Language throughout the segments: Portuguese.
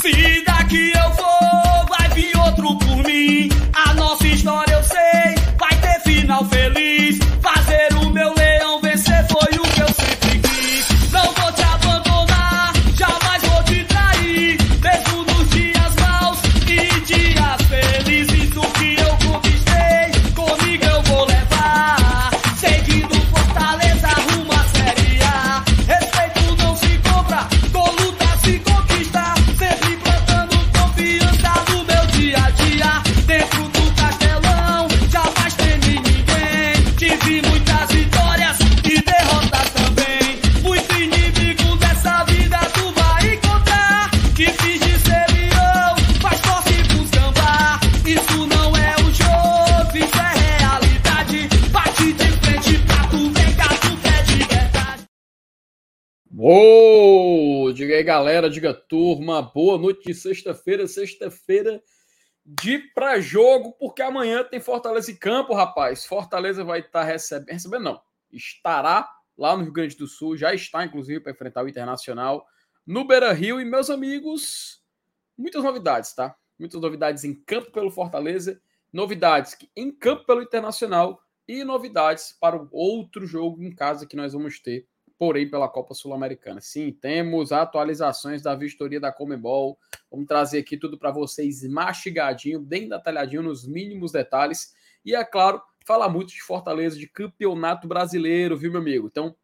Se turma, boa noite de sexta-feira, sexta-feira de pra jogo, porque amanhã tem Fortaleza em campo, rapaz. Fortaleza vai estar recebendo, recebendo não, estará lá no Rio Grande do Sul, já está inclusive para enfrentar o Internacional no Beira-Rio e meus amigos, muitas novidades, tá? Muitas novidades em campo pelo Fortaleza, novidades em campo pelo Internacional e novidades para o outro jogo em casa que nós vamos ter porém pela Copa Sul-Americana. Sim, temos atualizações da vistoria da Comebol. Vamos trazer aqui tudo para vocês mastigadinho, bem detalhadinho nos mínimos detalhes. E é claro, falar muito de Fortaleza, de campeonato brasileiro, viu, meu amigo? Então,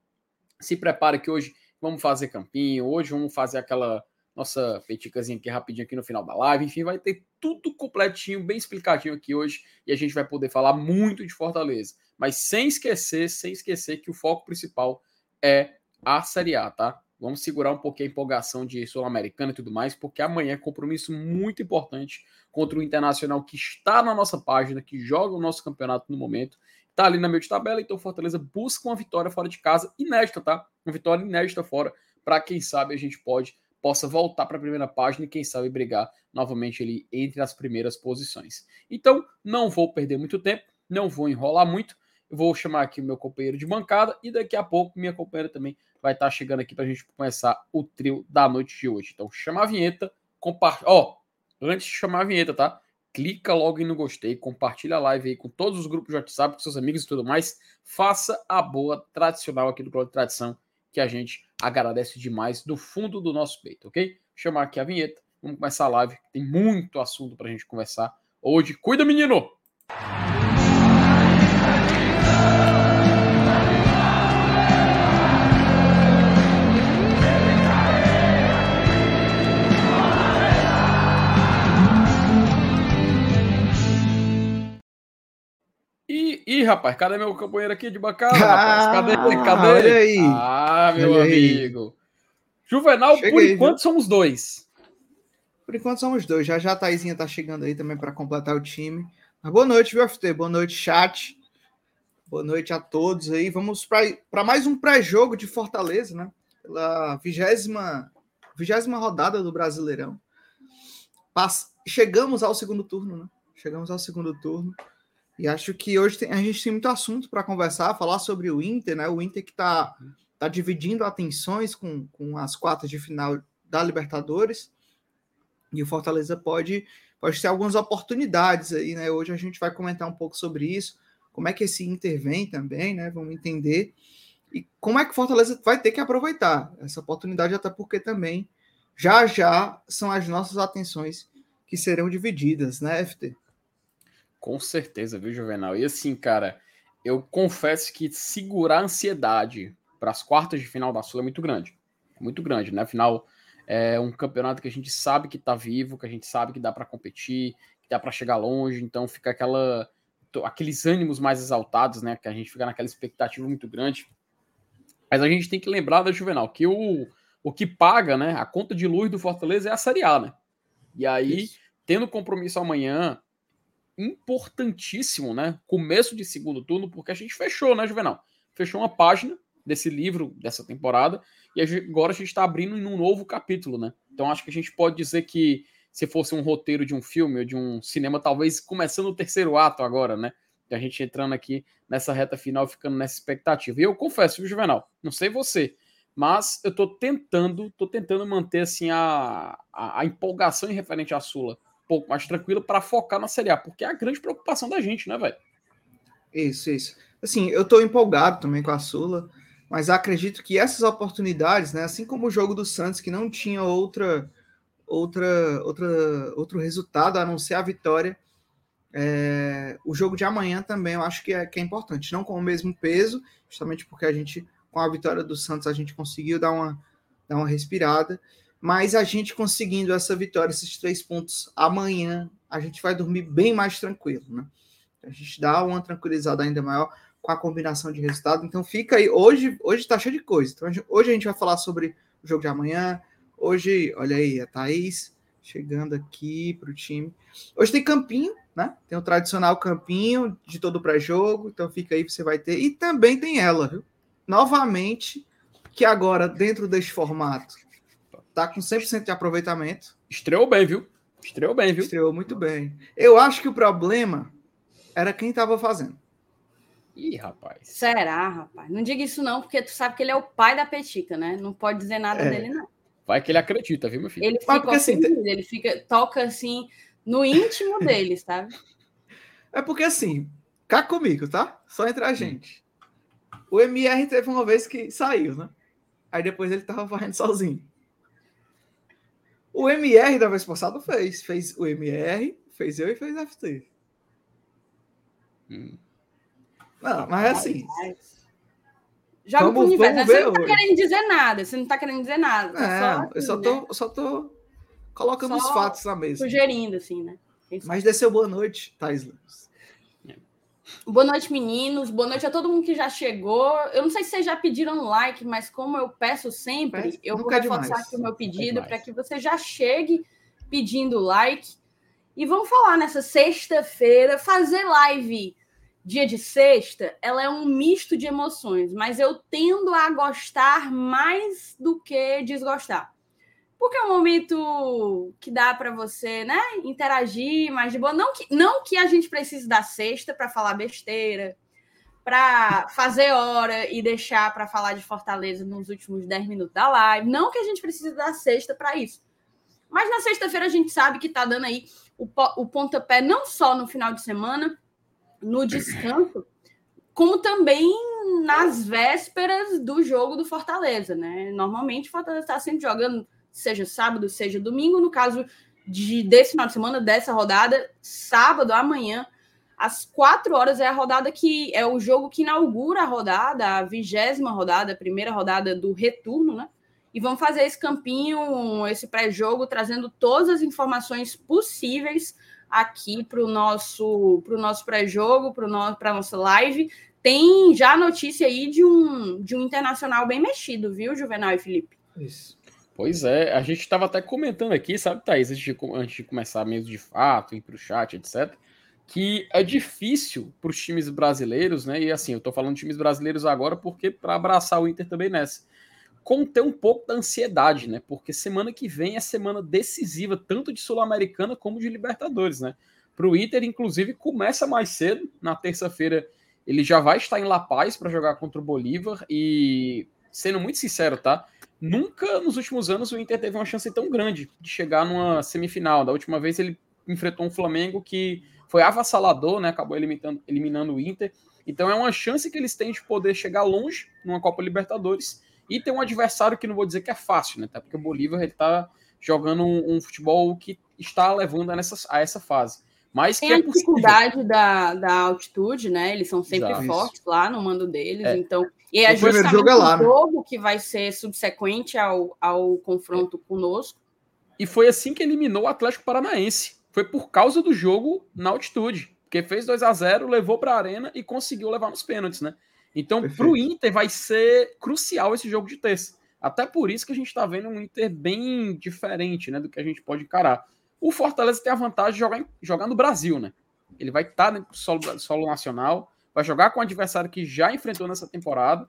se prepare que hoje vamos fazer campinho, hoje vamos fazer aquela nossa peticazinha aqui rapidinho aqui no final da live. Enfim, vai ter tudo completinho, bem explicadinho aqui hoje e a gente vai poder falar muito de Fortaleza. Mas sem esquecer, sem esquecer que o foco principal é a Série A, tá? Vamos segurar um pouquinho a empolgação de Sul-Americana e tudo mais, porque amanhã é compromisso muito importante contra o Internacional que está na nossa página, que joga o nosso campeonato no momento, tá ali na meio de tabela, então Fortaleza busca uma vitória fora de casa, inédita, tá? Uma vitória inédita fora, para quem sabe a gente pode possa voltar para a primeira página e quem sabe brigar novamente ali entre as primeiras posições. Então, não vou perder muito tempo, não vou enrolar muito, vou chamar aqui o meu companheiro de bancada e daqui a pouco minha companheira também vai estar chegando aqui para a gente começar o trio da noite de hoje. Então, chama a vinheta, compartilha. Ó, antes de chamar a vinheta, tá? Clica logo no gostei, compartilha a live aí com todos os grupos de WhatsApp, com seus amigos e tudo mais. Faça a boa tradicional aqui do Clube de Tradição, que a gente agradece demais do fundo do nosso peito, ok? Chamar aqui a vinheta, vamos começar a live. Tem muito assunto para a gente conversar hoje. Cuida, menino! Rapaz, cadê meu companheiro aqui de bancada, rapaz? Cadê ele? Cadê olha ele? aí. Ah, meu Olha aí. amigo. Juvenal, Chega por aí, enquanto, somos dois. Por enquanto somos dois. Já já a Taizinha tá chegando aí também para completar o time. Mas boa noite, viu, FT? Boa noite, chat. Boa noite a todos aí. Vamos para mais um pré-jogo de Fortaleza, né? Pela vigésima, vigésima rodada do Brasileirão. Pass... Chegamos ao segundo turno, né? Chegamos ao segundo turno. E acho que hoje tem- a gente tem muito assunto para conversar, falar sobre o Inter, né? O Inter que está tá dividindo atenções com, com as quartas de final da Libertadores. E o Fortaleza pode, pode ter algumas oportunidades aí, né? Hoje a gente vai comentar um pouco sobre isso, como é que esse Inter vem também, né? Vamos entender. E como é que o Fortaleza vai ter que aproveitar essa oportunidade, até porque também já já são as nossas atenções que serão divididas, né, FT? Com certeza, viu, Juvenal? E assim, cara, eu confesso que segurar a ansiedade para as quartas de final da Sul é muito grande. Muito grande, né? Afinal, é um campeonato que a gente sabe que tá vivo, que a gente sabe que dá para competir, que dá para chegar longe, então fica aquela aqueles ânimos mais exaltados, né? Que a gente fica naquela expectativa muito grande. Mas a gente tem que lembrar da Juvenal que o, o que paga, né? A conta de luz do Fortaleza é a Série A, né? E aí, Isso. tendo compromisso amanhã, importantíssimo, né? Começo de segundo turno, porque a gente fechou, né, Juvenal? Fechou uma página desse livro, dessa temporada, e agora a gente está abrindo em um novo capítulo, né? Então acho que a gente pode dizer que se fosse um roteiro de um filme ou de um cinema, talvez começando o terceiro ato agora, né? A gente entrando aqui nessa reta final, ficando nessa expectativa. E eu confesso, viu, Juvenal? Não sei você, Mas eu tô tentando, tô tentando manter assim a, a, a empolgação em referente à Sula pouco mais tranquila para focar na Série A, porque é a grande preocupação da gente, né, velho? Isso, isso. Assim, eu tô empolgado também com a Sula, mas acredito que essas oportunidades, né, assim como o jogo do Santos, que não tinha outra outra, outra outro resultado a não ser a vitória, é, o jogo de amanhã também eu acho que é, que é importante, não com o mesmo peso, justamente porque a gente, com a vitória do Santos, a gente conseguiu dar uma, dar uma respirada, mas a gente conseguindo essa vitória, esses três pontos amanhã, a gente vai dormir bem mais tranquilo, né? A gente dá uma tranquilizada ainda maior com a combinação de resultado. Então fica aí. Hoje, hoje tá cheio de coisa. Então, hoje a gente vai falar sobre o jogo de amanhã. Hoje, olha aí, a Thaís chegando aqui para o time. Hoje tem campinho, né? Tem o tradicional campinho de todo pré-jogo, então fica aí, você vai ter. E também tem ela, viu? Novamente, que agora, dentro deste formato, tá com 100% de aproveitamento. Estreou bem, viu? Estreou bem, viu? Estreou muito bem. Eu acho que o problema era quem estava fazendo. Ih, rapaz. Será, rapaz? Não diga isso não, porque tu sabe que ele é o pai da Petica, né? Não pode dizer nada é. dele, não. Vai que ele acredita, viu, meu filho? Ele fica porque, assim, ele fica, toca assim no íntimo dele, sabe? É porque assim, cá comigo, tá? Só entre a hum. gente. O MR teve uma vez que saiu, né? Aí depois ele tava fazendo sozinho. O MR da vez passada fez. Fez o MR, fez eu e fez FT. Hum. Não, mas é assim. Joga vamos, pro universo. Você não tá hoje. querendo dizer nada. Você não tá querendo dizer nada. Tá é, só eu só tô, né? só tô colocando só os fatos na mesa. Sugerindo, assim, né? Mas desceu boa noite, Thais Lemos. Boa noite, meninos. Boa noite a todo mundo que já chegou. Eu não sei se vocês já pediram like, mas como eu peço sempre, eu vou reforçar aqui o meu pedido para que você já chegue pedindo like. E vamos falar nessa sexta-feira, fazer live dia de sexta, ela é um misto de emoções, mas eu tendo a gostar mais do que desgostar. Porque é um momento que dá para você, né, interagir mais de boa, não que não que a gente precise da sexta para falar besteira, para fazer hora e deixar para falar de Fortaleza nos últimos 10 minutos da live, não que a gente precise da sexta para isso. Mas na sexta-feira a gente sabe que tá dando aí o, o pontapé não só no final de semana, no descanso, como também nas vésperas do jogo do Fortaleza, né? Normalmente o Fortaleza está sempre jogando, seja sábado, seja domingo. No caso de desse final de semana, dessa rodada, sábado, amanhã, às quatro horas é a rodada que é o jogo que inaugura a rodada, a vigésima rodada, a primeira rodada do retorno, né? E vamos fazer esse campinho, esse pré-jogo, trazendo todas as informações possíveis aqui para o nosso, pro nosso pré-jogo, para no, a nossa live. Tem já notícia aí de um, de um internacional bem mexido, viu, Juvenal e Felipe? Isso. Pois é, a gente estava até comentando aqui, sabe, Thaís, antes de, antes de começar mesmo de fato, ir para o chat, etc., que é difícil para os times brasileiros, né? E assim, eu estou falando de times brasileiros agora porque para abraçar o Inter também nessa conter um pouco da ansiedade, né? Porque semana que vem é semana decisiva, tanto de Sul-Americana como de Libertadores, né? Para o Inter, inclusive, começa mais cedo. Na terça-feira, ele já vai estar em La Paz para jogar contra o Bolívar. E, sendo muito sincero, tá? Nunca nos últimos anos o Inter teve uma chance tão grande de chegar numa semifinal. Da última vez, ele enfrentou um Flamengo que foi avassalador, né? Acabou eliminando, eliminando o Inter. Então, é uma chance que eles têm de poder chegar longe numa Copa Libertadores e tem um adversário que não vou dizer que é fácil, né? Tá? Porque o Bolívar ele tá jogando um, um futebol que está levando a, nessa, a essa fase. Mas tem a é dificuldade da, da altitude, né? Eles são sempre Exato. fortes lá no mando deles. É. Então, e é o justamente jogo é lá, o né? jogo né? que vai ser subsequente ao, ao confronto é. conosco. E foi assim que eliminou o Atlético Paranaense. Foi por causa do jogo na altitude. Porque fez 2 a 0 levou para a arena e conseguiu levar nos pênaltis, né? Então, para o Inter vai ser crucial esse jogo de terça. Até por isso que a gente está vendo um Inter bem diferente né, do que a gente pode encarar. O Fortaleza tem a vantagem de jogar, em, jogar no Brasil, né? Ele vai estar tá no solo, solo nacional, vai jogar com um adversário que já enfrentou nessa temporada.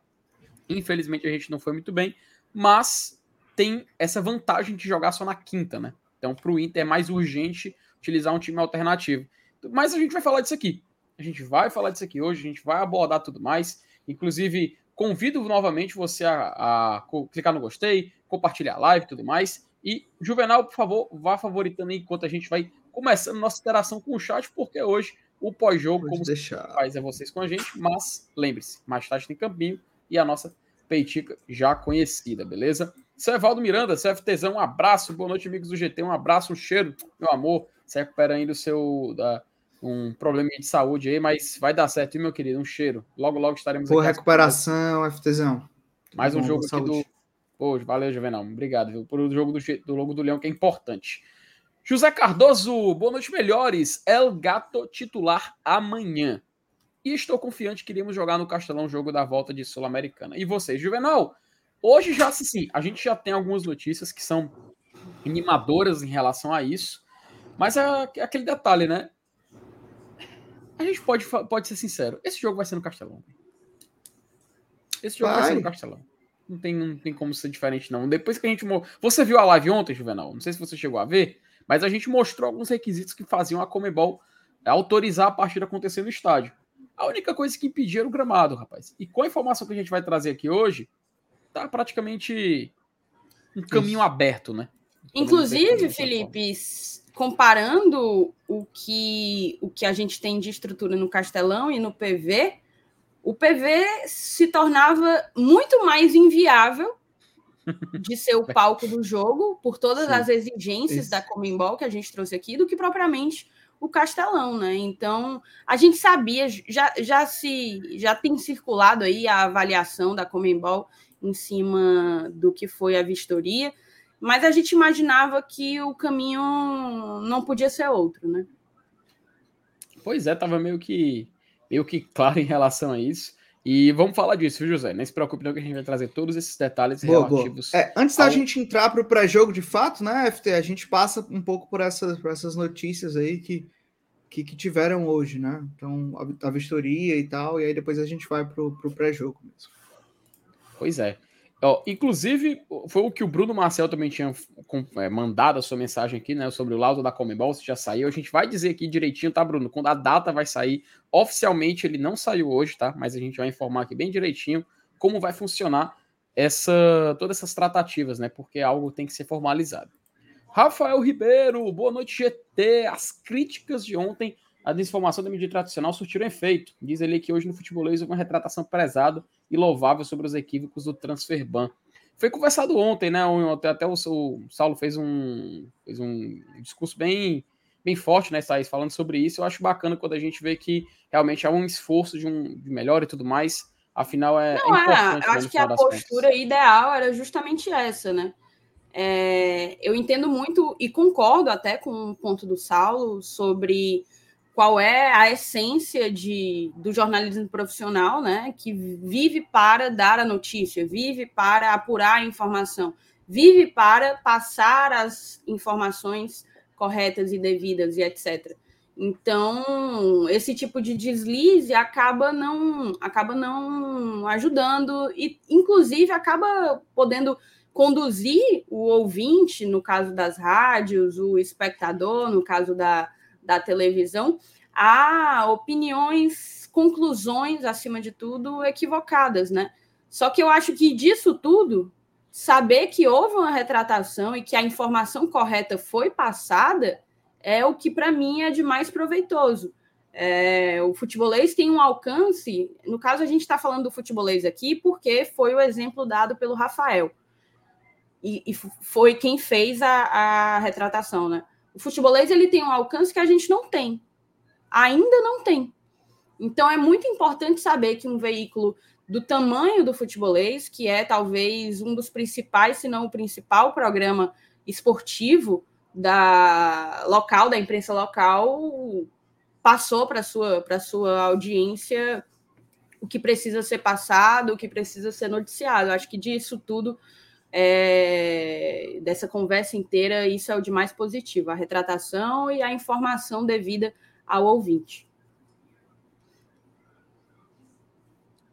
Infelizmente a gente não foi muito bem, mas tem essa vantagem de jogar só na quinta, né? Então, para o Inter é mais urgente utilizar um time alternativo. Mas a gente vai falar disso aqui. A gente vai falar disso aqui hoje, a gente vai abordar tudo mais. Inclusive, Convido novamente você a, a, clicar no gostei, compartilhar a live e tudo mais. E, Juvenal, por favor, vá favoritando enquanto a gente vai começando nossa interação com o chat, porque hoje o pós-jogo, como deixar. faz é vocês com a gente, mas lembre-se, mais tarde tem campinho e a nossa peitica já conhecida, beleza? Seu Evaldo Miranda, CFTzão, um abraço, boa noite, amigos do GT, um abraço, um cheiro, meu amor. Você recupera ainda o seu da, um problema de saúde aí, mas vai dar certo, meu querido? Um cheiro. Logo, logo estaremos Boa recuperação, FTzão. Mais um jogo aqui saúde. do. Pô, valeu, Juvenal. Obrigado, viu? Por o jogo do, do Logo do Leão, que é importante. José Cardoso, boa noite, melhores. El Gato titular amanhã. E estou confiante que iremos jogar no Castelão jogo da volta de Sul-Americana. E vocês, Juvenal? Hoje já, sim, a gente já tem algumas notícias que são animadoras em relação a isso. Mas é aquele detalhe, né? A gente pode, pode ser sincero. Esse jogo vai ser no Castelão. Esse jogo vai, vai ser no Castelão. Não tem, não tem como ser diferente, não. Depois que a gente. Você viu a live ontem, Juvenal? Não sei se você chegou a ver. Mas a gente mostrou alguns requisitos que faziam a Comebol autorizar a partida acontecer no estádio. A única coisa que impedia era o gramado, rapaz. E com a informação que a gente vai trazer aqui hoje, tá praticamente um caminho Isso. aberto, né? Inclusive, Felipe, comparando o que, o que a gente tem de estrutura no Castelão e no PV, o PV se tornava muito mais inviável de ser o palco do jogo, por todas Sim. as exigências Isso. da Comembol que a gente trouxe aqui, do que propriamente o Castelão, né? Então, a gente sabia, já, já se já tem circulado aí a avaliação da Comembol em cima do que foi a vistoria, mas a gente imaginava que o caminho não podia ser outro, né? Pois é, tava meio que meio que claro em relação a isso. E vamos falar disso, viu, José? Não se preocupe, não, que a gente vai trazer todos esses detalhes boa, relativos. Boa. É, antes da gente entrar para o pré-jogo de fato, né, FT, a gente passa um pouco por essas, por essas notícias aí que, que, que tiveram hoje, né? Então, a, a, vistoria e tal, e aí depois a gente vai para o pré-jogo mesmo. Pois é. Ó, inclusive, foi o que o Bruno Marcel também tinha é, mandado a sua mensagem aqui, né? Sobre o laudo da Comebol, se já saiu. A gente vai dizer aqui direitinho, tá, Bruno? Quando a data vai sair. Oficialmente ele não saiu hoje, tá? Mas a gente vai informar aqui bem direitinho como vai funcionar essa todas essas tratativas, né? Porque algo tem que ser formalizado. Rafael Ribeiro, boa noite, GT. As críticas de ontem a desinformação da mídia tradicional surtiram efeito. Diz ele que hoje no futebolês houve uma retratação prezada e louvável sobre os equívocos do transfer ban. Foi conversado ontem, né? Até, até o, o, Saulo fez um, fez um discurso bem, bem forte, né, Thaís, falando sobre isso. Eu acho bacana quando a gente vê que realmente há um esforço de um de melhor e tudo mais. Afinal, é, Não, é importante. É, eu acho que a postura contas. ideal era justamente essa, né? É, eu entendo muito e concordo até com o ponto do Saulo sobre qual é a essência de, do jornalismo profissional, né? Que vive para dar a notícia, vive para apurar a informação, vive para passar as informações corretas e devidas e etc. Então, esse tipo de deslize acaba não acaba não ajudando e inclusive acaba podendo conduzir o ouvinte, no caso das rádios, o espectador, no caso da, da televisão a opiniões, conclusões, acima de tudo, equivocadas, né? Só que eu acho que disso tudo, saber que houve uma retratação e que a informação correta foi passada é o que para mim é de mais proveitoso. É, o futebolês tem um alcance, no caso a gente está falando do futebolês aqui porque foi o exemplo dado pelo Rafael e, e foi quem fez a, a retratação, né? O futebolês ele tem um alcance que a gente não tem. Ainda não tem. Então é muito importante saber que um veículo do tamanho do futebolês, que é talvez um dos principais, se não o principal programa esportivo da local, da imprensa local, passou para sua para sua audiência o que precisa ser passado, o que precisa ser noticiado. acho que disso tudo é, dessa conversa inteira, isso é o de mais positivo, a retratação e a informação devida ao ouvinte.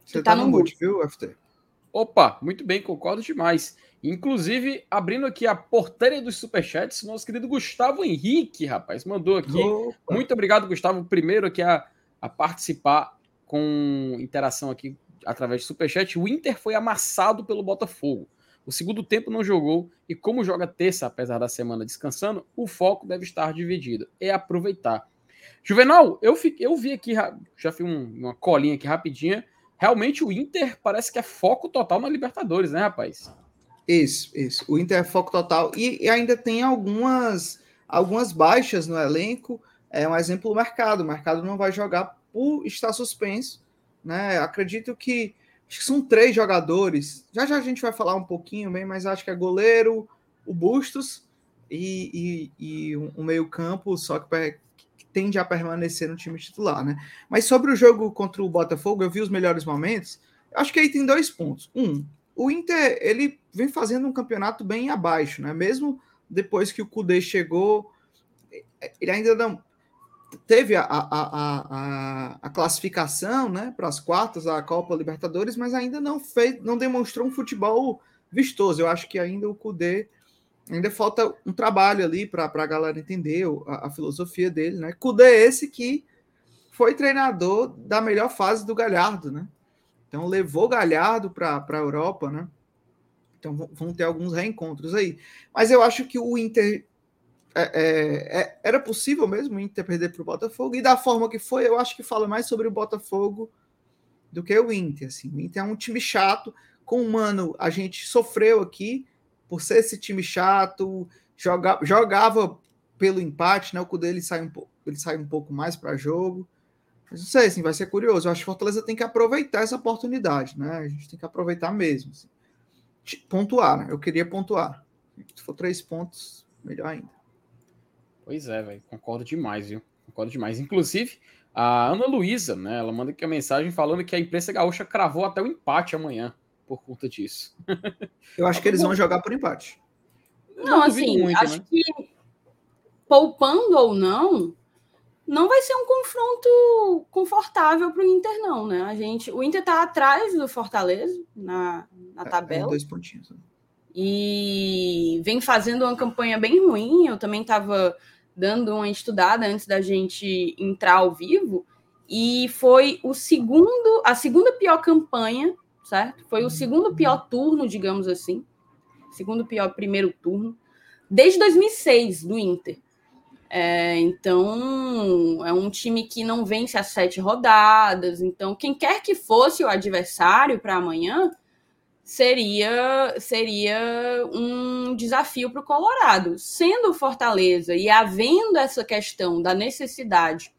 Você está tá no mute, viu, FT? Opa, muito bem, concordo demais. Inclusive, abrindo aqui a portaria dos superchats, nosso querido Gustavo Henrique, rapaz, mandou aqui. Opa. Muito obrigado, Gustavo, primeiro aqui a, a participar com interação aqui através de Superchat, o Inter foi amassado pelo Botafogo. O segundo tempo não jogou e, como joga terça, apesar da semana descansando, o foco deve estar dividido. É aproveitar. Juvenal, eu, fiquei, eu vi aqui, já fiz um, uma colinha aqui rapidinha. Realmente o Inter parece que é foco total na Libertadores, né, rapaz? Isso, isso. O Inter é foco total. E, e ainda tem algumas, algumas baixas no elenco. É um exemplo o mercado. O mercado não vai jogar por estar suspenso. Né? Acredito que Acho que são três jogadores. Já já a gente vai falar um pouquinho bem, mas acho que é goleiro, o Bustos e, e, e um meio-campo, só que, que tende a permanecer no time titular, né? Mas sobre o jogo contra o Botafogo, eu vi os melhores momentos. Acho que aí tem dois pontos. Um, o Inter ele vem fazendo um campeonato bem abaixo, né? Mesmo depois que o Cudê chegou, ele ainda não teve a, a, a, a, classificação né, para as quartas da Copa Libertadores, mas ainda não fez, não demonstrou um futebol vistoso. Eu acho que ainda o Cudê ainda falta um trabalho ali para a galera entender a, a, filosofia dele. Né? Cudê é esse que foi treinador da melhor fase do Galhardo, né? Então levou Galhardo para a Europa, né? Então vão ter alguns reencontros aí. Mas eu acho que o Inter é, é, é, era possível mesmo o Inter perder para o Botafogo, e da forma que foi, eu acho que fala mais sobre o Botafogo do que o Inter. Assim. O Inter é um time chato, com o Mano a gente sofreu aqui por ser esse time chato, joga, jogava pelo empate, né? O cu dele sai um pouco, ele sai um pouco mais para jogo. Mas não sei, assim, vai ser curioso. Eu acho que Fortaleza tem que aproveitar essa oportunidade, né? A gente tem que aproveitar mesmo. Assim. Pontuar, né? Eu queria pontuar. Se for três pontos, melhor ainda. Pois é, velho. Concordo demais, viu? Concordo demais. Inclusive, a Ana Luísa, né? Ela manda aqui a mensagem falando que a imprensa gaúcha cravou até o empate amanhã por conta disso. Eu acho que eles vão jogar por empate. Não, não assim, muito, acho né? que poupando ou não, não vai ser um confronto confortável para o Inter, não, né? A gente, o Inter está atrás do Fortaleza na, na é, tabela. É, dois pontinhos. Né? e vem fazendo uma campanha bem ruim. Eu também estava dando uma estudada antes da gente entrar ao vivo e foi o segundo, a segunda pior campanha, certo? Foi o segundo pior turno, digamos assim, segundo pior primeiro turno desde 2006 do Inter. É, então é um time que não vence as sete rodadas. Então quem quer que fosse o adversário para amanhã seria seria um desafio para o Colorado. Sendo Fortaleza e havendo essa questão da necessidade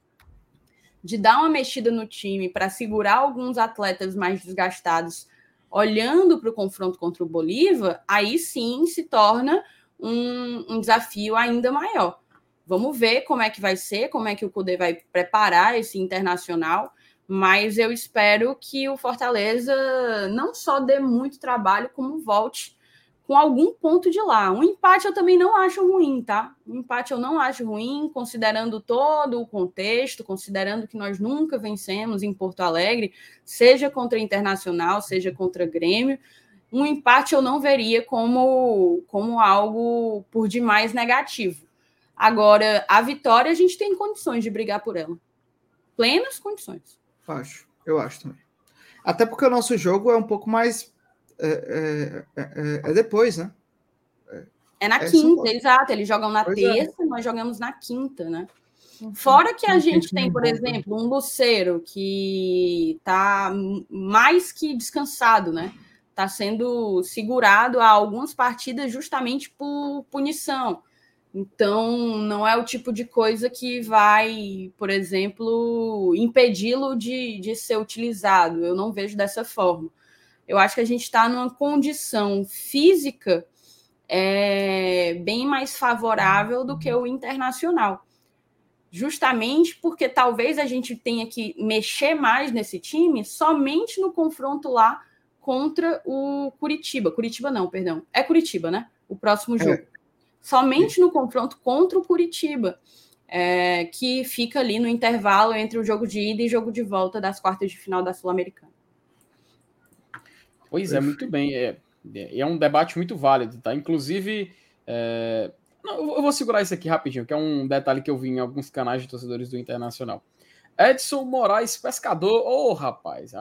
de dar uma mexida no time para segurar alguns atletas mais desgastados, olhando para o confronto contra o Bolívar, aí sim se torna um, um desafio ainda maior. Vamos ver como é que vai ser, como é que o Cudê vai preparar esse internacional mas eu espero que o Fortaleza não só dê muito trabalho, como volte com algum ponto de lá. Um empate eu também não acho ruim, tá? Um empate eu não acho ruim, considerando todo o contexto, considerando que nós nunca vencemos em Porto Alegre, seja contra Internacional, seja contra Grêmio. Um empate eu não veria como, como algo por demais negativo. Agora, a vitória a gente tem condições de brigar por ela. Plenas condições. Acho, eu acho também. Até porque o nosso jogo é um pouco mais. É, é, é, é depois, né? É na é quinta, exato. Eles jogam na pois é. terça, nós jogamos na quinta, né? Uhum. Fora que a gente tem, por exemplo, um Luceiro que está mais que descansado, né? Está sendo segurado a algumas partidas justamente por punição. Então, não é o tipo de coisa que vai, por exemplo, impedi-lo de, de ser utilizado. Eu não vejo dessa forma. Eu acho que a gente está numa condição física é, bem mais favorável do que o internacional. Justamente porque talvez a gente tenha que mexer mais nesse time somente no confronto lá contra o Curitiba. Curitiba não, perdão. É Curitiba, né? O próximo é. jogo. É somente no confronto contra o Curitiba, é, que fica ali no intervalo entre o jogo de ida e jogo de volta das quartas de final da Sul-Americana. Pois é, muito bem. É, é um debate muito válido, tá? Inclusive, é... Não, eu vou segurar isso aqui rapidinho, que é um detalhe que eu vi em alguns canais de torcedores do Internacional. Edson Moraes Pescador. Ô, oh, rapaz,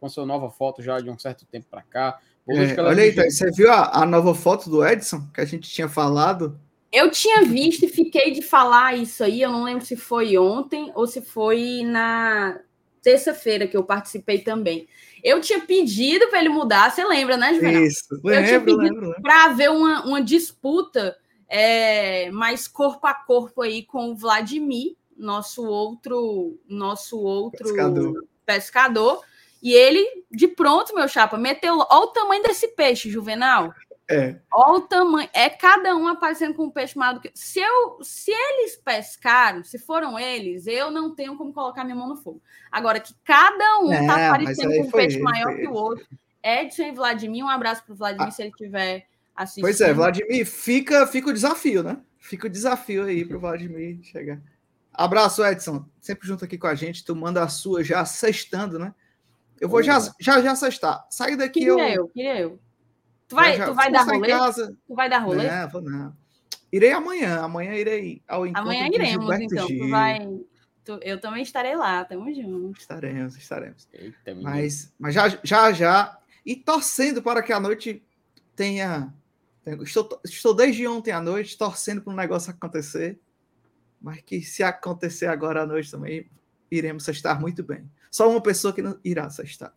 com sua nova foto já de um certo tempo para cá. É, olha aí, você viu a, a nova foto do Edson que a gente tinha falado? Eu tinha visto e fiquei de falar isso aí. Eu não lembro se foi ontem ou se foi na terça-feira que eu participei também. Eu tinha pedido para ele mudar, você lembra, né, Juvenal? Isso, lembro, eu tinha pedido para haver uma, uma disputa é, mais corpo a corpo aí com o Vladimir, nosso outro, nosso outro pescador. pescador. E ele, de pronto, meu chapa, meteu. Olha o tamanho desse peixe, Juvenal. É. Olha o tamanho. É cada um aparecendo com um peixe maior do que. Se, eu, se eles pescaram, se foram eles, eu não tenho como colocar minha mão no fogo. Agora, que cada um é, tá aparecendo com um peixe ele, maior que o outro. Edson e Vladimir, um abraço para o Vladimir ah. se ele tiver assistindo. Pois é, Vladimir, fica, fica o desafio, né? Fica o desafio aí para o Vladimir chegar. Abraço, Edson. Sempre junto aqui com a gente. Tu manda a sua já sextando, né? Eu vou já, já, já sextar. Sai daqui. Queria eu, eu, queria eu. Tu vai, já, tu vai dar rolê? Casa. Tu vai dar rolê? Não, vou não. Irei amanhã. Amanhã irei ao encontro Amanhã iremos, então. Tu vai... Tu, eu também estarei lá. Tamo junto. Estaremos, estaremos. Eita, mas, mas já, já, já. E torcendo para que a noite tenha... Estou, estou desde ontem à noite torcendo para um negócio acontecer. Mas que se acontecer agora à noite também, iremos estar muito bem. Só uma pessoa que não irá sextar.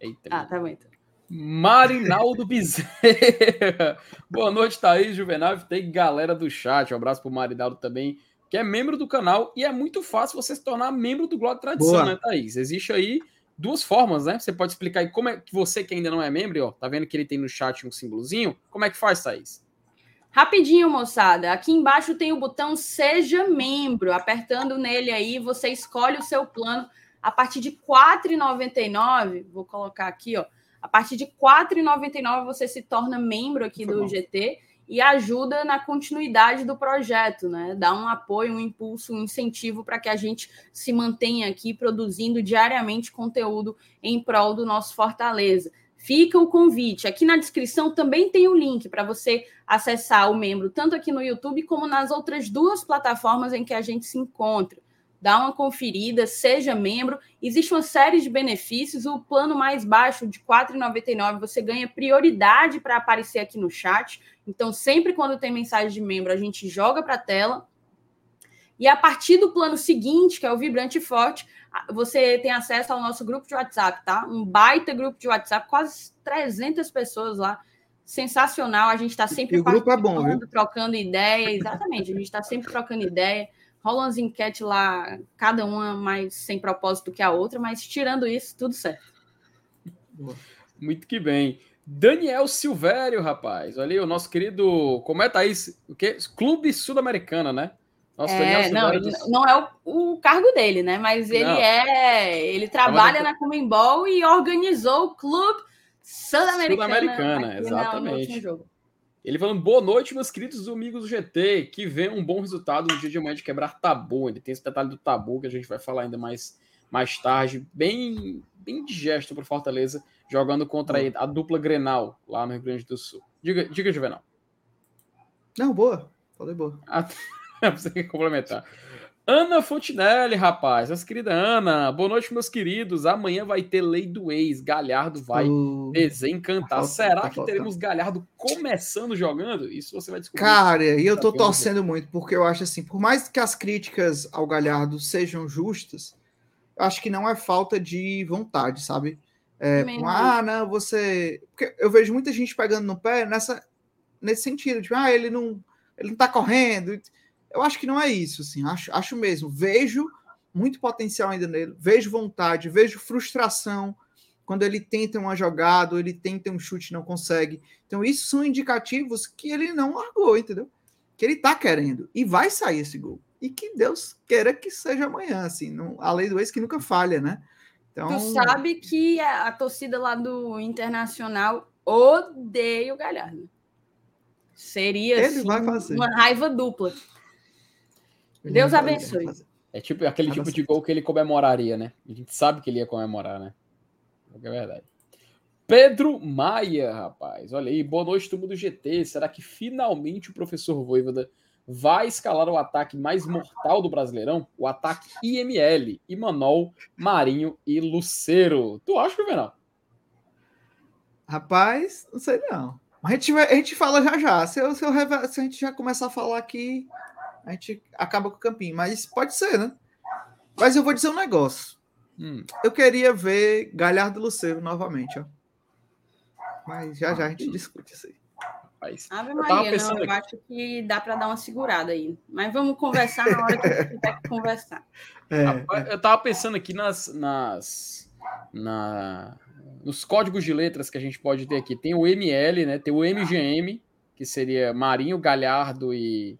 Eita. Ah, tá bom então. Marinaldo Bezerra. Boa noite, Thaís, Juvenal. Tem galera do chat. Um abraço pro Marinaldo também, que é membro do canal. E é muito fácil você se tornar membro do Glória Tradição, Boa. né, Thaís? Existe aí duas formas, né? Você pode explicar aí como é que você que ainda não é membro, ó, tá vendo que ele tem no chat um símbolozinho? Como é que faz, Thaís? Rapidinho, moçada. Aqui embaixo tem o botão Seja Membro. Apertando nele aí, você escolhe o seu plano a partir de R$ 4,99, vou colocar aqui, ó. A partir de R$ 4,99 você se torna membro aqui Foi do bom. GT e ajuda na continuidade do projeto, né? Dá um apoio, um impulso, um incentivo para que a gente se mantenha aqui produzindo diariamente conteúdo em prol do nosso Fortaleza. Fica o convite. Aqui na descrição também tem o link para você acessar o membro, tanto aqui no YouTube como nas outras duas plataformas em que a gente se encontra dá uma conferida, seja membro. Existe uma série de benefícios. O plano mais baixo de R$ 4,99 você ganha prioridade para aparecer aqui no chat. Então, sempre quando tem mensagem de membro, a gente joga para a tela. E a partir do plano seguinte, que é o Vibrante Forte, você tem acesso ao nosso grupo de WhatsApp, tá? Um baita grupo de WhatsApp, quase 300 pessoas lá. Sensacional, a gente está sempre e o grupo é bom, viu? trocando ideia, exatamente, a gente está sempre trocando ideia rolam as enquetes lá, cada uma mais sem propósito que a outra, mas tirando isso, tudo certo. Muito que bem. Daniel Silvério, rapaz. Olha aí, o nosso querido. Como é, Thaís? O quê? Clube Sul-Americana, né? Nossa, é, não, não é o, o, cargo dele, né? Mas ele não. é. Ele trabalha na Comembol e organizou o Clube Sul-Americana. Sul-Americana, exatamente. Ele falando, boa noite, meus queridos amigos do GT, que vê um bom resultado no dia de amanhã de quebrar tabu. Ele tem esse detalhe do tabu que a gente vai falar ainda mais, mais tarde. Bem, bem digesto para Fortaleza, jogando contra a, a dupla Grenal lá no Rio Grande do Sul. Diga, diga Juvenal. Não, boa. Falei boa. Ah, você quer complementar. Ana Fontinelli, rapaz, nossa querida Ana, boa noite, meus queridos. Amanhã vai ter lei do ex, Galhardo vai uh, desencantar. Falta, Será que falta. teremos Galhardo começando jogando? Isso você vai descobrir. Cara, e eu tô torcendo muito, porque eu acho assim, por mais que as críticas ao Galhardo sejam justas, eu acho que não é falta de vontade, sabe? É, ah, não, você. Porque eu vejo muita gente pegando no pé nessa, nesse sentido, tipo, ah, ele não, ele não tá correndo. Eu acho que não é isso, assim, acho, acho mesmo. Vejo muito potencial ainda nele, vejo vontade, vejo frustração quando ele tenta uma jogada, ele tenta um chute e não consegue. Então, isso são indicativos que ele não largou, entendeu? Que ele tá querendo. E vai sair esse gol. E que Deus queira que seja amanhã, assim. Não, a lei do ex que nunca falha, né? Então... Tu sabe que a, a torcida lá do Internacional odeia o Galhardo. Seria assim, uma raiva dupla. Deus abençoe. É tipo aquele tipo de gol que ele comemoraria, né? A gente sabe que ele ia comemorar, né? É verdade. Pedro Maia, rapaz. Olha aí, boa noite, turma do GT. Será que finalmente o professor Voivoda vai escalar o ataque mais mortal do Brasileirão, o ataque IML, Imanol, Marinho e Luceiro. Tu acha, Juvenal? Rapaz, não sei não. A gente, vai, a gente fala já já. Se, eu, se, eu, se a gente já começar a falar aqui, a gente acaba com o campinho. Mas pode ser, né? Mas eu vou dizer um negócio. Hum. Eu queria ver Galhardo e Luceiro novamente, ó. Mas já já a gente discute isso aí. Ave Maria, eu não, eu acho que dá para dar uma segurada aí. Mas vamos conversar na hora que a gente tiver que conversar. É, é. Eu tava pensando aqui nas, nas, na, nos códigos de letras que a gente pode ter aqui. Tem o ML, né? Tem o MGM, que seria Marinho, Galhardo e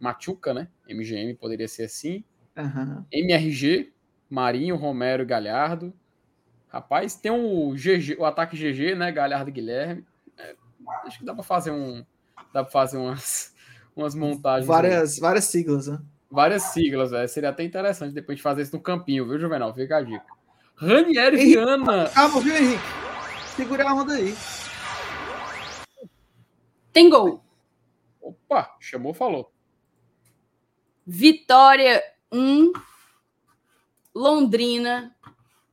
Machuca, né? MGM poderia ser assim. Uhum. MRG, Marinho, Romero e Galhardo. Rapaz, tem o, GG, o ataque GG, né? Galhardo e Guilherme. É, acho que dá para fazer um. Dá para fazer umas, umas montagens. Várias, aí. várias siglas, né? Várias siglas, velho. Seria até interessante depois de fazer isso no campinho, viu, Juvenal? Fica a dica. Ranieri Viana. Calma, viu, Henrique? Segura a onda aí. Tem gol. Opa, chamou, falou. Vitória 1, Londrina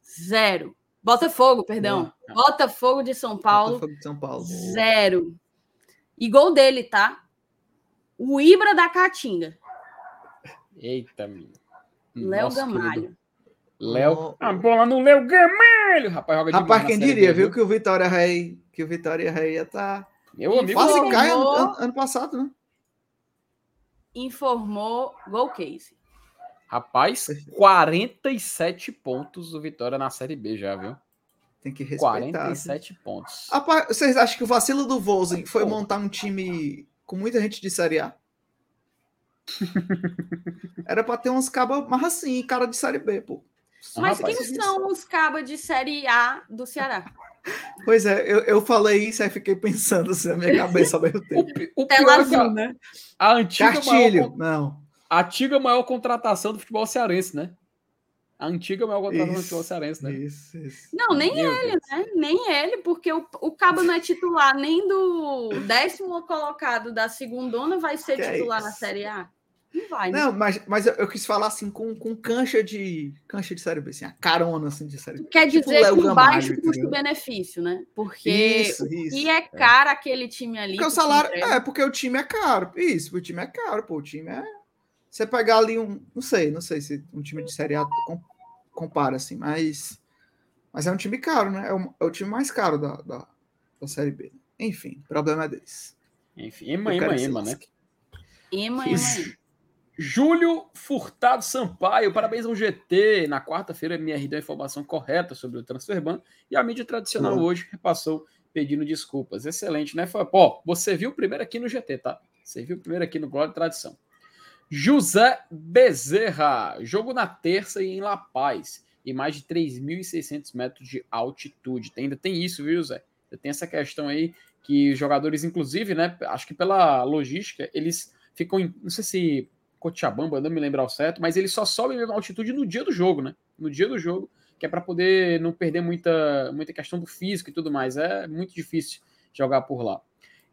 0. Botafogo, perdão. Botafogo de São Paulo. Botafogo de São Paulo. Zero. E gol dele, tá? O Ibra da Caatinga. Eita, menino. Léo Gamalho. Léo. A bola no Léo Gamalho. Rapaz, joga Rapaz, quem diria, viu, que o Vitória Rei, que o Vitória Rei ia estar. Tá... Meu amigo. Quase cai ano, ano passado, né? Informou Gol Case. Rapaz, 47 pontos o Vitória na Série B já, viu? Tem que respeitar. 47 assim. pontos. Rapaz, vocês acham que o vacilo do Vozen foi montar um time com muita gente de Série A? Era para ter uns cabas mais assim, cara de Série B, pô. Mas Rapaz, quem são os cabas de Série A do Ceará? Pois é, eu, eu falei isso e fiquei pensando assim na minha cabeça ao mesmo tempo. O, o Tela azul, né? A antiga Castilho, maior, não. A antiga maior contratação do futebol cearense, né? A antiga maior contratação isso, do futebol cearense, né? Isso, isso. Não, nem Meu ele, Deus. né? Nem ele, porque o, o Cabo não é titular nem do décimo colocado da segunda, vai ser que é titular é na Série A. Não vai, né? Não, mas, mas eu, eu, quis falar assim com, com cancha de cancha de série B, assim, a carona assim de série B. Quer tipo dizer tipo com baixo custo-benefício, né? Porque isso, isso, e é caro é. aquele time ali. Porque o salário é porque o time é caro. Isso, o time é caro, pô, o time é você pegar ali um, não sei, não sei se um time de série A compara assim, mas mas é um time caro, né? É o, é o time mais caro da, da, da série B. Enfim, problema é deles. Enfim, ema, ema, ema, né? Ema, ema, ema. Júlio Furtado Sampaio, parabéns ao GT. Na quarta-feira, MR deu a informação correta sobre o Transferban e a mídia tradicional hoje repassou pedindo desculpas. Excelente, né? Pô, você viu primeiro aqui no GT, tá? Você viu primeiro aqui no Glória e Tradição. José Bezerra, jogo na terça e em La Paz, e mais de 3.600 metros de altitude. Ainda tem isso, viu, José? Tem essa questão aí que os jogadores, inclusive, né? Acho que pela logística, eles ficam, em, não sei se Cochabamba, não me lembro ao certo, mas ele só sobe a altitude no dia do jogo, né? No dia do jogo, que é para poder não perder muita, muita questão do físico e tudo mais. É muito difícil jogar por lá.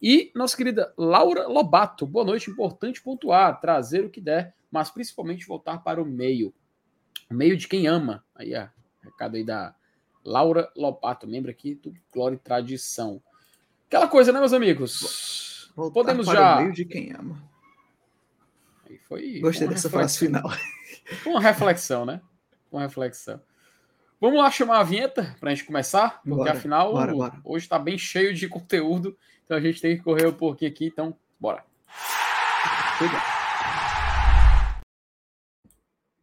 E nossa querida Laura Lobato, boa noite. Importante pontuar, trazer o que der, mas principalmente voltar para o meio. O meio de quem ama. Aí, ó, recado aí da Laura Lobato, membro aqui do Glória e Tradição. Aquela coisa, né, meus amigos? Voltar Podemos já. O meio de quem ama. Foi. Gostei dessa frase final. Uma reflexão, né? Uma reflexão. Vamos lá chamar a vinheta para a gente começar, porque bora, afinal bora, bora. hoje está bem cheio de conteúdo, então a gente tem que correr um pouquinho aqui, então bora.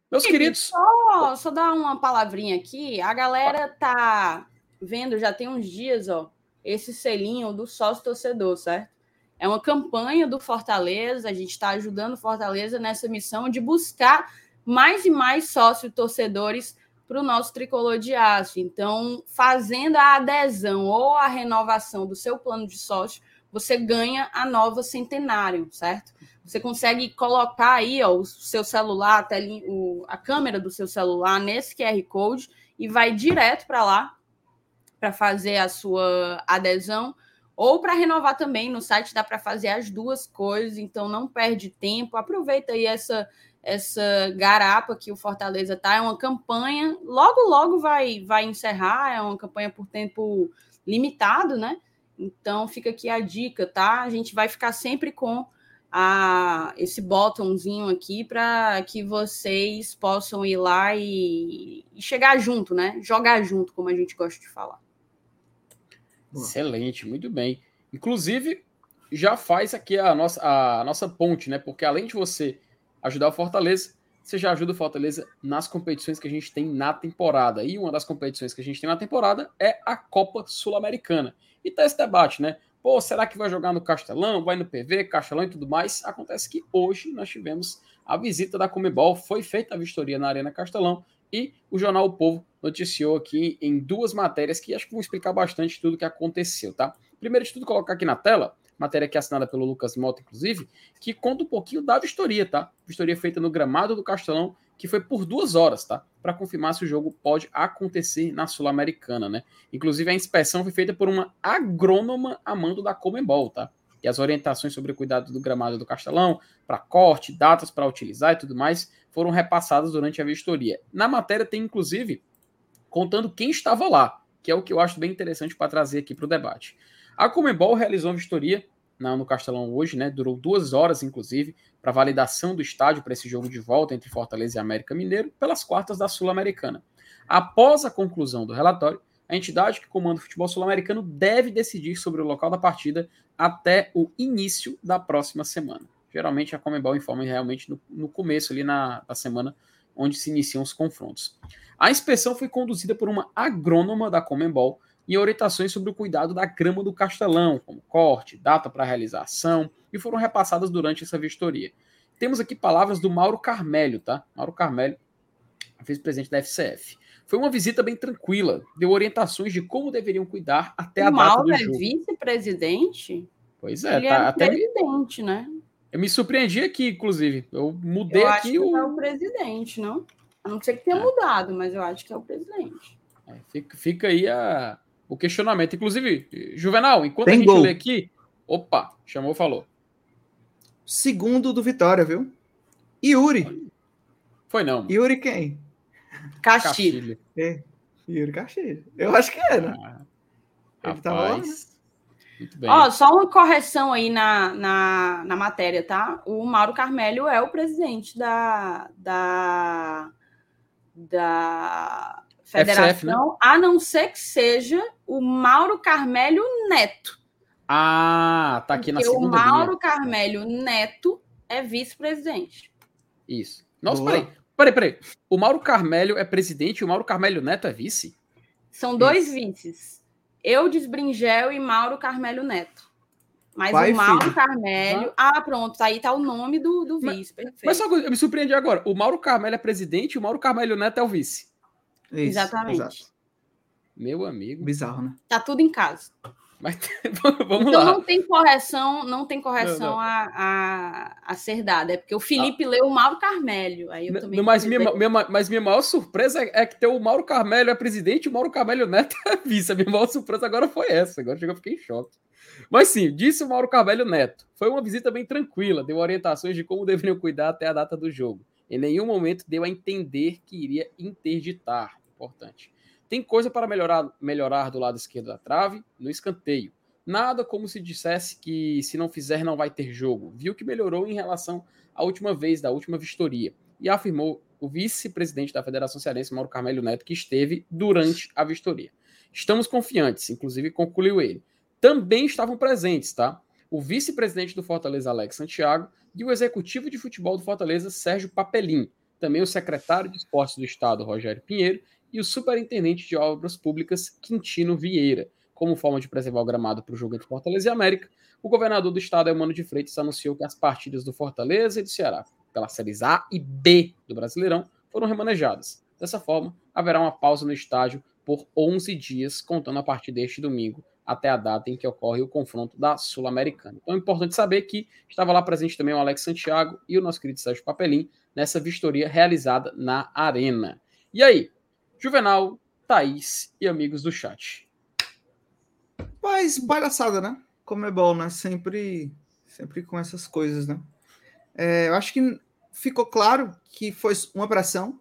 Meus queridos. Só, só dar uma palavrinha aqui. A galera tá vendo, já tem uns dias, ó, esse selinho do sócio torcedor, certo? É uma campanha do Fortaleza, a gente está ajudando o Fortaleza nessa missão de buscar mais e mais sócios torcedores para o nosso tricolor de aço. Então, fazendo a adesão ou a renovação do seu plano de sócio, você ganha a nova centenário, certo? Você consegue colocar aí ó, o seu celular, a, o, a câmera do seu celular nesse QR Code e vai direto para lá para fazer a sua adesão ou para renovar também no site dá para fazer as duas coisas, então não perde tempo, aproveita aí essa essa garapa que o Fortaleza tá, é uma campanha, logo logo vai vai encerrar, é uma campanha por tempo limitado, né? Então fica aqui a dica, tá? A gente vai ficar sempre com a, esse botãozinho aqui para que vocês possam ir lá e, e, chegar junto, né? Jogar junto, como a gente gosta de falar. Excelente, muito bem. Inclusive, já faz aqui a nossa, a nossa ponte, né? Porque além de você ajudar o Fortaleza, você já ajuda o Fortaleza nas competições que a gente tem na temporada. E uma das competições que a gente tem na temporada é a Copa Sul-Americana. E tá esse debate, né? Pô, será que vai jogar no Castelão? Vai no PV, Castelão e tudo mais? Acontece que hoje nós tivemos a visita da Comebol, foi feita a vistoria na Arena Castelão e o jornal O Povo noticiou aqui em duas matérias que acho que vão explicar bastante tudo o que aconteceu, tá? Primeiro de tudo, colocar aqui na tela, matéria que é assinada pelo Lucas Mota, inclusive, que conta um pouquinho da vistoria, tá? Vistoria feita no gramado do Castelão, que foi por duas horas, tá? Para confirmar se o jogo pode acontecer na Sul-Americana, né? Inclusive, a inspeção foi feita por uma agrônoma a mando da Comembol, tá? E as orientações sobre o cuidado do gramado do Castelão, para corte, datas para utilizar e tudo mais, foram repassadas durante a vistoria. Na matéria tem, inclusive, contando quem estava lá, que é o que eu acho bem interessante para trazer aqui para o debate. A Comembol realizou uma vistoria no Castelão hoje, né? Durou duas horas, inclusive, para validação do estádio para esse jogo de volta entre Fortaleza e América Mineiro pelas quartas da Sul-Americana. Após a conclusão do relatório, a entidade que comanda o futebol sul-americano deve decidir sobre o local da partida até o início da próxima semana. Geralmente a Comembol informa realmente no, no começo ali na, semana onde se iniciam os confrontos. A inspeção foi conduzida por uma agrônoma da Comembol e orientações sobre o cuidado da grama do castelão, como corte, data para realização, e foram repassadas durante essa vistoria. Temos aqui palavras do Mauro Carmelho, tá? Mauro Carmelho, vice-presidente da FCF. Foi uma visita bem tranquila, deu orientações de como deveriam cuidar até o a Mauro data do é jogo. vice-presidente? Pois é, Ele tá, é até presidente, né? Eu me surpreendi aqui, inclusive. Eu mudei eu aqui acho o. que é o presidente, não? A não ser que tenha É. mudado, mas eu acho que é o presidente. É, fica, fica aí a, o questionamento. Inclusive, Juvenal, enquanto Tem a gente gol. lê aqui. Opa, chamou, falou. Segundo do Vitória, viu? Yuri. Foi não. mano. Yuri quem? Castilho. Castilho. É. Yuri Castilho. Eu acho que é, né? Ah, Ele tava lá, né? rapaz. Muito bem. Ó, só uma correção aí na, na, na matéria, tá? O Mauro Carmelho é o presidente da, da, da federação, a não ser que seja o Mauro Carmelho Neto. Ah, tá aqui na porque o segunda Mauro linha. Carmelho Neto é vice-presidente. Isso. Nossa, Boa. peraí. Peraí, peraí. O Mauro Carmelho é presidente e o Mauro Carmelho Neto é vice? São dois vices. Eudes Bringel e Mauro Carmelho Neto. Mas Pai o Mauro filho. Carmelho. Ah, pronto, aí tá o nome do, do vice. Perfeito. Mas só que eu me surpreendi agora. O Mauro Carmelho é presidente e o Mauro Carmelho Neto é o vice. Isso, Exatamente. exato. Meu amigo. Bizarro, né? Tá tudo em casa. Mas vamos então lá. não tem correção, não tem correção Não, não. A, a, a ser dada. É porque o Felipe leu o Mauro Carmelho. Aí eu também. mas, minha, minha, mas minha maior surpresa é, é que o Mauro Carmelho é presidente e o Mauro Carmelho Neto é vice. A minha maior surpresa agora foi essa. Agora eu fiquei em choque. Mas sim, disse o Mauro Carmelho Neto. Foi uma visita bem tranquila, deu orientações de como deveriam cuidar até a data do jogo. Em nenhum momento deu a entender que iria interditar. Importante. Tem coisa para melhorar, melhorar do lado esquerdo da trave, no escanteio. Nada como se dissesse que se não fizer não vai ter jogo. Viu que melhorou em relação à última vez, da última vistoria. E afirmou o vice-presidente da Federação Cearense, Mauro Carmelho Neto, que esteve durante a vistoria. Estamos confiantes, inclusive concluiu ele. Também estavam presentes, tá? O vice-presidente do Fortaleza, Alex Santiago, e o executivo de futebol do Fortaleza, Sérgio Papelim. Também o secretário de esportes do estado, Rogério Pinheiro, e o superintendente de obras públicas, Quintino Vieira. Como forma de preservar o gramado para o jogo entre Fortaleza e América, o governador do estado, Emano de Freitas, anunciou que as partidas do Fortaleza e do Ceará, pelas séries A e B do Brasileirão, foram remanejadas. Dessa forma, haverá uma pausa no estádio por 11 dias, contando a partir deste domingo até a data em que ocorre o confronto da Sul-Americana. Então é importante saber que estava lá presente também o Alex Santiago e o nosso querido Sérgio Papelim nessa vistoria realizada na Arena. E aí, Juvenal, Thaís e amigos do chat. Mas palhaçada, né? Comebol, né? Sempre, sempre com essas coisas, né? É, eu acho que ficou claro que foi uma pressão,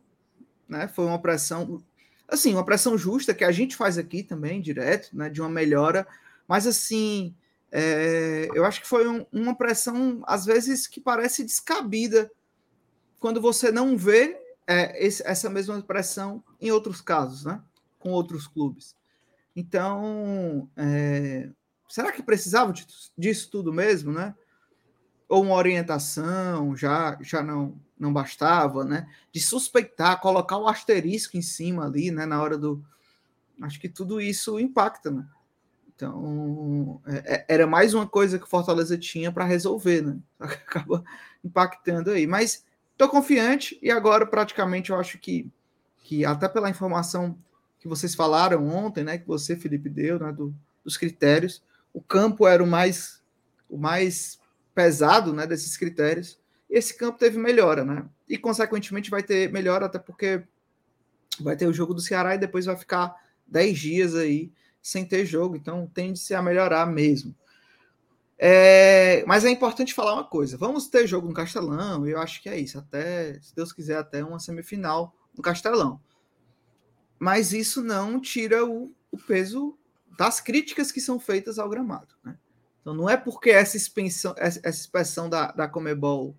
né? Foi uma pressão, assim, uma pressão justa que a gente faz aqui também, direto, né? De uma melhora, mas assim, é, eu acho que foi um, uma pressão, às vezes, que parece descabida quando você não vê é, esse, essa mesma pressão em outros casos, né? Com outros clubes. Então, é, será que precisava disso tudo mesmo, né? Ou uma orientação já, já não, não bastava, né? De suspeitar, colocar o asterisco em cima ali, né? Na hora do. Acho que tudo isso impacta, né? Então, é, é era mais uma coisa que o Fortaleza tinha para resolver, né? Acaba impactando aí. Mas estou confiante e agora, praticamente, eu acho que, que até pela informação que vocês falaram ontem, né? Que você, Felipe, deu, né? Do, dos critérios, o campo era o mais, o mais pesado, né? Desses critérios. E esse campo teve melhora, né? E, consequentemente, vai ter melhora, até porque vai ter o jogo do Ceará e depois vai ficar 10 dias aí sem ter jogo, então tende-se a melhorar mesmo. É, mas é importante falar uma coisa: vamos ter jogo no Castelão, eu acho que é isso, até, se Deus quiser, até uma semifinal no Castelão. Mas isso não tira o, o peso das críticas que são feitas ao gramado. Né? Então não é porque essa expansão, essa da, da Comebol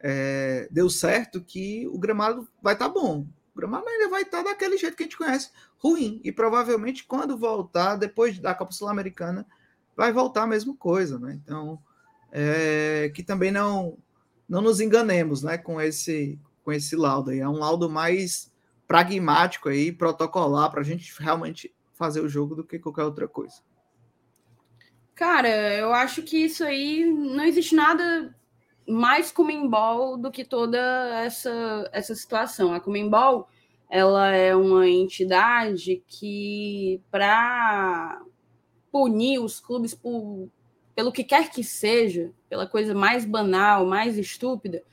é, deu certo que o gramado vai estar tá bom. O gramado ainda vai estar daquele jeito que a gente conhece, ruim. E provavelmente quando voltar, depois da Copa Sul-Americana, vai voltar a mesma coisa, né? Então, é, que também não não nos enganemos, né, com esse com esse laudo aí. É um laudo mais pragmático aí, protocolar para a gente realmente fazer o jogo do que qualquer outra coisa. Cara, eu acho que isso aí não existe nada mais Comembol do que toda essa, essa situação. A Comembol ela é uma entidade que, para punir os clubes por, pelo que quer que seja, pela coisa mais banal, mais estúpida,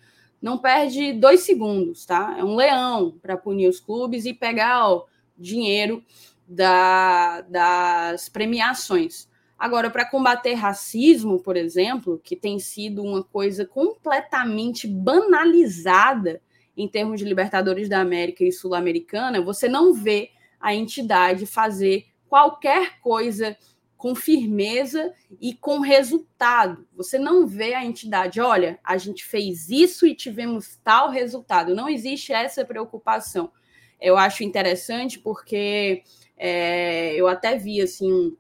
não perde dois segundos, tá? É um leão para punir os clubes e pegar o dinheiro da, das premiações. Agora, para combater racismo, por exemplo, que tem sido uma coisa completamente banalizada em termos de Libertadores da América e Sul-Americana, você não vê a entidade fazer qualquer coisa com firmeza e com resultado. Você não vê a entidade, olha, a gente fez isso e tivemos tal resultado. Não existe essa preocupação. Eu acho interessante porque é, eu até vi assim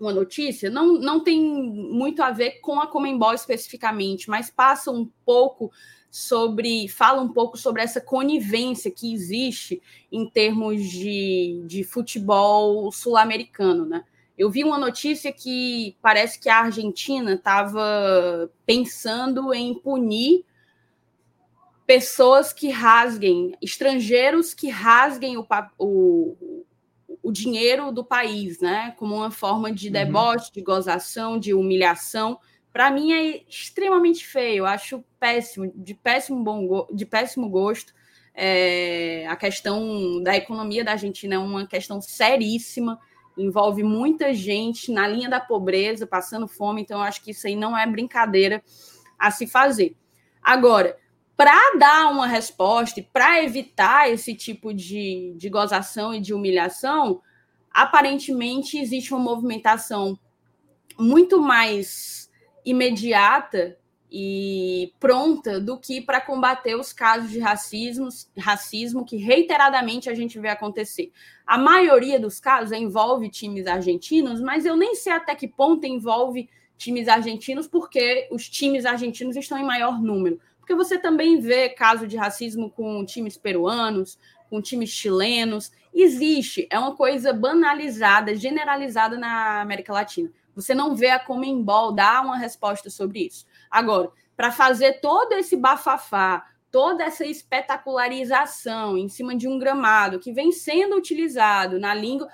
uma notícia, não, não tem muito a ver com a Comembol especificamente, mas passa um pouco sobre, fala um pouco sobre essa conivência que existe em termos de, de futebol sul-americano, né? Eu vi uma notícia que parece que a Argentina estava pensando em punir pessoas que rasguem, estrangeiros que rasguem o, o, o dinheiro do país, né? Como uma forma de uhum. deboche, uhum. de gozação, de humilhação. Para mim é extremamente feio, acho péssimo, de péssimo bom de péssimo gosto. É, a questão da economia da Argentina é uma questão seríssima, envolve muita gente na linha da pobreza, passando fome, então eu acho que isso aí não é brincadeira a se fazer. Agora, para dar uma resposta e para evitar esse tipo de, de gozação e de humilhação, aparentemente existe uma movimentação muito mais imediata e pronta do que para combater os casos de racismo, racismo que reiteradamente a gente vê acontecer. A maioria dos casos envolve times argentinos, mas eu nem sei até que ponto envolve times argentinos, porque os times argentinos estão em maior número porque você também vê caso de racismo com times peruanos, com times chilenos. Existe, é uma coisa banalizada, generalizada na América Latina. Você não vê a Comembol dar uma resposta sobre isso. Agora, para fazer todo esse bafafá, toda essa espetacularização em cima de um gramado que vem sendo utilizado na língua.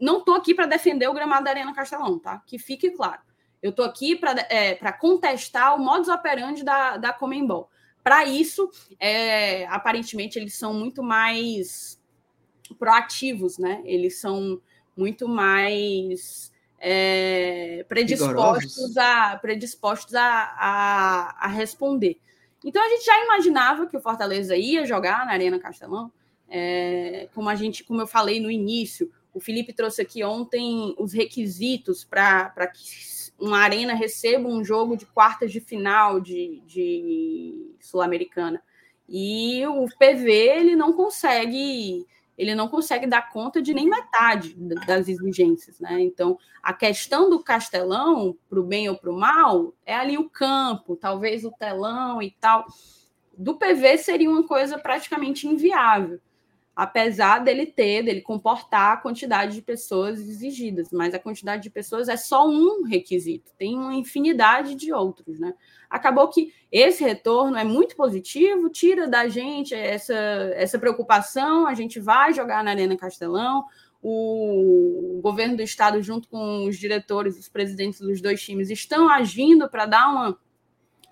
Não estou aqui para defender o gramado da Arena Castelão, tá? Que fique claro. Eu estou aqui para é, contestar o modus operandi da, da Comembol. Para isso, é, aparentemente, eles são muito mais proativos, né? Eles são muito mais é, predispostos, a, predispostos a, a, a, responder. Então a gente já imaginava que o Fortaleza ia jogar na Arena Castelão, é, como a gente, como eu falei no início, o Felipe trouxe aqui ontem os requisitos para que uma arena receba um jogo de quartas de final de, de Sul-Americana. E o PV ele não consegue ele não consegue dar conta de nem metade das exigências, né? Então, a questão do Castelão, para o bem ou para o mal, é ali o campo, talvez o telão e tal. Do PV seria uma coisa praticamente inviável apesar dele ter, dele comportar a quantidade de pessoas exigidas, mas a quantidade de pessoas é só um requisito, tem uma infinidade de outros, né? Acabou que esse retorno é muito positivo, tira da gente essa, essa preocupação, a gente vai jogar na Arena Castelão, o governo do estado, junto com os diretores, os presidentes dos dois times, estão agindo para dar uma,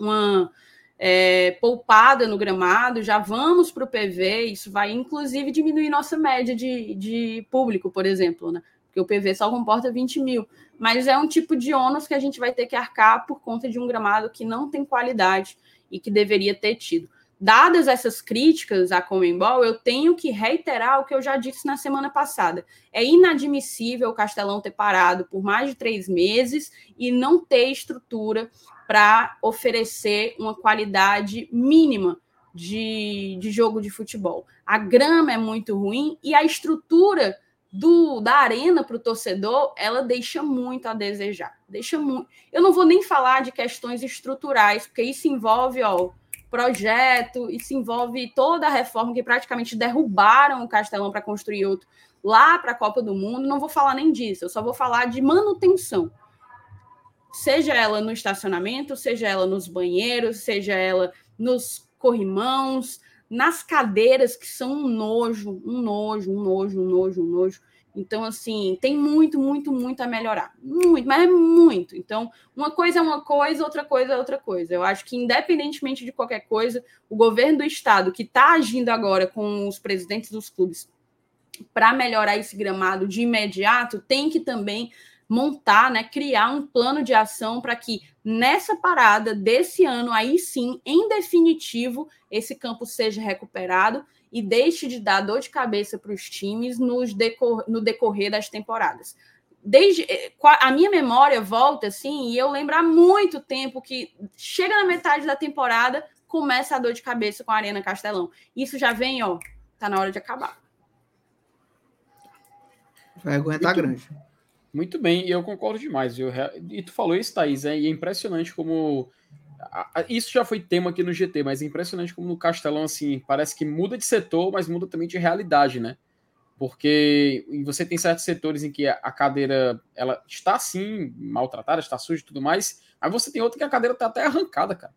uma é, poupada no gramado, já vamos para o PV, isso vai inclusive diminuir nossa média de, de público, por exemplo, né? Porque o PV só comporta 20 mil. Mas é um tipo de ônus que a gente vai ter que arcar por conta de um gramado que não tem qualidade e que deveria ter tido. Dadas essas críticas à Comembol, eu tenho que reiterar o que eu já disse na semana passada. É inadmissível o Castelão ter parado por mais de três meses e não ter estrutura para oferecer uma qualidade mínima de, de jogo de futebol. A grama é muito ruim e a estrutura do, da arena para o torcedor, ela deixa muito a desejar. Deixa muito. Eu não vou nem falar de questões estruturais, porque isso envolve ó, projeto, isso envolve toda a reforma que praticamente derrubaram o Castelão para construir outro lá para a Copa do Mundo. Não vou falar nem disso, eu só vou falar de manutenção seja ela no estacionamento, seja ela nos banheiros, seja ela nos corrimãos, nas cadeiras que são um nojo, um nojo, um nojo, um nojo, um nojo. Então, assim, tem muito, muito, muito a melhorar. Muito, mas é muito. Então, uma coisa é uma coisa, outra coisa é outra coisa. Eu acho que, independentemente de qualquer coisa, o governo do Estado, que está agindo agora com os presidentes dos clubes para melhorar esse gramado de imediato, tem que também montar, né, criar um plano de ação para que nessa parada desse ano, aí sim, em definitivo, esse campo seja recuperado e deixe de dar dor de cabeça para os times nos decor no decorrer das temporadas. Desde eh, a minha memória volta assim, e eu lembro há muito tempo que chega na metade da temporada, começa a dor de cabeça com a Arena Castelão. Isso já vem, ó, tá na hora de acabar. Vai aguentar grande. Muito bem, eu concordo demais. Eu, e tu falou isso, Thaís, é, e é impressionante como. Isso já foi tema aqui no GT, mas é impressionante como no Castelão, assim, parece que muda de setor, mas muda também de realidade, né? Porque você tem certos setores em que a cadeira ela está assim, maltratada, está suja e tudo mais, aí você tem outro que a cadeira está até arrancada, cara.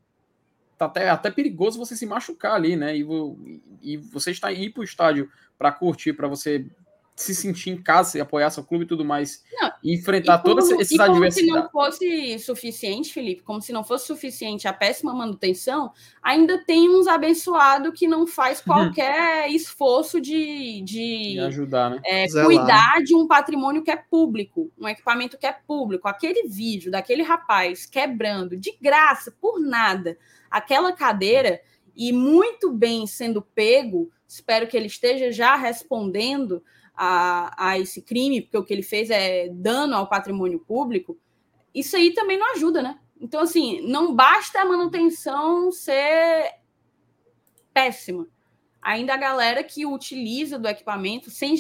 Tá até, até perigoso você se machucar ali, né? E, e você está ir para o estádio para curtir, para você se sentir em casa e apoiar seu clube e tudo mais. Não, e enfrentar e como, todas essas e como se não fosse suficiente, Felipe, como se não fosse suficiente a péssima manutenção, ainda tem uns abençoados que não faz uhum. qualquer esforço de, de, de ajudar, né? É, cuidar de um patrimônio que é público, um equipamento que é público. Aquele vídeo daquele rapaz quebrando de graça, por nada, aquela cadeira e muito bem sendo pego, espero que ele esteja já respondendo a, a esse crime, porque o que ele fez é dano ao patrimônio público, isso aí também não ajuda, né? Então, assim, não basta a manutenção ser péssima. Ainda a galera que utiliza do equipamento, sem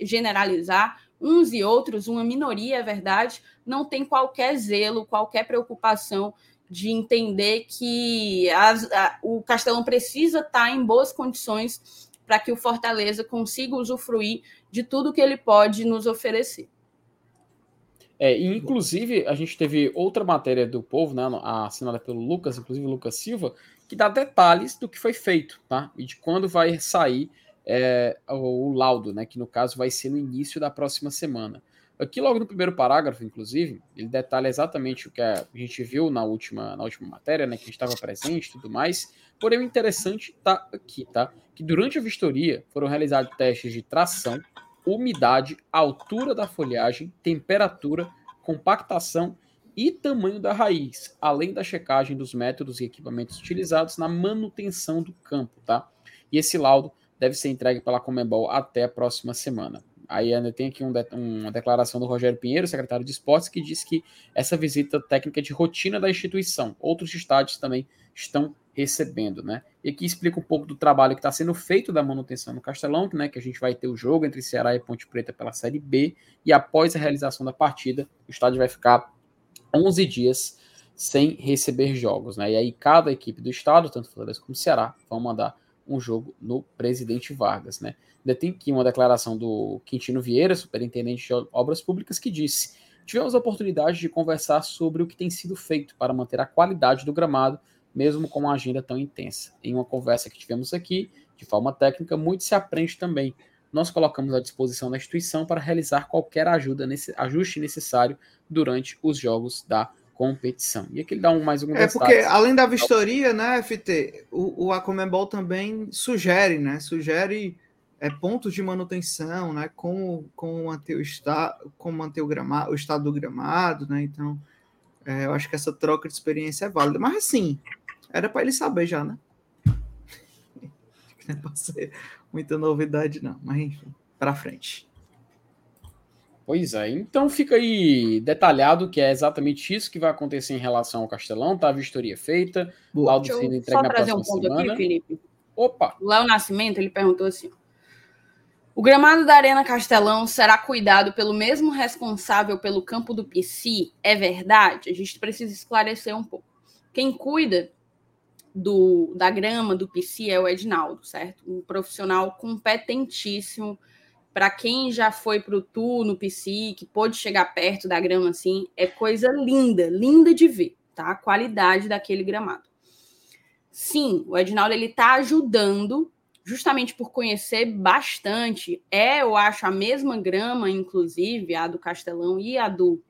generalizar, uns e outros, uma minoria, é verdade, não tem qualquer zelo, qualquer preocupação de entender que as, a, o Castelão precisa estar em boas condições para que o Fortaleza consiga usufruir de tudo que ele pode nos oferecer. É, e inclusive, a gente teve outra matéria do povo, né, assinada pelo Lucas, inclusive Lucas Silva, que dá detalhes do que foi feito, tá? E de quando vai sair é, o, o, laudo, né? Que no caso vai ser no início da próxima semana. Aqui, logo no primeiro parágrafo, inclusive, ele detalha exatamente o que a gente viu na última, na última matéria, né? Que a gente estava presente e tudo mais. Porém, o interessante está aqui, tá? Que durante a vistoria foram realizados testes de tração, umidade, altura da folhagem, temperatura, compactação e tamanho da raiz, além da checagem dos métodos e equipamentos utilizados na manutenção do campo, tá? E esse laudo deve ser entregue pela Comebol até a próxima semana. Aí ainda tem aqui um de, uma declaração do Rogério Pinheiro, secretário de esportes, que diz que essa visita técnica é de rotina da instituição. Outros estádios também estão recebendo, né? E aqui explica um pouco do trabalho que está sendo feito da manutenção no Castelão, né? Que a gente vai ter o jogo entre Ceará e Ponte Preta pela Série B, e após a realização da partida, o estádio vai ficar 11 dias sem receber jogos, né? E aí cada equipe do estado, tanto Fortaleza como Ceará, vão mandar um jogo no Presidente Vargas, né? Ainda tem aqui uma declaração do Quintino Vieira, superintendente de obras públicas, que disse: Tivemos a oportunidade de conversar sobre o que tem sido feito para manter a qualidade do gramado, mesmo com uma agenda tão intensa. Em uma conversa que tivemos aqui, de forma técnica, muito se aprende também. Nós colocamos à disposição da instituição para realizar qualquer ajuda nesse, ajuste necessário durante os jogos da competição. E aqui ele dá um, mais um É porque, além da vistoria, né, FT, o, o Acomebol também sugere, né, sugere é, pontos de manutenção, né, como, como manter o, está, como manter o, gramado, o estado do gramado, né, então é, eu acho que essa troca de experiência é válida. Mas assim, era para ele saber já, né? Não é para ser muita novidade, não. Mas enfim, para frente. Pois é, então fica aí detalhado que é exatamente isso que vai acontecer em relação ao Castelão, tá? A vistoria feita, o laudo sendo entregue na próxima um ponto semana. Aqui, Felipe. Opa! O Léo Nascimento, ele perguntou assim: O gramado da Arena Castelão será cuidado pelo mesmo responsável pelo campo do PC? É verdade? A gente precisa esclarecer um pouco. Quem cuida do, da grama do PC é o Edinaldo, certo? Um profissional competentíssimo para quem já foi para o tour no PC, que pôde chegar perto da grama assim, é coisa linda, linda de ver, tá? A qualidade daquele gramado. Sim, o Edinaldo ele está ajudando, justamente por conhecer bastante. É, eu acho, a mesma grama, inclusive, a do Castelão e a do,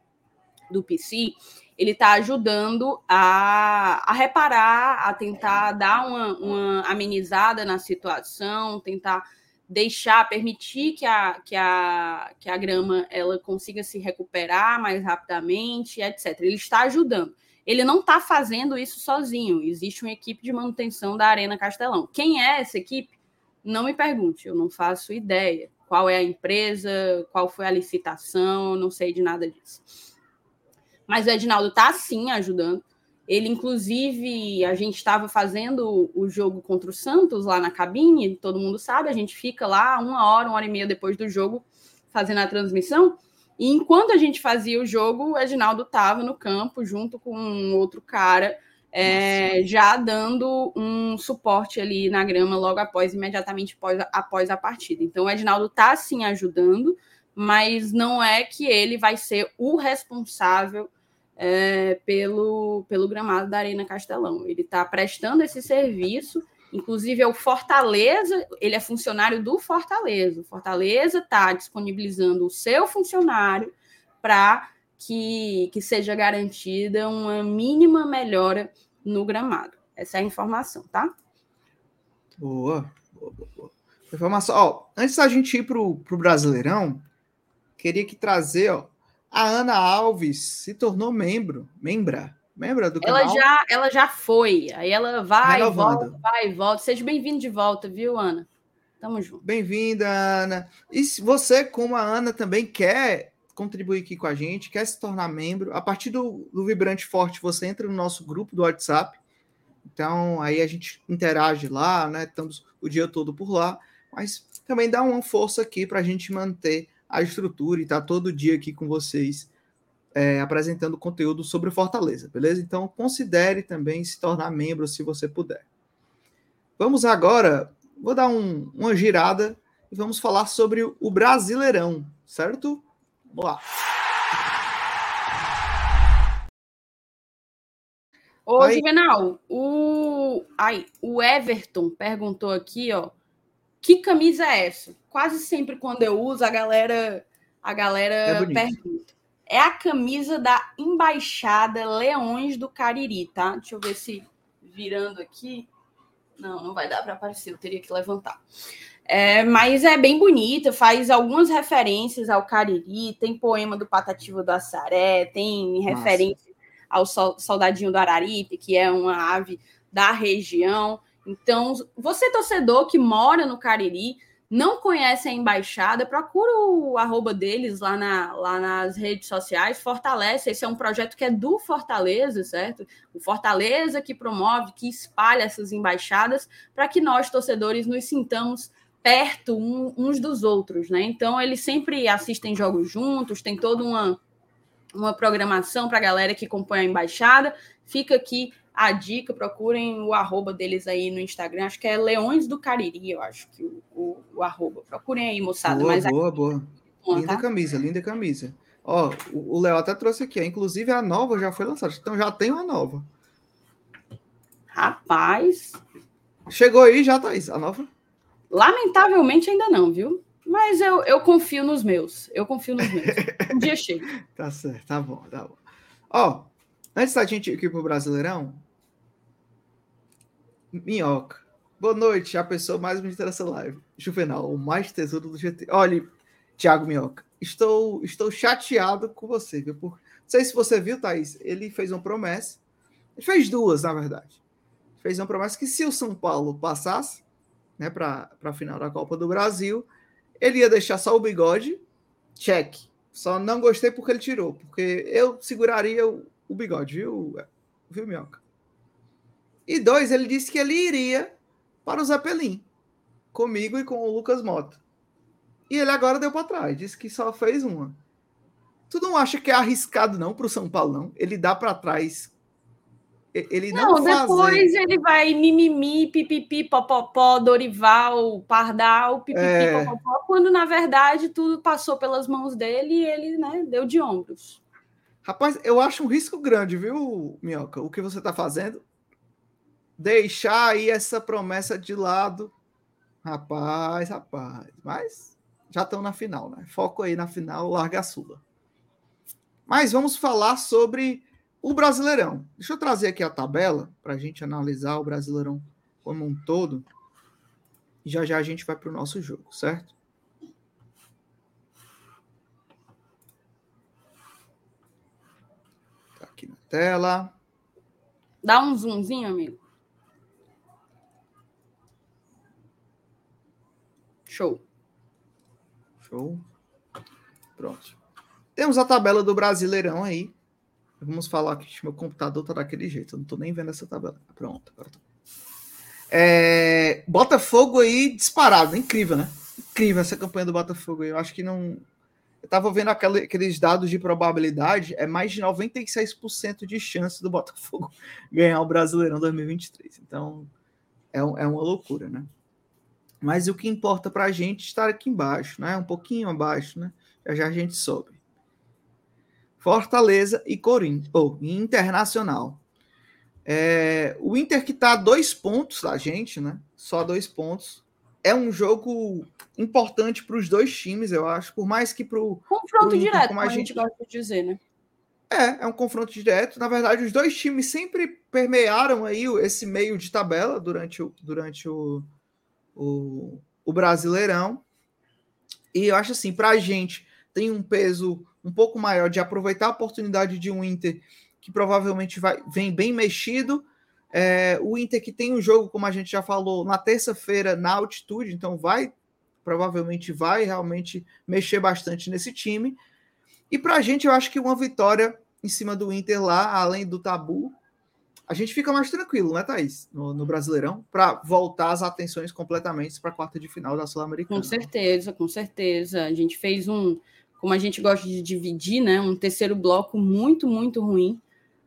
do PC. Ele está ajudando a, a reparar, a tentar dar uma, uma amenizada na situação, tentar deixar, permitir que a, que a, que a grama ela consiga se recuperar mais rapidamente, etc. Ele está ajudando. Ele não está fazendo isso sozinho. Existe uma equipe de manutenção da Arena Castelão. Quem é essa equipe? Não me pergunte, eu não faço ideia. Qual é a empresa, qual foi a licitação, não sei de nada disso. Mas o Edinaldo está sim ajudando. Ele, inclusive, a gente estava fazendo o jogo contra o Santos lá na cabine, todo mundo sabe, a gente fica lá uma hora, uma hora e meia depois do jogo fazendo a transmissão. E enquanto a gente fazia o jogo, o Edinaldo estava no campo junto com um outro cara, é, já dando um suporte ali na grama logo após, imediatamente após, após a partida. Então, o Edinaldo está sim ajudando, mas não é que ele vai ser o responsável é, pelo, pelo gramado da Arena Castelão. Ele está prestando esse serviço, inclusive é o Fortaleza, ele é funcionário do Fortaleza. O Fortaleza está disponibilizando o seu funcionário para que, que seja garantida uma mínima melhora no gramado. Essa é a informação, tá? Boa, boa, boa. Informação. Ó, antes da gente ir para o Brasileirão, queria que trazer, ó, a Ana Alves se tornou membro, membra, membra do canal. Ela já, ela já foi. Aí ela vai, Renovando. volta, vai, e volta. Seja bem-vindo de volta, viu, Ana? Tamo junto. Bem-vinda, Ana. E se você, como a Ana, também quer contribuir aqui com a gente, quer se tornar membro, a partir do, do Vibrante Forte, você entra no nosso grupo do WhatsApp. Então, aí a gente interage lá, né? Estamos o dia todo por lá, mas também dá uma força aqui para a gente manter a estrutura e estar tá todo dia aqui com vocês é, apresentando conteúdo sobre Fortaleza, beleza? Então considere também se tornar membro se você puder. Vamos agora, vou dar um, uma girada e vamos falar sobre o Brasileirão, certo? Vamos lá. Ô, Juvenal, o, ai, o Everton perguntou aqui, ó, que camisa é essa? Quase sempre quando eu uso, a galera, a galera é pergunta. É a camisa da Embaixada Leões do Cariri, tá? Deixa eu ver se virando aqui. Não, não vai dar para aparecer, eu teria que levantar. É, mas é bem bonita, faz algumas referências ao Cariri, tem poema do Patativa do Assaré, tem Nossa. referência ao soldadinho do Araripe, que é uma ave da região. Então, você torcedor que mora no Cariri, não conhece a embaixada, procura o arroba deles lá, na, lá nas redes sociais, fortalece. Esse é um projeto que é do Fortaleza, certo? O Fortaleza que promove, que espalha essas embaixadas para que nós, torcedores, nos sintamos perto uns dos outros, né? Então, eles sempre assistem jogos juntos, tem toda uma, uma programação para a galera que compõe a embaixada. Fica aqui a dica, procurem o arroba deles aí no Instagram, acho que é Leões do Cariri, eu acho que o, o, o arroba. Procurem aí, moçada. Boa, mas boa, boa. linda tá? camisa, linda camisa. Ó, o Léo até trouxe aqui, inclusive a nova já foi lançada, então já tem uma nova. Rapaz. Chegou aí já, Thaís, a nova? Lamentavelmente ainda não, viu? Mas eu, eu confio nos meus. Eu confio nos meus. Um dia chega. tá certo, tá bom, tá bom. Ó, antes da gente ir pro Brasileirão, Minhoca. Boa noite, a pessoa mais bonita dessa live. Juvenal, o mais tesouro do GT. Olha, Thiago Minhoca, estou, estou chateado com você, viu? Por... Não sei se você viu, Thaís, ele fez uma promessa. Ele fez duas, na verdade. Fez uma promessa que se o São Paulo passasse né, para a final da Copa do Brasil, ele ia deixar só o bigode, check. Só não gostei porque ele tirou, porque eu seguraria o, o bigode, viu, viu, Minhoca? E dois, ele disse que ele iria para o Zeppelin, comigo e com o Lucas Mota. E ele agora deu para trás, disse que só fez uma. Tu não acha que é arriscado não para o São Paulo não? Ele dá para trás. Ele não, não depois ele vai mimimi, pipipi, popopó, Dorival, Pardal, pipipi, é... popopó, quando na verdade tudo passou pelas mãos dele e ele, né, deu de ombros. Rapaz, eu acho um risco grande, viu, Minhoca? O que você está fazendo? deixar aí essa promessa de lado. Rapaz, rapaz. Mas já estão na final, né? Foco aí na final, larga a sua. Mas vamos falar sobre o Brasileirão. Deixa eu trazer aqui a tabela para a gente analisar o Brasileirão como um todo. Já já a gente vai para o nosso jogo, certo? Tá aqui na tela. Dá um zoomzinho, amigo. Show. Show. Pronto. Temos a tabela do Brasileirão aí. Vamos falar que meu computador tá daquele jeito. Eu não tô nem vendo essa tabela. Pronto, agora tô. É... Botafogo aí disparado. Incrível, né? Incrível essa campanha do Botafogo. Eu acho que não. Eu tava vendo aquele, aqueles dados de probabilidade. É mais de 96% de chance do Botafogo ganhar o Brasileirão 2023. Então, é, é uma loucura, né? Mas o que importa para a gente é estar aqui embaixo, né? Um pouquinho abaixo, né? Já já a gente sobe. Fortaleza e Corinthians, ou oh, Internacional. É, o Inter que está a dois pontos da gente, né? Só dois pontos. É um jogo importante para os dois times, eu acho. Por mais que para o. Confronto Inter, direto, como a, gente gosta de dizer, né? É, é um confronto direto. Na verdade, os dois times sempre permearam aí esse meio de tabela durante o, durante o, o, o Brasileirão. E eu acho assim, para a gente tem um peso um pouco maior de aproveitar a oportunidade de um Inter que provavelmente vai, vem bem mexido. É, o Inter que tem um jogo, como a gente já falou, na terça-feira na altitude, então vai, provavelmente vai realmente mexer bastante nesse time. E para a gente, eu acho que uma vitória em cima do Inter lá, além do tabu, a gente fica mais tranquilo, né, Thaís, no, no Brasileirão, para voltar as atenções completamente para a quarta de final da Sul-Americana. Com certeza, com certeza. A gente fez um, como a gente gosta de dividir, né, um terceiro bloco muito, muito ruim,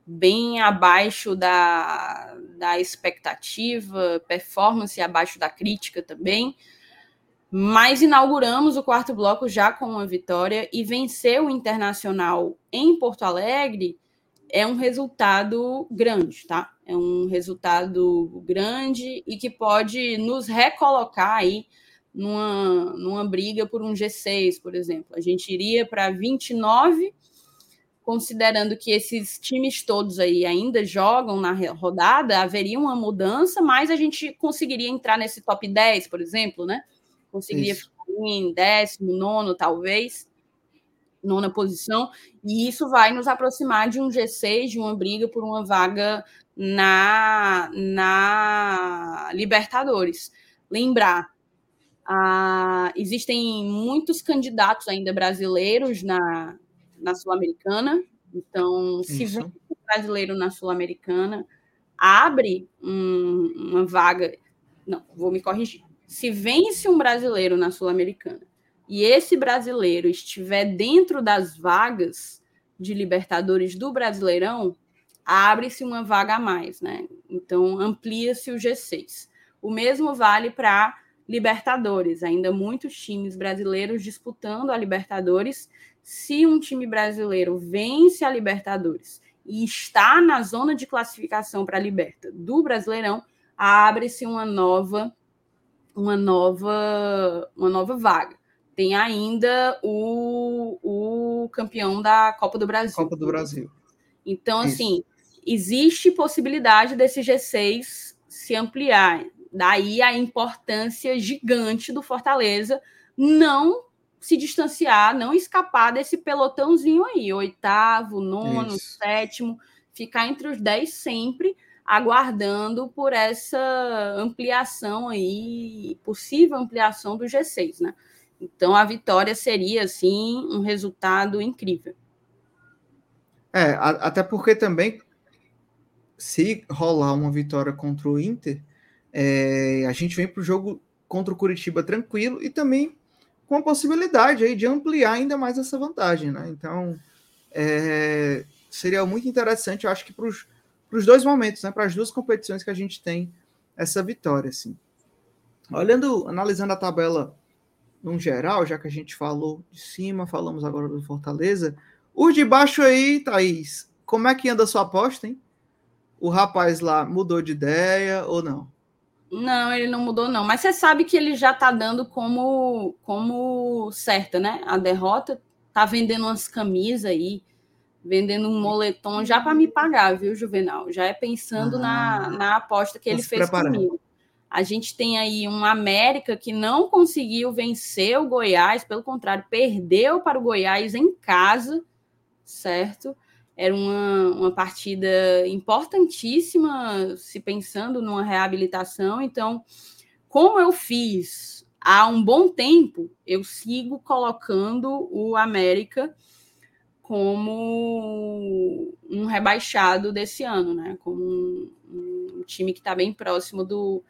bem abaixo da, da expectativa, performance abaixo da crítica também. Mas inauguramos o quarto bloco já com uma vitória e vencer o Internacional em Porto Alegre é um resultado grande, tá? É um resultado grande e que pode nos recolocar aí numa, numa briga por um G6, por exemplo. A gente iria para 29 considerando que esses times todos aí ainda jogam na rodada, haveria uma mudança, mas a gente conseguiria entrar nesse top 10, por exemplo, né? Conseguiria isso. ficar em décimo, nono, talvez, nona posição, e isso vai nos aproximar de um G6, de uma briga por uma vaga na, na Libertadores. Lembrar, ah, existem muitos candidatos ainda brasileiros na, na Sul-Americana. Então, se Isso. vem um brasileiro na Sul-Americana, abre um, uma vaga. Não, vou me corrigir. Se vence um brasileiro na Sul-Americana e esse brasileiro estiver dentro das vagas de Libertadores do Brasileirão, abre-se uma vaga a mais, né? Então amplia-se o G6. O mesmo vale para Libertadores, ainda muitos times brasileiros disputando a Libertadores se um time brasileiro vence a Libertadores e está na zona de classificação para a Liberta do Brasileirão, abre-se uma nova uma nova uma nova vaga. Tem ainda o, o campeão da Copa do Brasil. Copa do Brasil. Então, Isso. assim, existe possibilidade desse G6 se ampliar. Daí a importância gigante do Fortaleza não se distanciar, não escapar desse pelotãozinho aí, oitavo, nono, Isso. sétimo, ficar entre os dez sempre, aguardando por essa ampliação aí, possível ampliação do G6, né? Então a vitória seria assim um resultado incrível. É, a, até porque também se rolar uma vitória contra o Inter, é, a gente vem para o jogo contra o Curitiba tranquilo e também com a possibilidade aí de ampliar ainda mais essa vantagem, né? Então, é, seria muito interessante, eu acho que para os dois momentos, né? Para as duas competições que a gente tem essa vitória, assim. Olhando, analisando a tabela no geral, já que a gente falou de cima, falamos agora do Fortaleza, os de baixo aí, Thaís, como é que anda a sua aposta, hein? O rapaz lá mudou de ideia ou não? Não, ele não mudou, não. Mas você sabe que ele já tá dando como, como certa, né? A derrota. Tá vendendo umas camisas aí, vendendo um moletom já para me pagar, viu, Juvenal? Já é pensando ah, na, na aposta que ele fez preparando. comigo. A gente tem aí um América que não conseguiu vencer o Goiás, pelo contrário, perdeu para o Goiás em casa, certo? Era uma, uma partida importantíssima, se pensando numa reabilitação. Então, como eu fiz há um bom tempo, eu sigo colocando o América como um rebaixado desse ano, né? Como um, um time que está bem próximo do,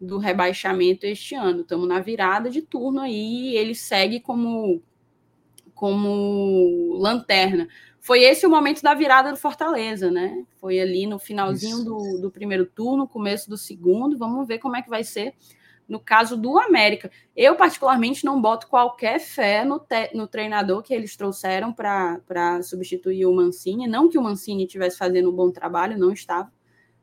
do rebaixamento este ano. Estamos na virada de turno aí, ele segue como como lanterna foi esse o momento da virada do Fortaleza, né? Foi ali no finalzinho do, do, primeiro turno, começo do segundo. Vamos ver como é que vai ser no caso do América. Eu, particularmente, não boto qualquer fé no, te, no treinador que eles trouxeram para substituir o Mancini. Não que o Mancini estivesse fazendo um bom trabalho, não estava,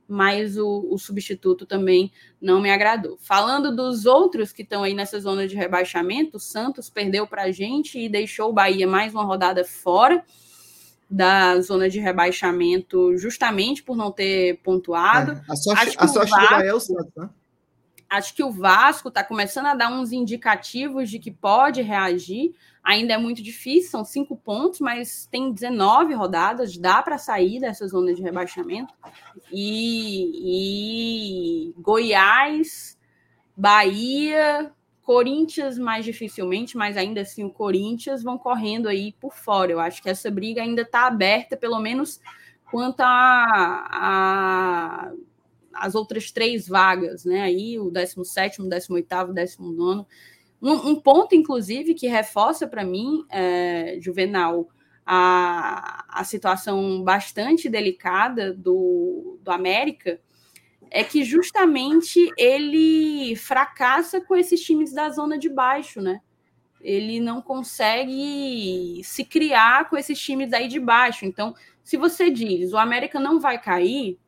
mas o, o substituto também não me agradou. Falando dos outros que estão aí nessa zona de rebaixamento, o Santos perdeu para a gente e deixou o Bahia mais uma rodada fora da zona de rebaixamento justamente por não ter pontuado. É, a sorte, a sorte Vasco, do Bahia é o Santos, né? Acho que o Vasco está começando a dar uns indicativos de que pode reagir. Ainda é muito difícil, são cinco pontos, mas tem 19 rodadas, dá para sair dessa zona de rebaixamento. E, e Goiás, Bahia, Corinthians mais dificilmente, mas ainda assim o Corinthians vão correndo aí por fora. Eu acho que essa briga ainda está aberta, pelo menos quanto a, a, as outras três vagas, né? Aí o 17, 18, 19. Um, um ponto, inclusive, que reforça para mim, é, Juvenal, a, a situação bastante delicada do, do América é que justamente ele fracassa com esses times da zona de baixo, né? Ele não consegue se criar com esses times aí de baixo. Então, se você diz o América não vai cair,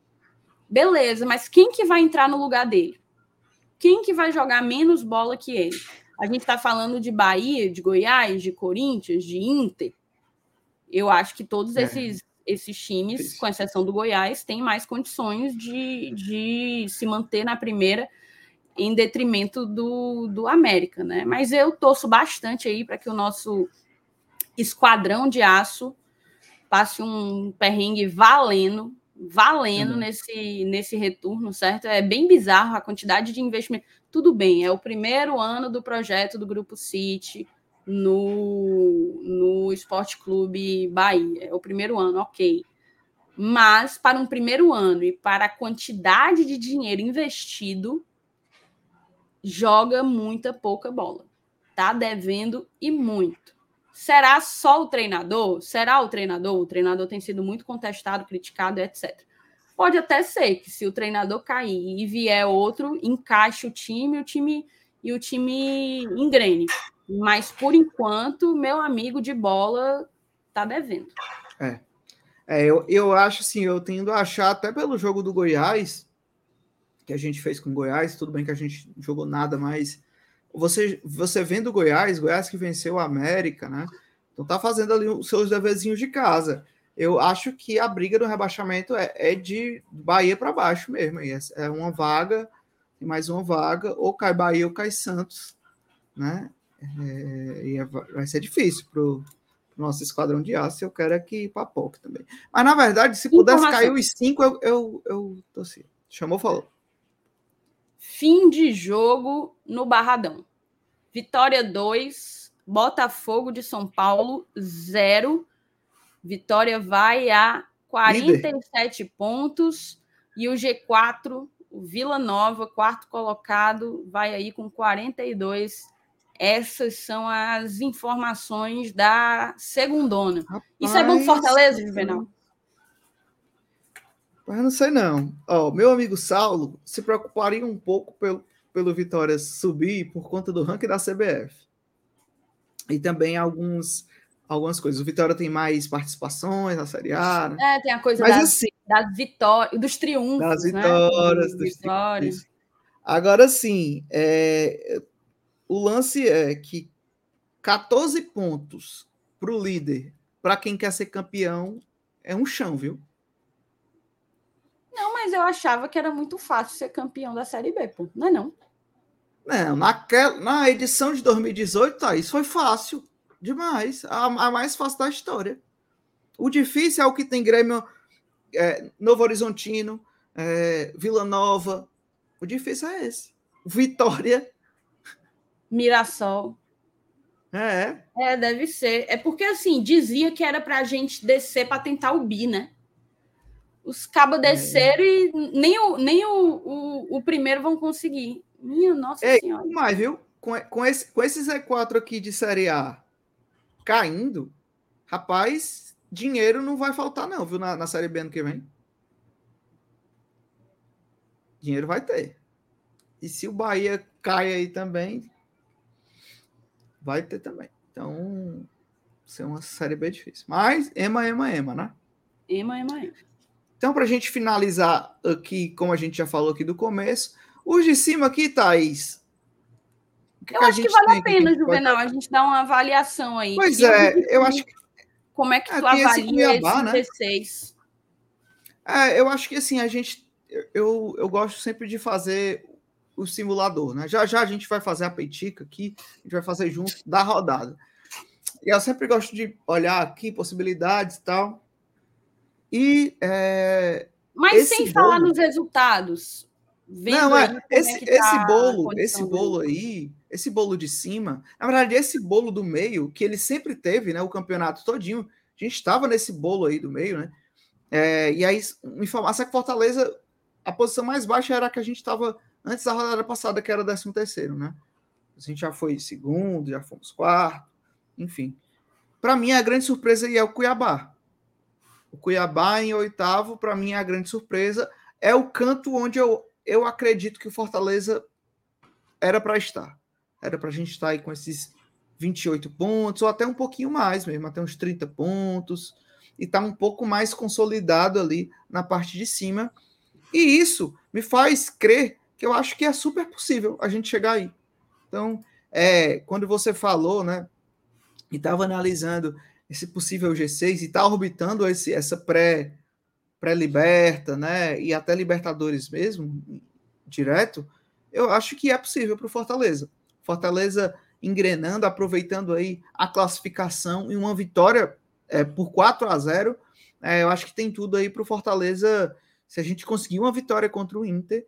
beleza, mas quem que vai entrar no lugar dele? Quem que vai jogar menos bola que ele? A gente está falando de Bahia, de Goiás, de Corinthians, de Inter. Eu acho que todos é. esses, esses times, com exceção do Goiás, têm mais condições de, de se manter na primeira em detrimento do, do América, né? Mas eu torço bastante aí para que o nosso esquadrão de aço passe um perrengue valendo, valendo uhum. nesse, nesse retorno, certo? É bem bizarro a quantidade de investimento. Tudo bem, é o primeiro ano do projeto do Grupo City no, no Esporte Clube Bahia. É o primeiro ano, ok. Mas para um primeiro ano e para a quantidade de dinheiro investido, joga muita pouca bola. Tá devendo e muito. Será só o treinador? Será o treinador? O treinador tem sido muito contestado, criticado, etc. Pode até ser que se o treinador cair e vier outro, encaixe o time, o time e o time engrene. Mas por enquanto, meu amigo de bola tá devendo. É. é eu, eu acho assim, eu tendo a achar até pelo jogo do Goiás, que a gente fez com o Goiás, tudo bem que a gente jogou nada, mas você, você vendo o Goiás, Goiás que venceu a América, né? Então tá fazendo ali os seus deverzinhos de casa. Eu acho que a briga do rebaixamento é, é de Bahia para baixo mesmo. É, é uma vaga, mais uma vaga, ou cai Bahia ou cai Santos, né? É, e é, vai ser difícil pro nosso esquadrão de aço. Eu quero aqui para POC também. Mas na verdade, se pudesse cair os cinco, eu, eu, eu torci. Chamou, falou. Fim de jogo no Barradão. Vitória 2, Botafogo de São Paulo 0. Vitória vai a 47 Líder. pontos e o G4, o Vila Nova, quarto colocado, vai aí com 42. Essas são as informações da segundona. Rapaz, Isso é bom Fortaleza, Juvenal? Mas não sei não. Ó, meu amigo Saulo se preocuparia um pouco pelo, pelo Vitória subir por conta do ranking da CBF. E também alguns algumas coisas. O Vitória tem mais participações na Série A. Né? É, tem a coisa Mas, das, assim, das vitórias, dos triunfos. Das né? vitórias, né? dos vitórias. Agora sim, é, o lance é que 14 pontos para o líder, para quem quer ser campeão, é um chão, viu? Não, mas eu achava que era muito fácil ser campeão da Série B, pô. Não é não? Não, naquela, na edição de 2018, tá, isso foi fácil demais. A, a mais fácil da história. O difícil é o que tem Grêmio, é, Novo Horizontino, é, Vila Nova. O difícil é esse. Vitória. Mirassol. É. É, deve ser. É porque, assim, dizia que era pra gente descer para tentar o bi, né? Os cabos é. desceram é. e nem, o, nem o, o, o, primeiro vão conseguir. Minha nossa Ei, senhora. Mas, viu? Com, com, esse, com esse Z4 aqui de Série A caindo, rapaz, dinheiro não vai faltar, não, viu? Na, na Série B ano que vem. Dinheiro vai ter. E se o Bahia cai aí também, vai ter também. Então, ser uma Série B difícil. Mas, ema, ema, ema, né? Ema, ema, ema. Então, para a gente finalizar aqui, como a gente já falou aqui do começo, os de cima aqui, Thaís. Que eu que acho que vale a pena, Juvenal, a gente dar uma avaliação aí. Pois é, eu acho que. Como é que é, tu avalia esse, Cuiabá, esse 16? Né? É, eu acho que assim, a gente. Eu, eu gosto sempre de fazer o simulador, né? Já já a gente vai fazer a peitica aqui, a gente vai fazer junto da rodada. E eu sempre gosto de olhar aqui possibilidades e tal. E. É, Mas sem bolo... falar nos resultados. Não, é, esse, é tá esse bolo, esse bolo aí, esse bolo de cima, na verdade, esse bolo do meio, que ele sempre teve, né? O campeonato todinho, a gente estava nesse bolo aí do meio, né? É, e aí, informação é que Fortaleza, a posição mais baixa era a que a gente estava antes da rodada passada, que era o 13 terceiro, né? A gente já foi segundo, já fomos quarto, enfim. Para mim, a grande surpresa é o Cuiabá. O Cuiabá em oitavo, para mim, a grande surpresa. É o canto onde eu, eu acredito que o Fortaleza era para estar. Era para a gente estar aí com esses 28 pontos, ou até um pouquinho mais mesmo, até uns 30 pontos, e tá um pouco mais consolidado ali na parte de cima. E isso me faz crer eu acho que é super possível a gente chegar aí. Então, é, quando você falou, né, e estava analisando esse possível G6 e está orbitando esse, essa pré pré-liberta, né? E até Libertadores mesmo, direto, eu acho que é possível para o Fortaleza. Fortaleza engrenando, aproveitando aí a classificação e uma vitória é, por 4 a 0 é, eu acho que tem tudo aí para o Fortaleza, se a gente conseguir uma vitória contra o Inter,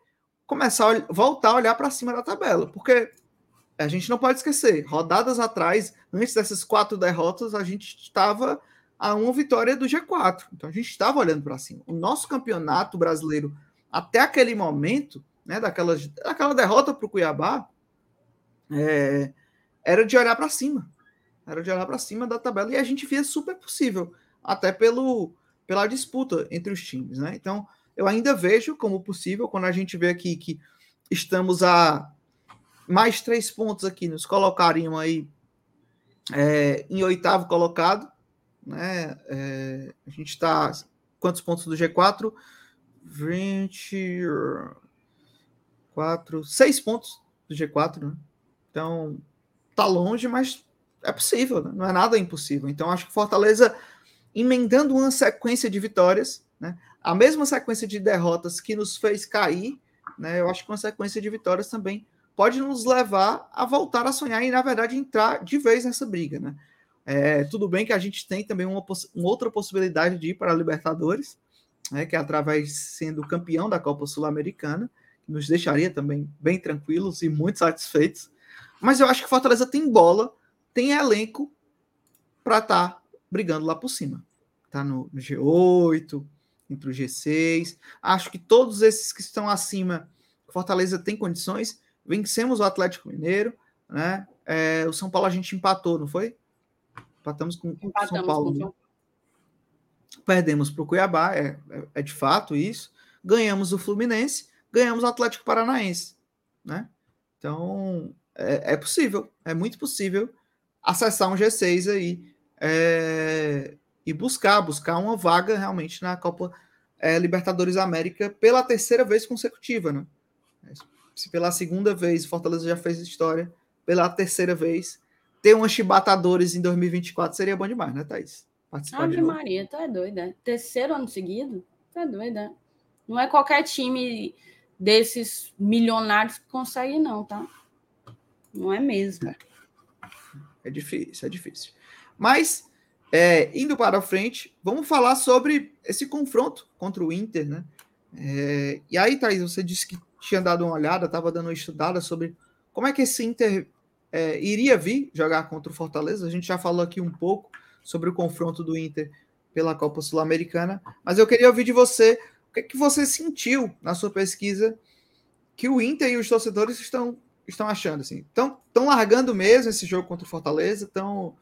começar a voltar a olhar para cima da tabela, porque a gente não pode esquecer, rodadas atrás, antes dessas quatro derrotas, a gente estava a uma vitória do G4. Então a gente estava olhando para cima. O nosso campeonato brasileiro, até aquele momento, né, daquela, daquela derrota para o Cuiabá, é, era de olhar para cima. Era de olhar para cima da tabela. E a gente via super possível, até pelo, pela disputa entre os times. Né? Então, eu ainda vejo como possível, quando a gente vê aqui que estamos a mais três pontos aqui, nos colocariam aí é, em oitavo colocado. Né? É, a gente está. Quantos pontos do G4? 24. Seis pontos do G4, né? Então, tá longe, mas é possível, né? não é nada impossível. Então, acho que Fortaleza, emendando uma sequência de vitórias, né? a mesma sequência de derrotas que nos fez cair, né? eu acho que uma sequência de vitórias também pode nos levar a voltar a sonhar e, na verdade, entrar de vez nessa briga. Né? É, tudo bem que a gente tem também uma, uma outra possibilidade de ir para a Libertadores, né, que é através sendo campeão da Copa Sul-Americana, que nos deixaria também bem tranquilos e muito satisfeitos. Mas eu acho que Fortaleza tem bola, tem elenco para estar tá brigando lá por cima. Tá no G8, entre o G6. Acho que todos esses que estão acima, Fortaleza tem condições vencemos o Atlético Mineiro, né? É, o São Paulo a gente empatou, não foi? Empatamos com o São Paulo. Com... Né? Perdemos para o Cuiabá, é, é, é, de fato isso. Ganhamos o Fluminense, ganhamos o Atlético Paranaense, né? Então é, é possível, é muito possível acessar um G6 aí é, e buscar, buscar uma vaga realmente na Copa é, Libertadores América pela terceira vez consecutiva, né? se pela segunda vez o Fortaleza já fez história, pela terceira vez, ter uma chibatadores em 2024 seria bom demais, né, Thaís? Participar Ave Maria, tá é doida. Terceiro ano seguido? Tá doida. Não é qualquer time desses milionários que consegue, não, tá? Não é mesmo. É, é difícil, é difícil. Mas, é, indo para frente, vamos falar sobre esse confronto contra o Inter, né? É, e aí, Thaís, você disse que tinha dado uma olhada, estava dando uma estudada sobre como é que esse Inter é, iria vir jogar contra o Fortaleza. A gente já falou aqui um pouco sobre o confronto do Inter pela Copa Sul-Americana, mas eu queria ouvir de você o que, é que você sentiu na sua pesquisa que o Inter e os torcedores estão, estão achando assim. Estão largando mesmo esse jogo contra o Fortaleza? Estão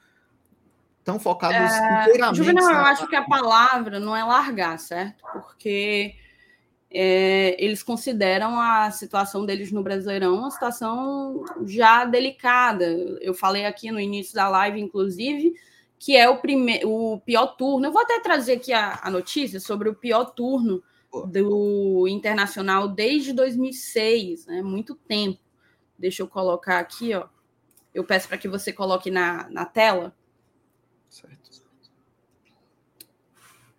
tão focados é, inteiramente? Juvenal, na... eu acho que a palavra não é largar, certo? Porque é, eles consideram a situação deles no Brasileirão uma situação já delicada. Eu falei aqui no início da live, inclusive, que é o, primeiro, o pior turno. Eu vou até trazer aqui a, a notícia sobre o pior turno do Internacional desde 2006, né? Muito tempo. Deixa eu colocar aqui, ó. Eu peço para que você coloque na, na tela.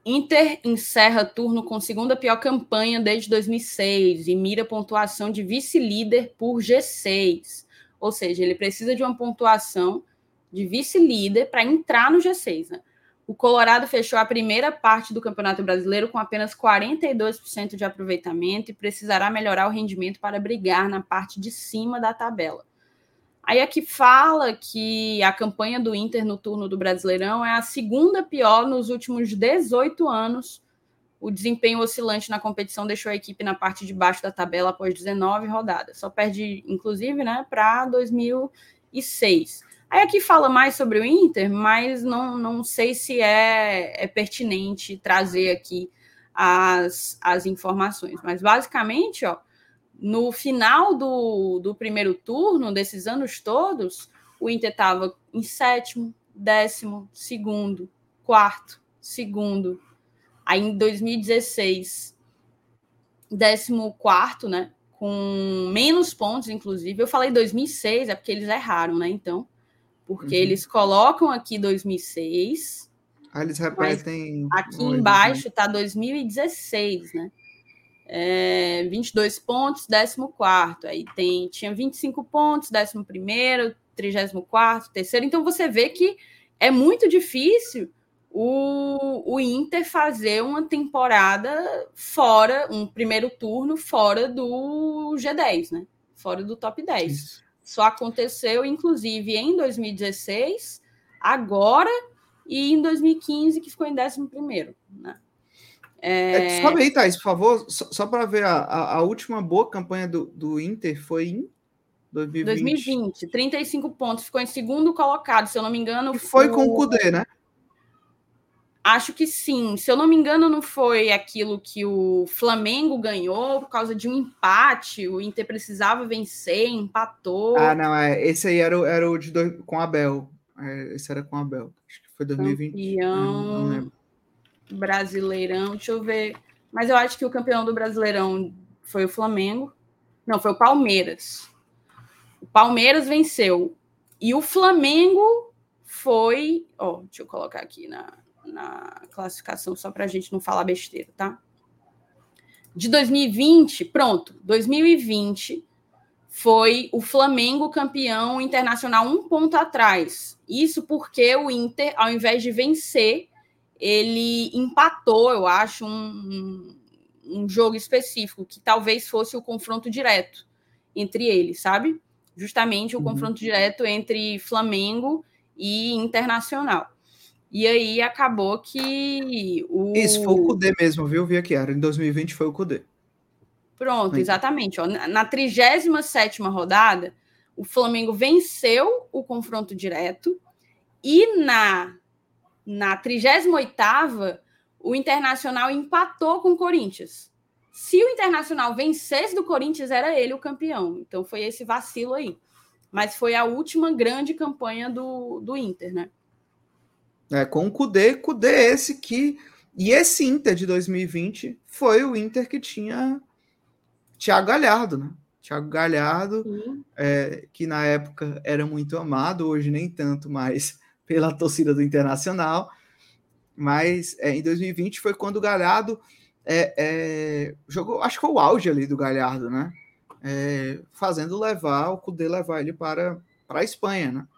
Inter encerra turno com segunda pior campanha desde 2006 e mira pontuação de vice-líder por G6. Ou seja, ele precisa de uma pontuação de vice-líder para entrar no G6. Né? O Colorado fechou a primeira parte do Campeonato Brasileiro com apenas 42% de aproveitamento e precisará melhorar o rendimento para brigar na parte de cima da tabela. Aí aqui fala que a campanha do Inter no turno do Brasileirão é a segunda pior nos últimos 18 anos. O desempenho oscilante na competição deixou a equipe na parte de baixo da tabela após 19 rodadas. Só perde, inclusive, né, para 2006. Aí aqui fala mais sobre o Inter, mas não, não sei se é, é pertinente trazer aqui as, as informações. Mas basicamente, ó, no final do, do primeiro turno, desses anos todos, o Inter estava em sétimo, décimo, segundo, quarto, segundo. Aí em 2016, décimo quarto, né? Com menos pontos, inclusive. Eu falei 2006, é porque eles erraram, né? Então, porque uhum. eles colocam aqui 2006. Ah, eles repetem. Aqui embaixo está 2016, né? É, 22 pontos, 14. Aí tem, tinha 25 pontos, 11, 34, terceiro. Então você vê que é muito difícil o, o Inter fazer uma temporada fora, um primeiro turno fora do G10, né? Fora do top 10. Isso. Só aconteceu, inclusive, em 2016, agora e em 2015, que ficou em 11 primeiro, né? É... Sobe aí, Thais, por favor, só, só para ver a, a, última boa campanha do, do Inter foi em 2020. 2020, 35 pontos, ficou em segundo colocado, se eu não me engano. E foi o... com o Cudê, né? Acho que sim. Se eu não me engano, não foi aquilo que o Flamengo ganhou por causa de um empate. O Inter precisava vencer, empatou. Ah, não, é. Esse aí era, o, era o de dois, com Abel. É, esse era com Abel. Acho que foi 2020. Campeão não, não Brasileirão. Deixa eu ver. Mas eu acho que o campeão do Brasileirão foi o Flamengo. Não, foi o Palmeiras. O Palmeiras venceu. E o Flamengo foi. Ó, deixa eu colocar aqui na na classificação, só para a gente não falar besteira, tá? De 2020, pronto, 2020 foi o Flamengo campeão internacional um ponto atrás. Isso porque o Inter, ao invés de vencer, ele empatou, eu acho, um, um jogo específico, que talvez fosse o confronto direto entre eles, sabe? Justamente o uhum. confronto direto entre Flamengo e Internacional. E aí acabou que o. Isso foi o Cudê mesmo, viu? Vi aqui, era em 2020 foi o Cudê. Pronto, exatamente. Ó. Na 37 rodada, o Flamengo venceu o confronto direto e na, na 38 o Internacional empatou com o Corinthians. Se o Internacional vencesse do Corinthians, era ele o campeão. Então foi esse vacilo aí. Mas foi a última grande campanha do, do Inter, né? É, com o Kudê, Kudê esse que. E esse Inter de 2020 foi o Inter que tinha Thiago Galhardo, né? Thiago Galhardo, é, que na época era muito amado, hoje nem tanto mais pela torcida do Internacional. Mas é, em 2020 foi quando o Galhardo é, é, jogou, acho que foi o auge ali do Galhardo, né? É, fazendo levar, o Cudê levar ele para, para a Espanha, né?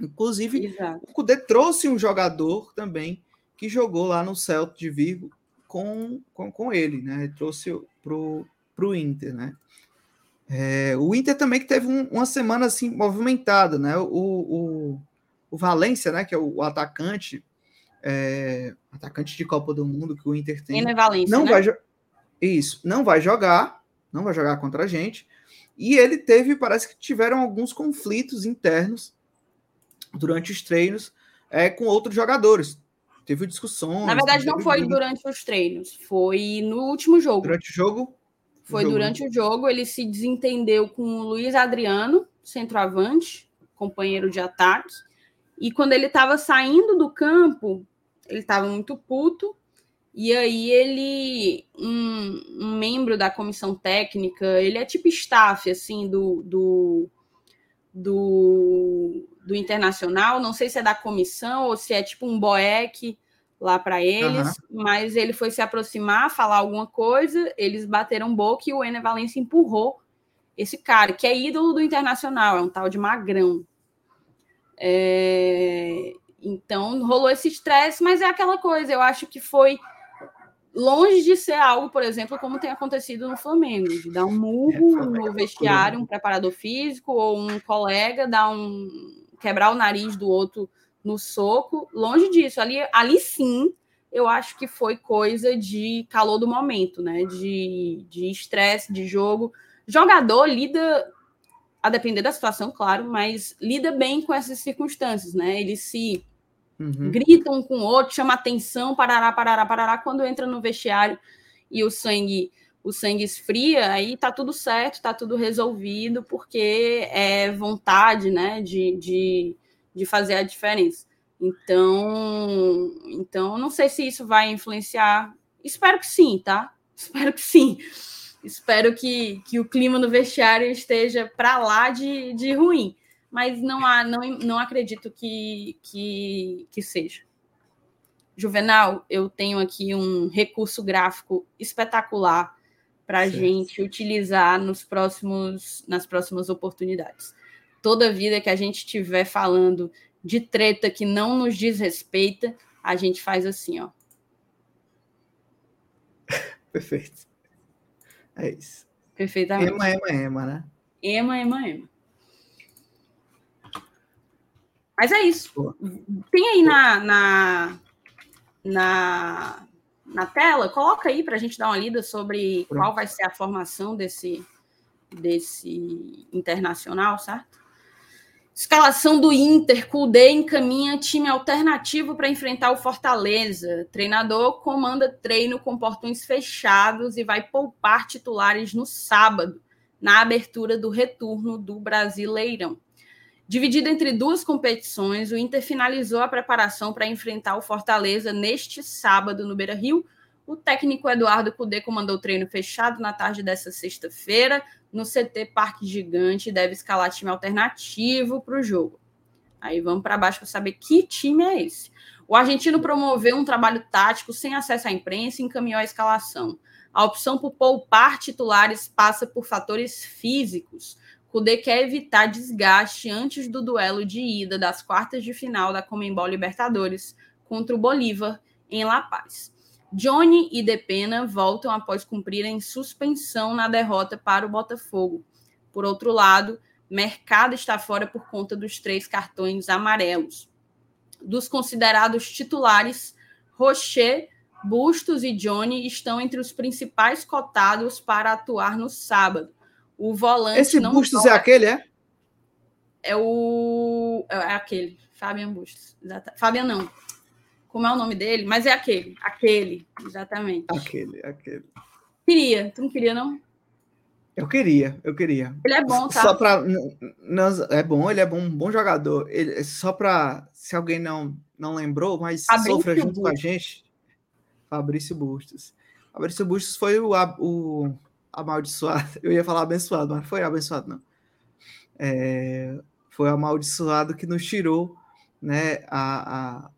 Inclusive, Exato. o Cudê trouxe um jogador também que jogou lá no Celta de Vigo com, com, com ele, né? trouxe pro, pro Inter, né? É, o Inter também que teve um, uma semana assim movimentada, né? O, o, o Valência, né? Que é o, atacante, é, atacante de Copa do Mundo que o Inter tem. É Valência, não né? vai isso, não vai jogar, não vai jogar contra a gente. E ele teve, parece que tiveram alguns conflitos internos durante os treinos é, com outros jogadores. Teve discussões. Na verdade, não foi durante os treinos, foi no último jogo. Durante o jogo? Foi jogo. durante o jogo, ele se desentendeu com o Luiz Adriano, centroavante, companheiro de ataque. E quando ele estava saindo do campo, ele estava muito puto. E aí ele, um, um, membro da comissão técnica, ele é tipo staff, assim, do, do, do do Internacional, não sei se é da comissão ou se é tipo um boeque lá para eles, uhum. mas ele foi se aproximar, falar alguma coisa, eles bateram boca e o Ener Valencia empurrou esse cara, que é ídolo do Internacional, é um tal de Magrão. É... Então rolou esse estresse, mas é aquela coisa, eu acho que foi longe de ser algo, por exemplo, como tem acontecido no Flamengo, de dar um murro é, no vestiário, um preparador físico ou um colega dar um quebrar o nariz do outro no soco. Longe disso. Ali, ali sim, eu acho que foi coisa de calor do momento, né? De estresse, de, de jogo. Jogador lida, a depender da situação, claro, mas lida bem com essas circunstâncias, né? Eles se uhum. gritam um com o outro, chama atenção, parará, parará, parará, quando entra no vestiário e o sangue o sangue esfria, aí tá tudo certo, tá tudo resolvido, porque é vontade, né, de, de, de fazer a diferença. Então, então, não sei se isso vai influenciar. Espero que sim, tá? Espero que sim. Espero que, que o clima no vestiário esteja para lá de, de ruim. mas não há, não, não acredito que, que, que seja. Juvenal, eu tenho aqui um recurso gráfico espetacular para a gente utilizar nos próximos, nas próximas oportunidades. Toda vida que a gente estiver falando de treta que não nos diz respeita, a gente faz assim, ó. Perfeito. É isso. Perfeitamente. Ema, ema, ema, né? Ema, ema, ema. Mas é isso. Pô. Tem aí na, na, na, na tela, coloca aí para a gente dar uma lida sobre Pronto. qual vai ser a formação desse, desse internacional, certo? Escalação do Inter, Kudê encaminha time alternativo para enfrentar o Fortaleza. Treinador comanda treino com portões fechados e vai poupar titulares no sábado, na abertura do retorno do Brasileirão. Dividido entre duas competições, o Inter finalizou a preparação para enfrentar o Fortaleza neste sábado no Beira-Rio. O técnico Eduardo Cudê comandou treino fechado na tarde dessa sexta-feira no CT Parque Gigante e deve escalar time alternativo para o jogo. Aí vamos para baixo para saber que time é esse. O argentino promoveu um trabalho tático sem acesso à imprensa e encaminhou a escalação. A opção por poupar titulares passa por fatores físicos. Kudê quer evitar desgaste antes do duelo de ida das quartas de final da Comembol Libertadores contra o Bolívar em La Paz. Johnny e Depena voltam após cumprirem suspensão na derrota para o Botafogo. Por outro lado, Mercado está fora por conta dos três cartões amarelos. Dos considerados titulares, Rocher, Bustos e Johnny estão entre os principais cotados para atuar no sábado. O volante. Esse Bustos é aquele, é? É o. É aquele. Fabian Bustos. Fabian não. Como é o nome dele? Mas é aquele. Aquele, exatamente. Aquele, aquele. Queria. Tu não queria, não? Eu queria, eu queria. Ele é bom, tá? Só para é bom, ele é bom, um bom jogador. Ele só para se alguém não não lembrou, mas Fabrício sofra junto Bustos. com a gente. Fabrício Bustos. Fabrício Bustos foi o, o amaldiçoado. Eu ia falar abençoado, mas foi abençoado não. É, foi amaldiçoado que nos tirou, né, a, a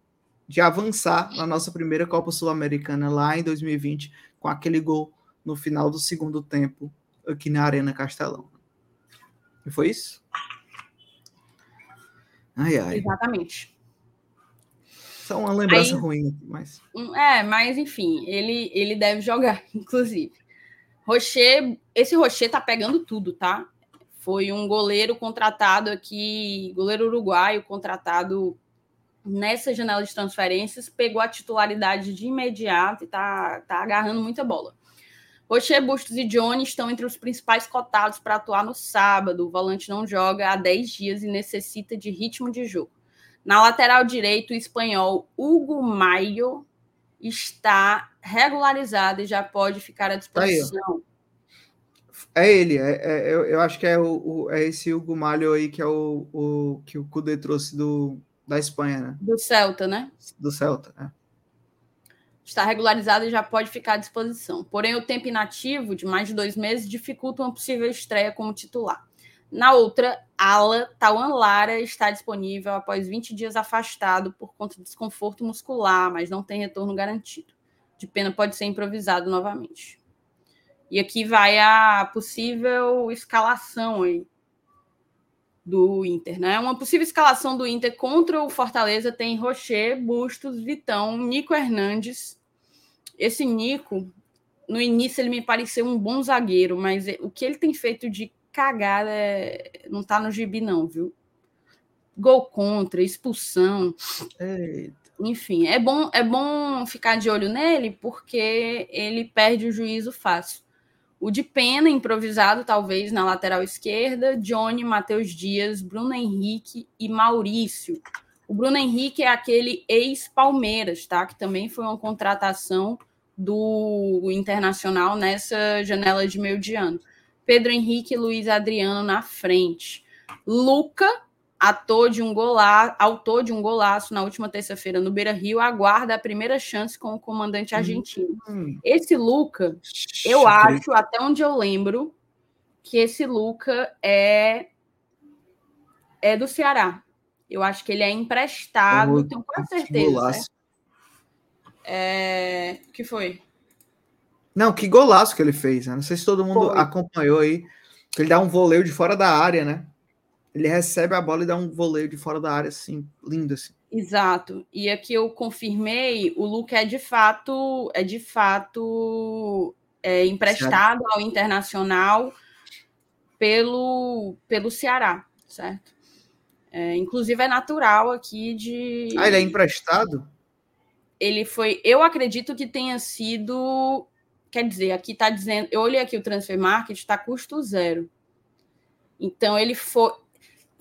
de avançar na nossa primeira Copa Sul-Americana lá em 2020, com aquele gol no final do segundo tempo aqui na Arena Castelão. E foi isso? Ai, ai. Exatamente. Só uma lembrança Aí, ruim, mas. É, mas enfim, ele, ele deve jogar, inclusive. Rocher, esse Rocher tá pegando tudo, tá? Foi um goleiro contratado aqui, goleiro uruguaio contratado nessa janela de transferências, pegou a titularidade de imediato e está tá agarrando muita bola. Rocher, Bustos e Johnny estão entre os principais cotados para atuar no sábado. O volante não joga há 10 dias e necessita de ritmo de jogo. Na lateral direito, o espanhol Hugo Maio está regularizado e já pode ficar à disposição. É ele, é, é eu, eu, acho que é, o, o, é esse Hugo Maio aí que é o, o que o Cudê trouxe do, da Espanha, né? Do Celta, né? Do Celta, é. Está regularizado e já pode ficar à disposição. Porém, o tempo inativo de mais de dois meses dificulta uma possível estreia como titular. Na outra ala, Tawan Lara está disponível após 20 dias afastado por conta de desconforto muscular, mas não tem retorno garantido. De pena pode ser improvisado novamente. E aqui vai a possível escalação aí do Inter, né? Uma possível escalação do Inter contra o Fortaleza tem Rocher, Bustos, Vitão, Nico Hernandes. Esse Nico, no início ele me pareceu um bom zagueiro, mas o que ele tem feito de cagada é... não tá no gibi não, viu? Gol contra, expulsão. Eita. Enfim, é bom é bom ficar de olho nele porque ele perde o juízo fácil. O de Pena, improvisado, talvez, na lateral esquerda. Johnny, Matheus Dias, Bruno Henrique e Maurício. O Bruno Henrique é aquele ex-Palmeiras, tá? Que também foi uma contratação do Internacional nessa janela de meio de ano. Pedro Henrique e Luiz Adriano na frente. Luca, ator de um golaço, autor de um golaço na última terça-feira no Beira Rio, aguarda a primeira chance com o comandante argentino. Hum. Esse Luca, eu acho, até onde eu lembro, que esse Luca é é do Ceará. Eu acho que ele é emprestado, tenho quase certeza. Né? É... que foi? Não, que golaço que ele fez. Né? Não sei se todo mundo foi. acompanhou aí. Ele dá um voleio de fora da área, né? Ele recebe a bola e dá um voleio de fora da área, assim, lindo assim. Exato. E aqui eu confirmei, o Luke é de fato, é de fato é, emprestado certo. ao Internacional pelo, pelo Ceará, certo? É, inclusive é natural aqui de. Ah, ele é emprestado? Ele foi. Eu acredito que tenha sido. Quer dizer, aqui está dizendo. Eu olhei aqui o transfer market, está custo zero. Então ele foi.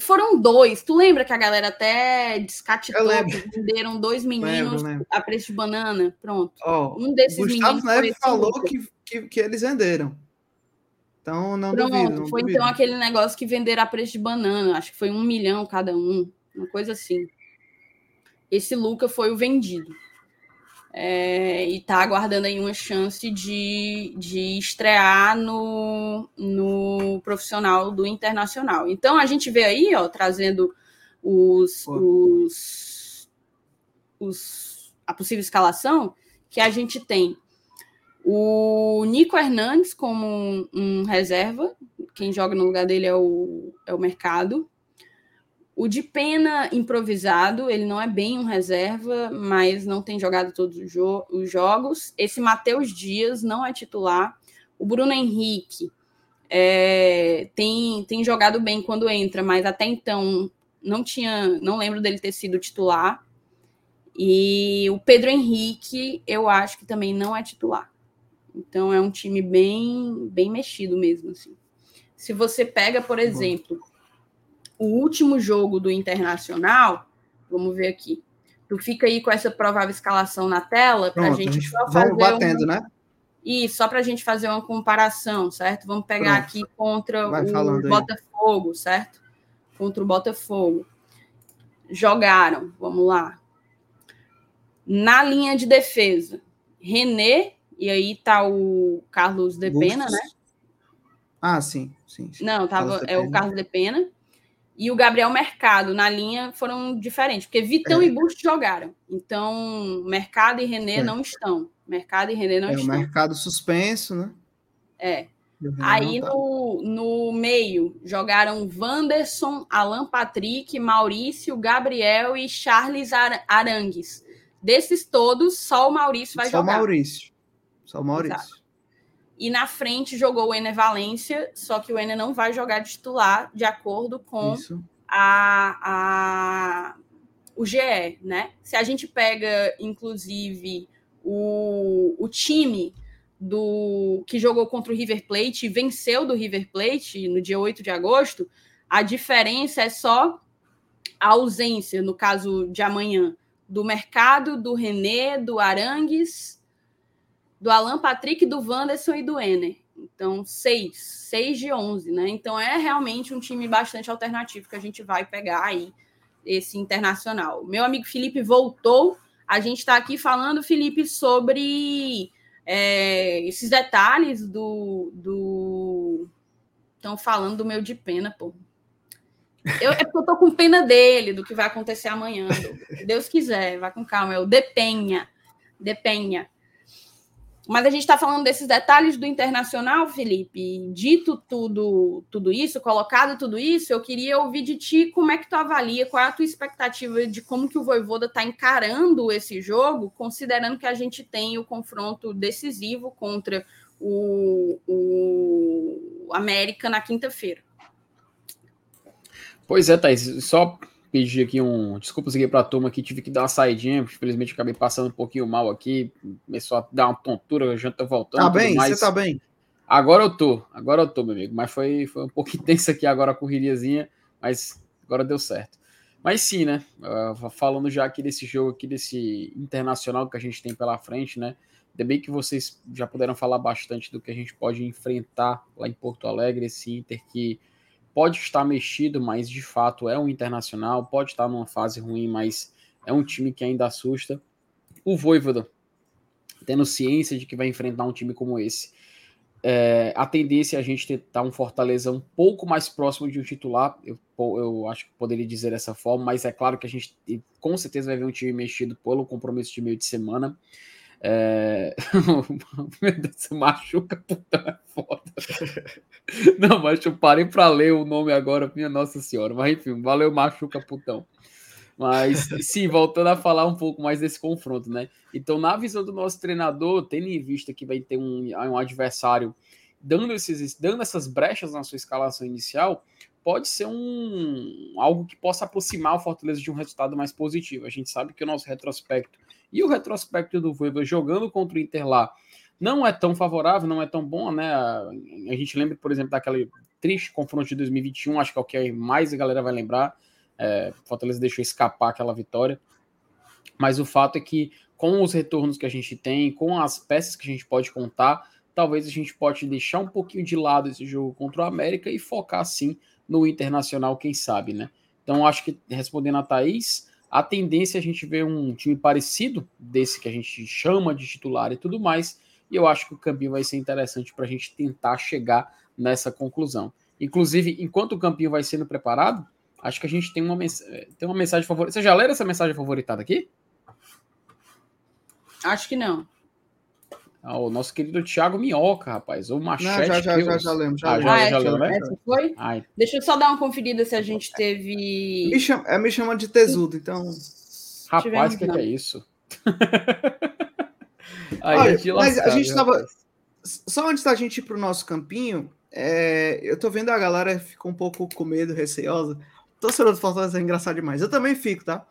Foram dois. Tu lembra que a galera até descatitou, venderam dois meninos lembro, lembro. a preço de banana? Pronto. Oh, um desses Gustavo meninos. Neves falou que, que, que, eles venderam. Então não Pronto, duvido. Não foi duvido. então aquele negócio que venderam a preço de banana. Acho que foi um milhão cada um. Uma coisa assim. Esse Luca foi o vendido. É, e está aguardando aí uma chance de, de estrear no, no profissional do Internacional. Então a gente vê aí, ó, trazendo os, os, os, a possível escalação, que a gente tem o Nico Hernandes como um, um reserva, quem joga no lugar dele é o, é o Mercado. O de pena improvisado, ele não é bem um reserva, mas não tem jogado todos os, jo os jogos. Esse Matheus Dias não é titular. O Bruno Henrique é, tem, tem jogado bem quando entra, mas até então não tinha, não lembro dele ter sido titular. E o Pedro Henrique, eu acho que também não é titular. Então é um time bem, bem mexido mesmo. Assim. Se você pega, por exemplo, o último jogo do Internacional, vamos ver aqui. Tu fica aí com essa provável escalação na tela para a gente só fazer batendo, né? Isso, só para a gente fazer uma comparação, certo? Vamos pegar Pronto. aqui contra Vai o Botafogo, aí. certo? Contra o Botafogo. Jogaram, vamos lá. Na linha de defesa, René, e aí tá o Carlos de Pena, né? Ah, sim, sim. sim. Não, tava, é o Carlos de Pena e o Gabriel Mercado na linha foram diferentes, porque Vitão é. e Busto jogaram. Então, Mercado e René é. não estão. Mercado e René não é, estão. O mercado suspenso, né? É. Aí tá. no, no meio jogaram Wanderson, Alan Patrick, Maurício, Gabriel e Charles Arangues. Desses todos, só o Maurício vai só jogar. Só o Maurício. Só o Maurício. Exato. E na frente jogou o Ener Valência, só que o Ener não vai jogar de titular de acordo com a, a, o GE, né? Se a gente pega, inclusive, o, o time do que jogou contra o River Plate e venceu do River Plate no dia 8 de agosto, a diferença é só a ausência, no caso de amanhã, do Mercado, do René, do Arangues do Alan Patrick, do Wanderson e do Ener. Então, seis, seis de onze, né? Então, é realmente um time bastante alternativo que a gente vai pegar aí, esse internacional. Meu amigo Felipe voltou. A gente está aqui falando, Felipe, sobre é, esses detalhes do. do... Estão falando do meu de pena, pô. Eu, é porque eu tô com pena dele, do que vai acontecer amanhã. Deus quiser, vai com calma. Eu depenha. Depenha. Mas a gente está falando desses detalhes do internacional, Felipe. Dito tudo, tudo isso, colocado tudo isso, eu queria ouvir de ti como é que tu avalia, qual é a tua expectativa de como que o Voivoda está encarando esse jogo, considerando que a gente tem o confronto decisivo contra o, o América na quinta-feira. Pois é, Thaís, só pedir aqui um. Desculpas aqui para a turma que tive que dar uma saidinha, infelizmente acabei passando um pouquinho mal aqui, começou a dar uma tontura, gente tá voltando. Tá bem, você tá bem. Agora eu tô, agora eu tô, meu amigo, mas foi, foi um pouco intenso aqui agora a correriazinha, mas agora deu certo. Mas sim, né? Uh, falando já aqui desse jogo aqui, desse internacional que a gente tem pela frente, né? Ainda bem que vocês já puderam falar bastante do que a gente pode enfrentar lá em Porto Alegre, esse Inter que pode estar mexido, mas de fato é um internacional, pode estar numa fase ruim, mas é um time que ainda assusta. O Voivoda, tendo ciência de que vai enfrentar um time como esse, é, a tendência é a gente tentar um Fortaleza um pouco mais próximo de um titular. Eu, eu acho que poderia dizer dessa forma, mas é claro que a gente com certeza vai ver um time mexido pelo compromisso de meio de semana. É... Meu Deus, machuca, puta, é foda. Não, mas eu parei para ler o nome agora, minha Nossa Senhora. Mas enfim, valeu, machuca, putão. Mas sim, voltando a falar um pouco mais desse confronto, né? Então, na visão do nosso treinador, tendo em vista que vai ter um, um adversário dando, esses, dando essas brechas na sua escalação inicial, pode ser um algo que possa aproximar o Fortaleza de um resultado mais positivo. A gente sabe que o nosso retrospecto e o retrospecto do Voivoda jogando contra o Inter lá não é tão favorável, não é tão bom, né? A gente lembra, por exemplo, daquele triste confronto de 2021, acho que é o que mais a galera vai lembrar é, Fortaleza deixou escapar aquela vitória. Mas o fato é que, com os retornos que a gente tem, com as peças que a gente pode contar, talvez a gente pode deixar um pouquinho de lado esse jogo contra o América e focar sim no internacional, quem sabe, né? Então, acho que respondendo a Thaís, a tendência é a gente ver um time parecido desse que a gente chama de titular e tudo mais. E eu acho que o Campinho vai ser interessante para a gente tentar chegar nessa conclusão. Inclusive, enquanto o Campinho vai sendo preparado, Acho que a gente tem uma, tem uma mensagem favorita. Você já leu essa mensagem favoritada aqui? Acho que não. Ah, o nosso querido Thiago Minhoca, rapaz. O Machete. Não, já, já, já, já lembro. Já, ah, já, ah, já, já lembro, Essa foi? Ai. Deixa eu só dar uma conferida se a gente teve. Me chama, é, me chama de tesudo, então. Rapaz, o que, que, é isso? Aí, Olha, mas a gente estava. Só antes da gente ir para o nosso campinho, é, eu tô vendo a galera ficou um pouco com medo, receosa torcedor do Fortaleza é engraçado demais. Eu também fico, tá?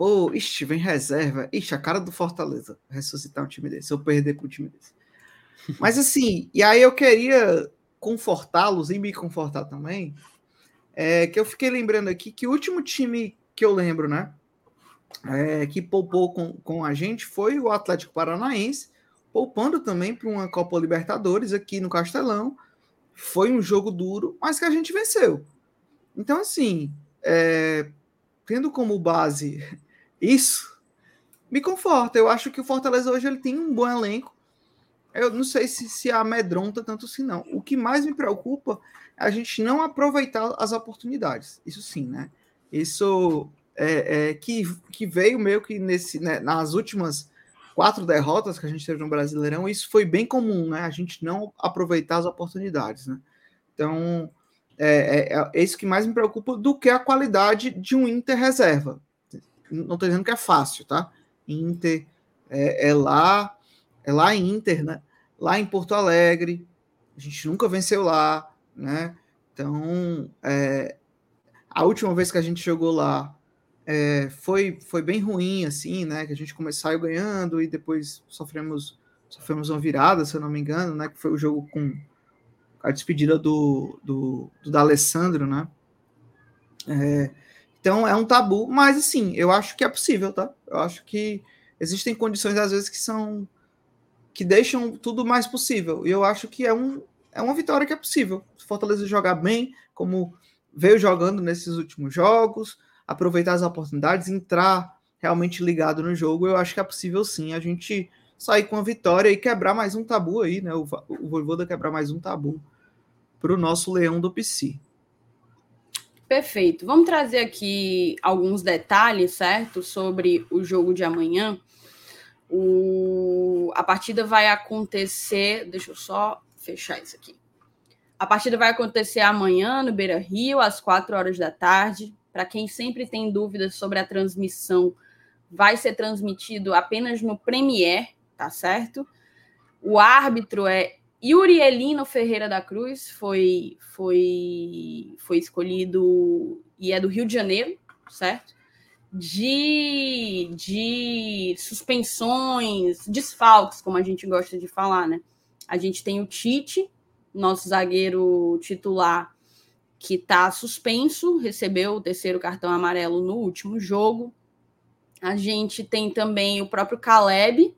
Pô, ixi, vem reserva. Ixi, a cara do Fortaleza ressuscitar um time desse, eu perder com um time desse. Mas assim, e aí eu queria confortá-los e me confortar também. É, que eu fiquei lembrando aqui que o último time que eu lembro, né? É, que poupou com, com a gente foi o Atlético Paranaense, poupando também para uma Copa Libertadores aqui no Castelão. Foi um jogo duro, mas que a gente venceu. Então, assim, é, tendo como base isso, me conforta. Eu acho que o Fortaleza hoje ele tem um bom elenco. Eu não sei se, se amedronta tanto assim, não. O que mais me preocupa é a gente não aproveitar as oportunidades. Isso sim, né? Isso é, é que, que veio meio que nesse, né, nas últimas quatro derrotas que a gente teve no Brasileirão, isso foi bem comum, né? A gente não aproveitar as oportunidades, né? Então, é, é, é, isso que mais me preocupa do que a qualidade de um Inter reserva. Não estou dizendo que é fácil, tá? Inter é, é, lá, é lá em Inter, né? Lá em Porto Alegre, a gente nunca venceu lá, né? Então, é, a última vez que a gente jogou lá é, foi, foi bem ruim, assim, né? Que a gente começou, ganhando e depois sofremos, sofremos uma virada, se eu não me engano, né? Que foi o jogo com a despedida do, do, do D'Alessandro, né? É, então é um tabu, mas assim, eu acho que é possível, tá? Eu acho que existem condições às vezes que são que deixam tudo mais possível. E eu acho que é, um, é uma vitória que é possível. Se Fortaleza jogar bem, como veio jogando nesses últimos jogos, aproveitar as oportunidades, entrar realmente ligado no jogo, eu acho que é possível sim a gente sair com a vitória e quebrar mais um tabu aí, né? O, o Voivoda quebrar mais um tabu para o nosso leão do PC. Perfeito. Vamos trazer aqui alguns detalhes, certo, sobre o jogo de amanhã. O... A partida vai acontecer. Deixa eu só fechar isso aqui. A partida vai acontecer amanhã no Beira Rio, às quatro horas da tarde. Para quem sempre tem dúvidas sobre a transmissão, vai ser transmitido apenas no Premiere, tá certo? O árbitro é Yuri Elino Ferreira da Cruz, foi, foi, foi escolhido e é do Rio de Janeiro, certo? De, de suspensões, desfalques, como a gente gosta de falar, né? A gente tem o Tite, nosso zagueiro titular, que está suspenso, recebeu o terceiro cartão amarelo no último jogo. A gente tem também o próprio Caleb,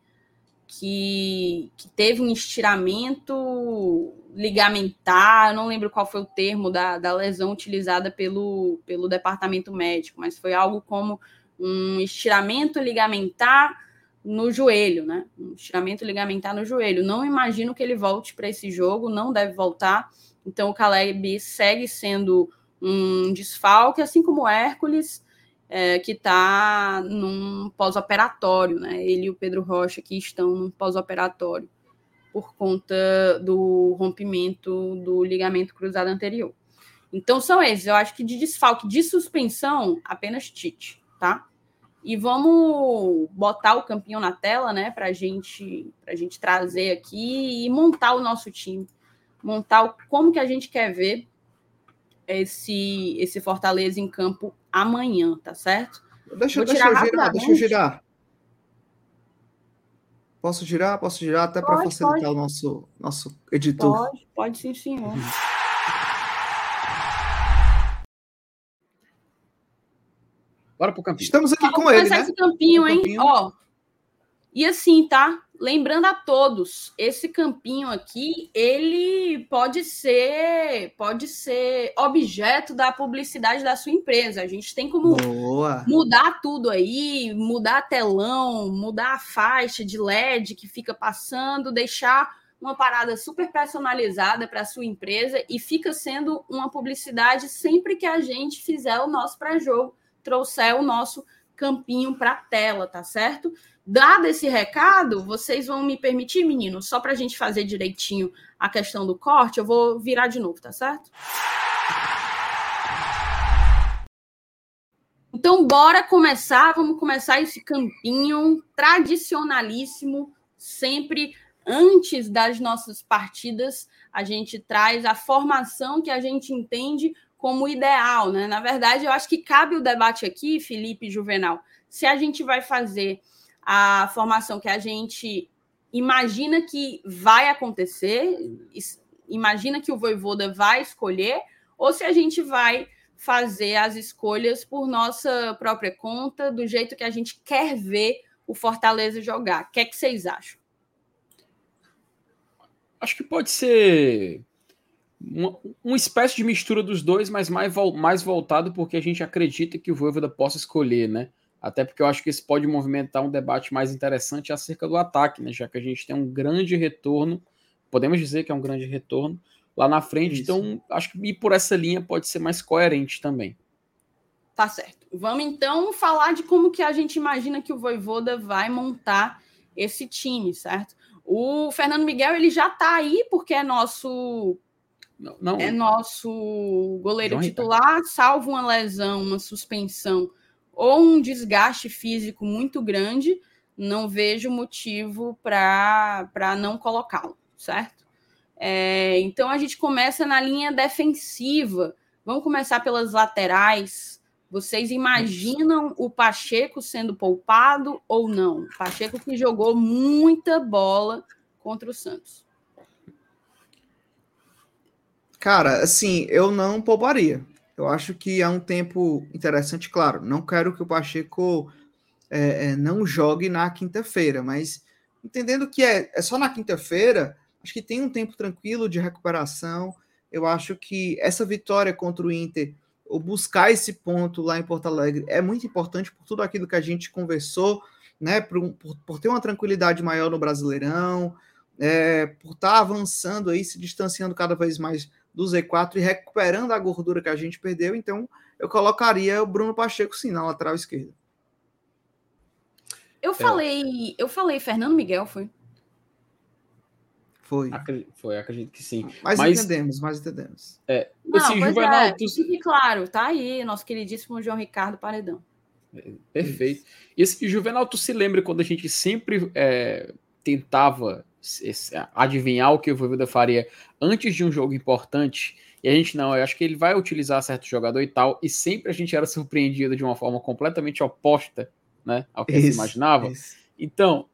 que, que teve um estiramento ligamentar, não lembro qual foi o termo da, da lesão utilizada pelo, pelo departamento médico, mas foi algo como um estiramento ligamentar no joelho, né? Um estiramento ligamentar no joelho. Não imagino que ele volte para esse jogo, não deve voltar. Então o Caleb segue sendo um desfalque, assim como o Hércules, é, que está num pós-operatório, né? Ele e o Pedro Rocha que estão num pós-operatório por conta do rompimento do ligamento cruzado anterior. Então são esses. Eu acho que de desfalque, de suspensão, apenas Tite, tá? E vamos botar o campinho na tela, né, para gente, a gente trazer aqui e montar o nosso time, montar o, como que a gente quer ver esse esse Fortaleza em campo amanhã, tá certo? Deixa, deixa eu girar, deixa eu girar. Posso girar? Posso girar até para facilitar pode. o nosso nosso editor. Pode, pode sim, senhor. Bora pro campinho. Estamos aqui com ele, né? esse campinho, hein? Campinho. Ó. E assim, tá? Lembrando a todos, esse campinho aqui, ele pode ser, pode ser objeto da publicidade da sua empresa. A gente tem como Boa. mudar tudo aí, mudar telão, mudar a faixa de LED que fica passando, deixar uma parada super personalizada para a sua empresa e fica sendo uma publicidade sempre que a gente fizer o nosso pré-jogo trouxer o nosso campinho para a tela, tá certo? Dado esse recado, vocês vão me permitir, meninos, só para a gente fazer direitinho a questão do corte, eu vou virar de novo, tá certo? Então, bora começar. Vamos começar esse campinho tradicionalíssimo, sempre antes das nossas partidas. A gente traz a formação que a gente entende como ideal, né? Na verdade, eu acho que cabe o debate aqui, Felipe Juvenal, se a gente vai fazer a formação que a gente imagina que vai acontecer, imagina que o Voivoda vai escolher, ou se a gente vai fazer as escolhas por nossa própria conta, do jeito que a gente quer ver o Fortaleza jogar. O que é que vocês acham? Acho que pode ser uma, uma espécie de mistura dos dois, mas mais, mais voltado porque a gente acredita que o Voivoda possa escolher, né? Até porque eu acho que isso pode movimentar um debate mais interessante acerca do ataque, né? Já que a gente tem um grande retorno, podemos dizer que é um grande retorno lá na frente, isso. então acho que ir por essa linha pode ser mais coerente também. Tá certo. Vamos então falar de como que a gente imagina que o Voivoda vai montar esse time, certo? O Fernando Miguel ele já tá aí porque é nosso não, não. É nosso goleiro João titular, salvo uma lesão, uma suspensão ou um desgaste físico muito grande, não vejo motivo para não colocá-lo, certo? É, então a gente começa na linha defensiva. Vamos começar pelas laterais. Vocês imaginam o Pacheco sendo poupado ou não? Pacheco que jogou muita bola contra o Santos. Cara, assim, eu não pouparia. Eu acho que é um tempo interessante, claro. Não quero que o Pacheco é, é, não jogue na quinta-feira, mas entendendo que é, é só na quinta-feira, acho que tem um tempo tranquilo de recuperação. Eu acho que essa vitória contra o Inter, ou buscar esse ponto lá em Porto Alegre, é muito importante por tudo aquilo que a gente conversou, né? Por, por, por ter uma tranquilidade maior no Brasileirão, é, por estar tá avançando aí, se distanciando cada vez mais do Z4 e recuperando a gordura que a gente perdeu. Então, eu colocaria o Bruno Pacheco sim na lateral esquerda. Eu falei, eu falei Fernando Miguel, foi? Foi. Acredito, foi, acredito que sim. Mas, mas entendemos, mas entendemos. É, Não, esse Juvenal, é, tu... fique claro, tá aí, nosso queridíssimo João Ricardo Paredão. É, perfeito. E esse Juvenal, tu se lembra quando a gente sempre é, tentava adivinhar o que o Voivoda faria antes de um jogo importante, e a gente não, eu acho que ele vai utilizar certo jogador e tal, e sempre a gente era surpreendido de uma forma completamente oposta, né, ao que isso, se imaginava. Isso. Então,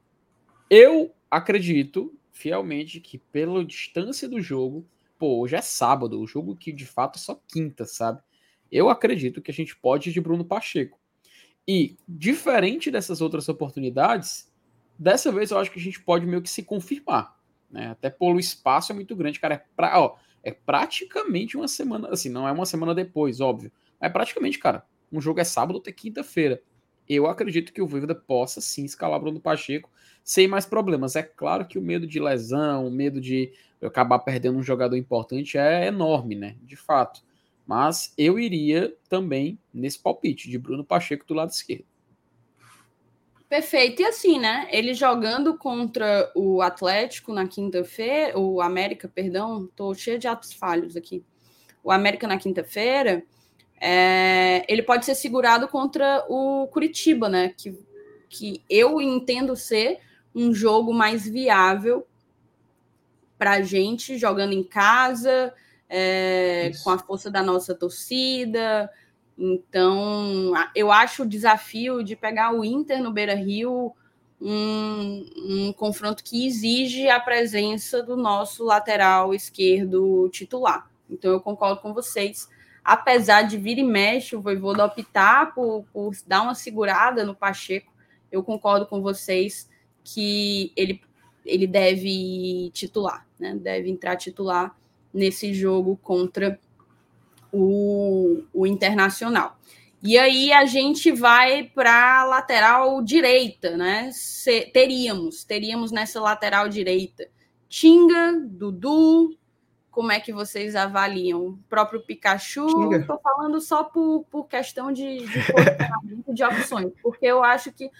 eu acredito fielmente que pela distância do jogo, pô, hoje é sábado, o jogo que de fato é só quinta, sabe? Eu acredito que a gente pode ir de Bruno Pacheco. E diferente dessas outras oportunidades, Dessa vez eu acho que a gente pode meio que se confirmar, né? Até pelo espaço é muito grande, cara. É, pra, ó, é praticamente uma semana, assim, não é uma semana depois, óbvio. É praticamente, cara, um jogo é sábado até quinta-feira. eu acredito que o Voivoda possa sim escalar Bruno Pacheco sem mais problemas. É claro que o medo de lesão, o medo de acabar perdendo um jogador importante é enorme, né? De fato. Mas eu iria também nesse palpite de Bruno Pacheco do lado esquerdo. Perfeito. E assim, né? Ele jogando contra o Atlético na quinta-feira, o América, perdão, tô cheio de atos falhos aqui. O América na quinta-feira, é, ele pode ser segurado contra o Curitiba, né? Que, que eu entendo ser um jogo mais viável para a gente jogando em casa, é, com a força da nossa torcida. Então, eu acho o desafio de pegar o Inter no Beira Rio um, um confronto que exige a presença do nosso lateral esquerdo titular. Então, eu concordo com vocês. Apesar de vir e mexe, o Voivoda optar por, por dar uma segurada no Pacheco, eu concordo com vocês que ele, ele deve titular, né? Deve entrar titular nesse jogo contra o, o Internacional. E aí a gente vai para a lateral direita, né? Se, teríamos, teríamos nessa lateral direita Tinga, Dudu, como é que vocês avaliam? O próprio Pikachu, estou falando só por, por questão de, de, de opções, porque eu acho que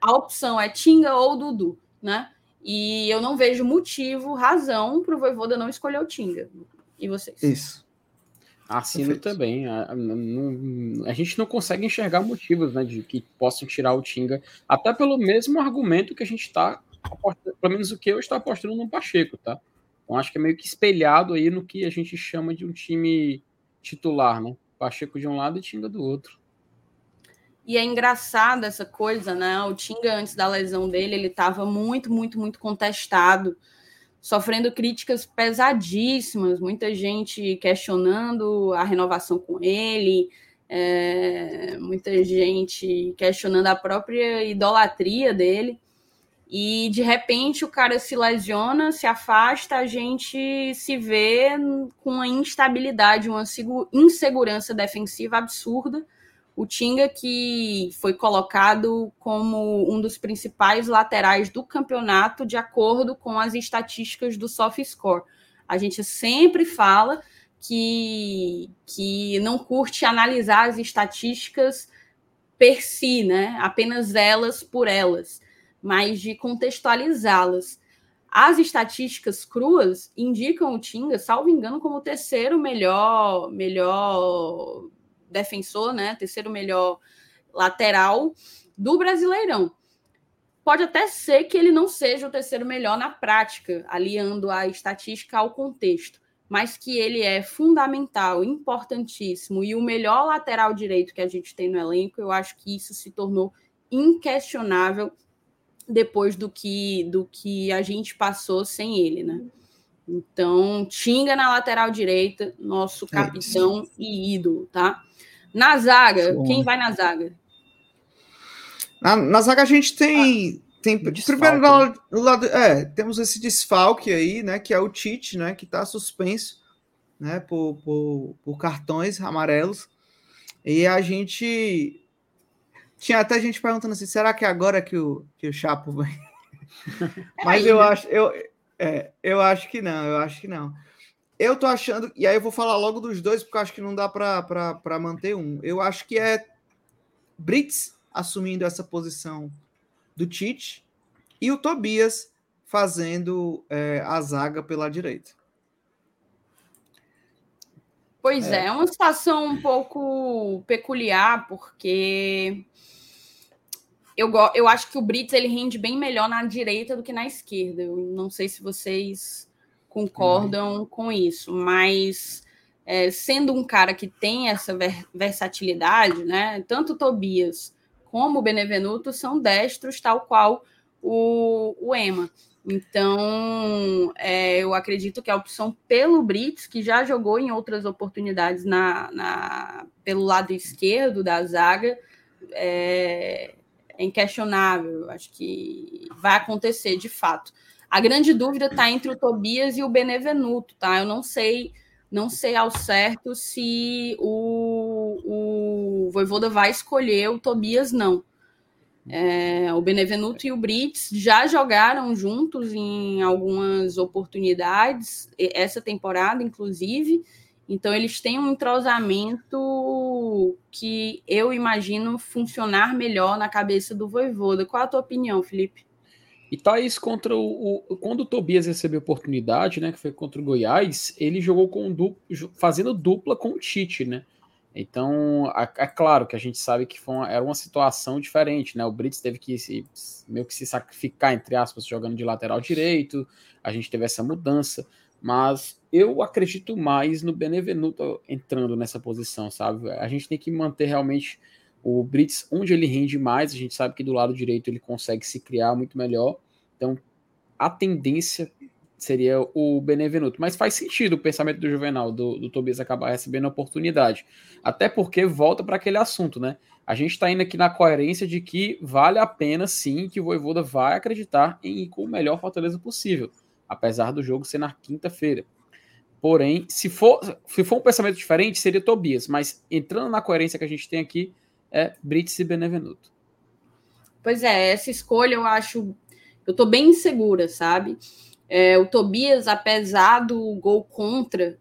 a opção é Tinga ou Dudu, né? E eu não vejo motivo, razão para o Voivoda não escolher o Tinga. E vocês? Isso. Assino Perfeito. também. A, a, a, gente não consegue enxergar motivos né, de que possam tirar o Tinga, até pelo mesmo argumento que a gente está, pelo menos o que eu estou apostando no Pacheco, tá? Então acho que é meio que espelhado aí no que a gente chama de um time titular, né? Pacheco de um lado e Tinga do outro. E é engraçado essa coisa, né? O Tinga, antes da lesão dele, ele estava muito, muito, muito contestado sofrendo críticas pesadíssimas, muita gente questionando a renovação com ele, é, muita gente questionando a própria idolatria dele. E de repente o cara se lesiona, se afasta, a gente se vê com uma instabilidade, uma insegurança defensiva absurda o Tinga, que foi colocado como um dos principais laterais do campeonato, de acordo com as estatísticas do SoftScore. A gente sempre fala que, que não curte analisar as estatísticas per si, né? apenas elas por elas, mas de contextualizá-las. As estatísticas cruas indicam o Tinga, salvo engano, como o terceiro melhor, melhor defensor, né? Terceiro melhor lateral do Brasileirão. Pode até ser que ele não seja o terceiro melhor na prática, aliando a estatística ao contexto, mas que ele é fundamental, importantíssimo e o melhor lateral direito que a gente tem no elenco, eu acho que isso se tornou inquestionável depois do que do que a gente passou sem ele, né? Então, Tinga na lateral direita, nosso capitão é e ídolo, tá? Na zaga, quem vai na zaga? Na, na zaga a gente tem. Ah, tem primeiro lado, lado, é, temos esse desfalque aí, né? Que é o Tite, né? Que está suspenso, né? Por, por, por cartões amarelos. E a gente tinha até gente perguntando assim: será que é agora que o, que o Chapo vem? É Mas eu né? acho, eu, é, eu acho que não, eu acho que não. Eu tô achando, e aí eu vou falar logo dos dois, porque eu acho que não dá para manter um. Eu acho que é Brits assumindo essa posição do Tite e o Tobias fazendo é, a zaga pela direita. Pois é. é, é uma situação um pouco peculiar, porque eu, eu acho que o Brits ele rende bem melhor na direita do que na esquerda. Eu não sei se vocês concordam uhum. com isso, mas é, sendo um cara que tem essa versatilidade, né? Tanto Tobias como o Benevenuto são destros, tal qual o, o Ema. Então, é, eu acredito que a opção pelo Brits, que já jogou em outras oportunidades na, na pelo lado esquerdo da zaga, é, é inquestionável. Acho que vai acontecer de fato. A grande dúvida está entre o Tobias e o Benevenuto, tá? Eu não sei, não sei ao certo se o, o Voivoda vai escolher o Tobias, não. É, o Benevenuto e o Brits já jogaram juntos em algumas oportunidades, essa temporada, inclusive. Então, eles têm um entrosamento que eu imagino funcionar melhor na cabeça do Voivoda. Qual a tua opinião, Felipe? E Thaís, contra o, o, quando o Tobias recebeu oportunidade, né, que foi contra o Goiás, ele jogou com dupla, fazendo dupla com o Tite, né? Então, é claro que a gente sabe que uma, era uma situação diferente, né? O Brits teve que se, meio que se sacrificar, entre aspas, jogando de lateral direito, a gente teve essa mudança, mas eu acredito mais no Benevenuto entrando nessa posição, sabe? A gente tem que manter realmente o Brits onde ele rende mais, a gente sabe que do lado direito ele consegue se criar muito melhor, então a tendência seria o Benevenuto. Mas faz sentido o pensamento do Juvenal, do, do Tobias acabar recebendo a oportunidade. Até porque volta para aquele assunto, né? A gente está indo aqui na coerência de que vale a pena sim que o Voivoda vai acreditar em ir com o melhor Fortaleza possível, apesar do jogo ser na quinta-feira. Porém, se for, se for um pensamento diferente, seria Tobias, mas entrando na coerência que a gente tem aqui, é Brits e Benevenuto. Pois é, essa escolha eu acho. Eu tô bem insegura, sabe? É, o Tobias, apesar do gol contra,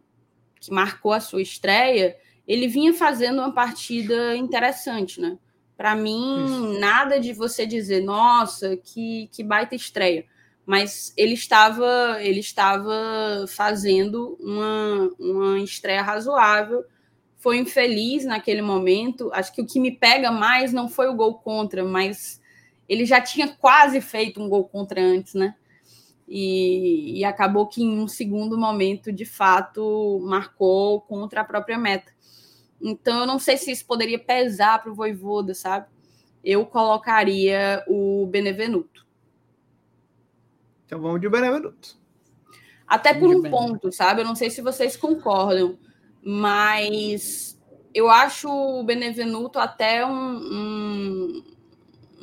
que marcou a sua estreia, ele vinha fazendo uma partida interessante, né? Para mim, Isso. nada de você dizer, nossa, que, que baita estreia. Mas ele estava, ele estava fazendo uma, uma estreia razoável. Foi infeliz naquele momento. Acho que o que me pega mais não foi o gol contra, mas ele já tinha quase feito um gol contra antes, né? e, e, acabou que em um segundo momento, de fato, marcou contra a própria meta. Então, eu não sei se isso poderia pesar para o Voivoda, sabe? Eu colocaria o Benevenuto. Então, vamos de Benevenuto. Até por um ponto, sabe? Eu não sei se vocês concordam, mas eu acho o Benevenuto até um, um,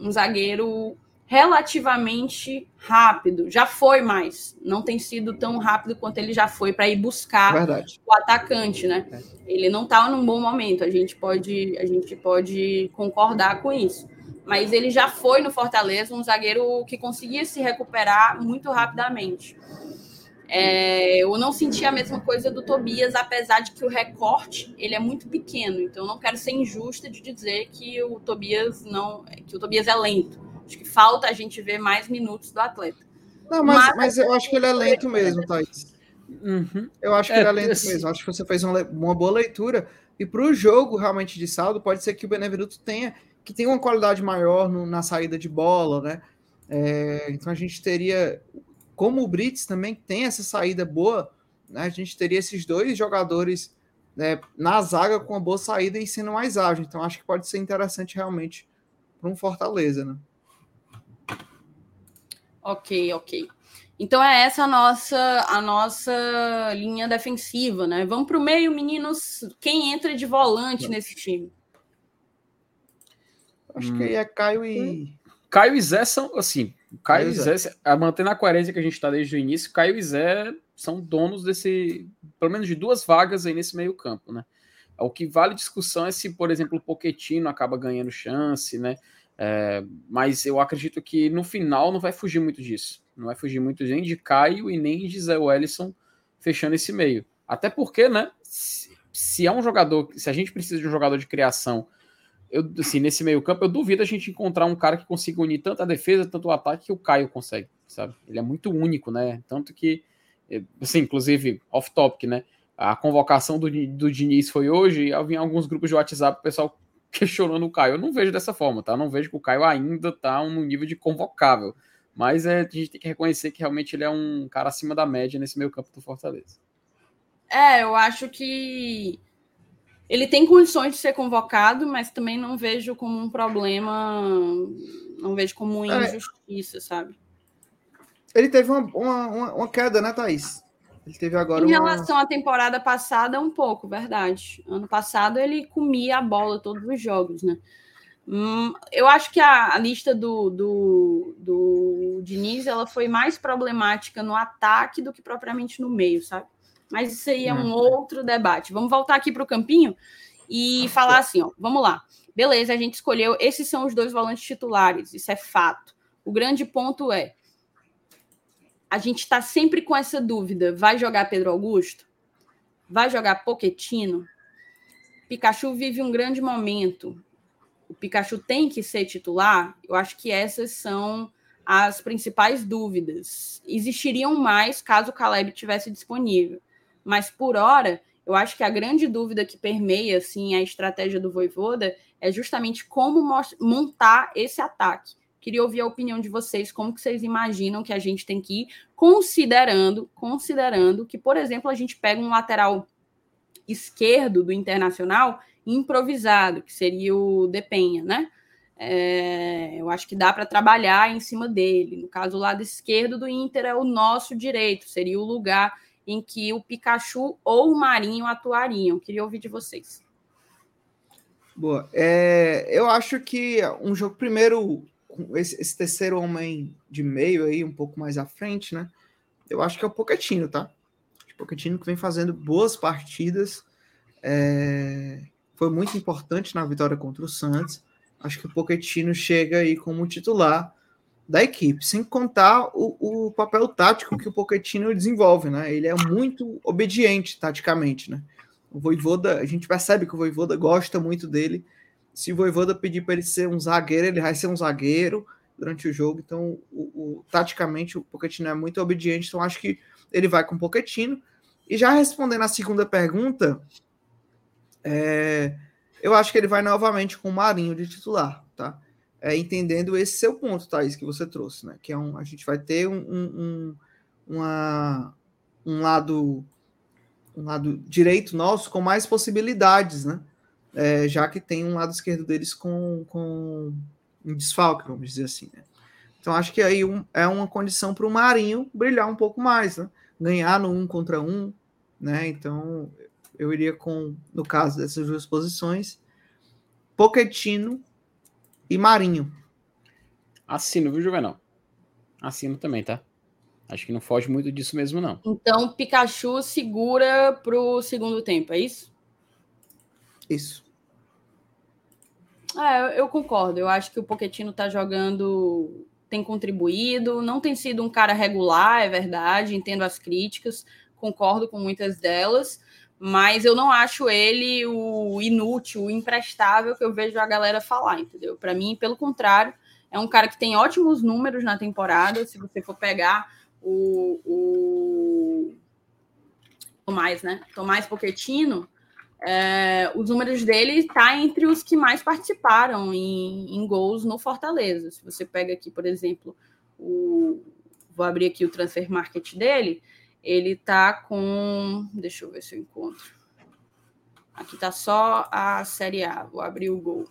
um zagueiro relativamente rápido. Já foi mais, não tem sido tão rápido quanto ele já foi para ir buscar Verdade. o atacante, né? É. Ele não estava tá num bom momento. A gente pode, a gente pode concordar com isso. Mas ele já foi no Fortaleza um zagueiro que conseguia se recuperar muito rapidamente. É, eu não senti a mesma coisa do Tobias, apesar de que o recorte ele é muito pequeno. Então, eu não quero ser injusta de dizer que o Tobias não, que o Tobias é lento Acho que falta a gente ver mais minutos do atleta. Não, mas, mas, mas eu acho que ele é lento mesmo, Thaís. Uhum. Eu acho que é, ele é lento assim... mesmo. Acho que você fez uma, uma boa leitura. E para o jogo realmente de saldo, pode ser que o Benevenuto tenha que tenha uma qualidade maior no, na saída de bola, né? É, então a gente teria, como o Brits também tem essa saída boa, né? A gente teria esses dois jogadores né, na zaga com uma boa saída e sendo mais ágil. Então acho que pode ser interessante realmente para um Fortaleza, né? Ok, ok. Então é essa a nossa a nossa linha defensiva, né? Vamos para o meio, meninos. Quem entra de volante Não. nesse time? Acho hum. que aí é Caio e. Caio e Zé são, assim, Caio, e Zé, Zé, mantendo a coerência que a gente está desde o início, Caio e Zé são donos desse, pelo menos de duas vagas aí nesse meio campo, né? O que vale discussão é se, por exemplo, o Poquetino acaba ganhando chance, né? É, mas eu acredito que no final não vai fugir muito disso. Não vai fugir muito nem de Caio e nem de Zé Wellison fechando esse meio. Até porque, né? Se, se é um jogador, se a gente precisa de um jogador de criação, eu, assim, nesse meio campo, eu duvido a gente encontrar um cara que consiga unir tanto a defesa, tanto o ataque que o Caio consegue, sabe? Ele é muito único, né? Tanto que, assim, inclusive, off-topic, né? A convocação do, do Diniz foi hoje, e em alguns grupos de WhatsApp o pessoal questionando o Caio. Eu não vejo dessa forma, tá? Eu não vejo que o Caio ainda tá no nível de convocável. Mas é, a gente tem que reconhecer que realmente ele é um cara acima da média nesse meio campo do Fortaleza. É, eu acho que ele tem condições de ser convocado, mas também não vejo como um problema, não vejo como uma é. injustiça, é. sabe? Ele teve uma, uma, uma, queda, né, Thaís? Ele teve agora. Em relação à temporada passada, um pouco, verdade. Ano passado ele comia a bola todos os jogos, né? Hum, eu acho que a, a lista do, do, do Diniz ela foi mais problemática no ataque do que propriamente no meio, sabe? Mas isso aí é um hum. outro debate. Vamos voltar aqui para o campinho e falar assim, ó. Vamos lá. Beleza, a gente escolheu, esses são os dois volantes titulares, isso é fato. O grande ponto é, a gente está sempre com essa dúvida: vai jogar Pedro Augusto? Vai jogar Poquetino? Pikachu vive um grande momento. O Pikachu tem que ser titular? Eu acho que essas são as principais dúvidas. Existiriam mais caso o Caleb tivesse disponível. Mas por hora, eu acho que a grande dúvida que permeia assim a estratégia do Voivoda é justamente como montar esse ataque. Queria ouvir a opinião de vocês, como que vocês imaginam que a gente tem que ir, considerando, considerando que, por exemplo, a gente pega um lateral esquerdo do Internacional improvisado, que seria o Depenha, né? É, eu acho que dá para trabalhar em cima dele. No caso, o lado esquerdo do Inter é o nosso direito, seria o lugar em que o Pikachu ou o Marinho atuariam. Queria ouvir de vocês. Boa. É, eu acho que um jogo primeiro, esse, esse, terceiro homem de meio aí, um pouco mais à frente, né? Eu acho que é o Pochettino, tá? O Pochettino que vem fazendo boas partidas. É, foi muito importante na vitória contra o Santos. Acho que o Pochettino chega aí como titular da equipe, sem contar o, o papel tático que o Pochettino desenvolve, né? Ele é muito obediente taticamente, né? O Voivoda, a gente percebe que o Voivoda gosta muito dele. Se o Voivoda pedir para ele ser um zagueiro, ele vai ser um zagueiro durante o jogo. Então, o, o, taticamente, o Pochettino é muito obediente. Então, acho que ele vai com o Pochettino. E já respondendo a segunda pergunta, é, eu acho que ele vai novamente com o Marinho de titular, tá? É, entendendo esse seu ponto, Thaís, que você trouxe, né? Que é um, a gente vai ter um, um, um uma, um lado um lado direito nosso com mais possibilidades, né? É, já que tem um lado esquerdo deles com, com um desfalque, vamos dizer assim. Né? Então acho que aí um, é uma condição para o Marinho brilhar um pouco mais, né? Ganhar no um contra um, né? Então eu iria com, no caso dessas duas posições, Poquetino e Marinho. Assino, viu, Juvenal? Assino também, tá? Acho que não foge muito disso mesmo, não. Então, Pikachu segura pro segundo tempo, é isso? Isso. É, eu concordo. Eu acho que o Poquetino tá jogando, tem contribuído, não tem sido um cara regular, é verdade, entendo as críticas, concordo com muitas delas, mas eu não acho ele o inútil, o imprestável que eu vejo a galera falar, entendeu? Para mim, pelo contrário, é um cara que tem ótimos números na temporada, se você for pegar o, o Tomás, né? Tomás Pochettino, é, os números dele tá entre os que mais participaram em, em, gols no Fortaleza. Se você pega aqui, por exemplo, o vou abrir aqui o transfer market dele, ele tá com, deixa eu ver se eu encontro. Aqui tá só a Série A. Vou abrir o gol.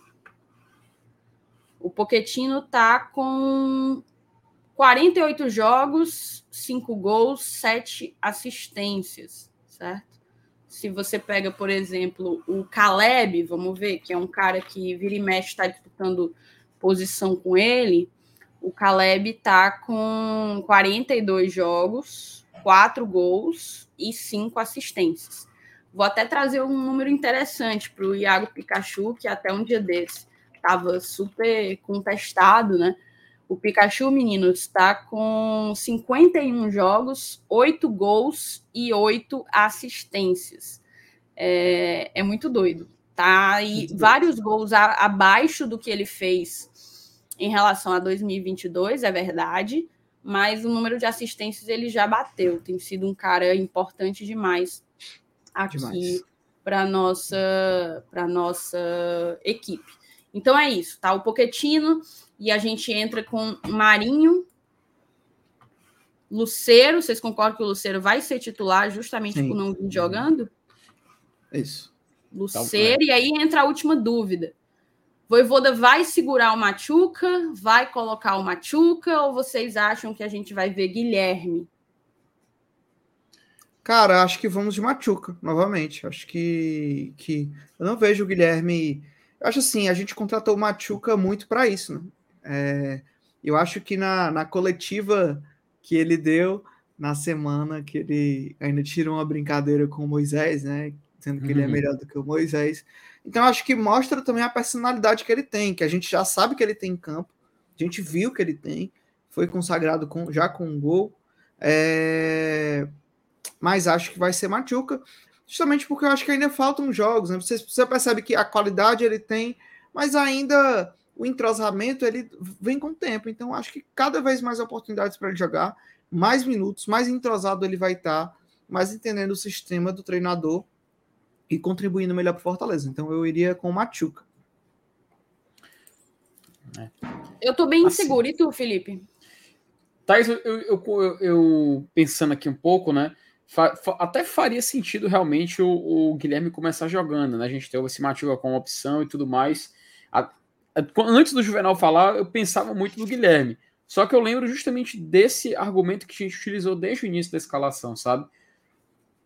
O Poquetino tá com 48 jogos, 5 gols, 7 assistências, certo? Se você pega, por exemplo, o Caleb, vamos ver, que é um cara que vira e mexe, está disputando posição com ele, o Caleb está com 42 jogos, 4 gols e 5 assistências. Vou até trazer um número interessante para o Iago Pikachu, que até um dia desse estava super contestado, né? O Pikachu, meninos, está com 51 jogos, 8 gols e 8 assistências. É, é muito doido. Tá? E vários gols a, abaixo do que ele fez em relação a 2022, é verdade, mas o número de assistências ele já bateu. Tem sido um cara importante demais aqui para nossa para nossa equipe. Então é isso, tá? O Poquetino e a gente entra com Marinho, Luceiro. Vocês concordam que o Luceiro vai ser titular justamente Sim. por não vir jogando? Isso. Luceiro, e aí entra a última dúvida. Voivoda vai segurar o Machuca? Vai colocar o Machuca? Ou vocês acham que a gente vai ver Guilherme? Cara, acho que vamos de Machuca novamente. Acho que, que eu não vejo o Guilherme. Eu acho assim, a gente contratou o Machuca muito para isso, né? É, eu acho que na, na coletiva que ele deu na semana que ele ainda tirou uma brincadeira com o Moisés, né? dizendo que uhum. ele é uhum. melhor do que o Moisés. Então acho que mostra também a personalidade que ele tem, que a gente já sabe que ele tem em campo, a gente viu que ele tem, foi consagrado com, já com um gol. É... Mas acho que vai ser Machuca, justamente porque eu acho que ainda faltam jogos. Né? Você, você percebe que a qualidade ele tem, mas ainda o entrosamento ele vem com o tempo. Então acho que cada vez mais oportunidades para ele jogar, mais minutos, mais entrosado ele vai estar, mais entendendo o sistema do treinador e contribuindo melhor para Fortaleza. Então eu iria com o Machuca. É. Eu tô bem assim, inseguro. E tu, Felipe? Thais, eu, eu, eu, eu, pensando aqui um pouco, né? Fa, fa, até faria sentido realmente o, o, Guilherme começar jogando, né? A gente tem esse Machuca como opção e tudo mais. A, a, antes do Juvenal falar, eu pensava muito no Guilherme. Só que eu lembro justamente desse argumento que a gente utilizou desde o início da escalação, sabe?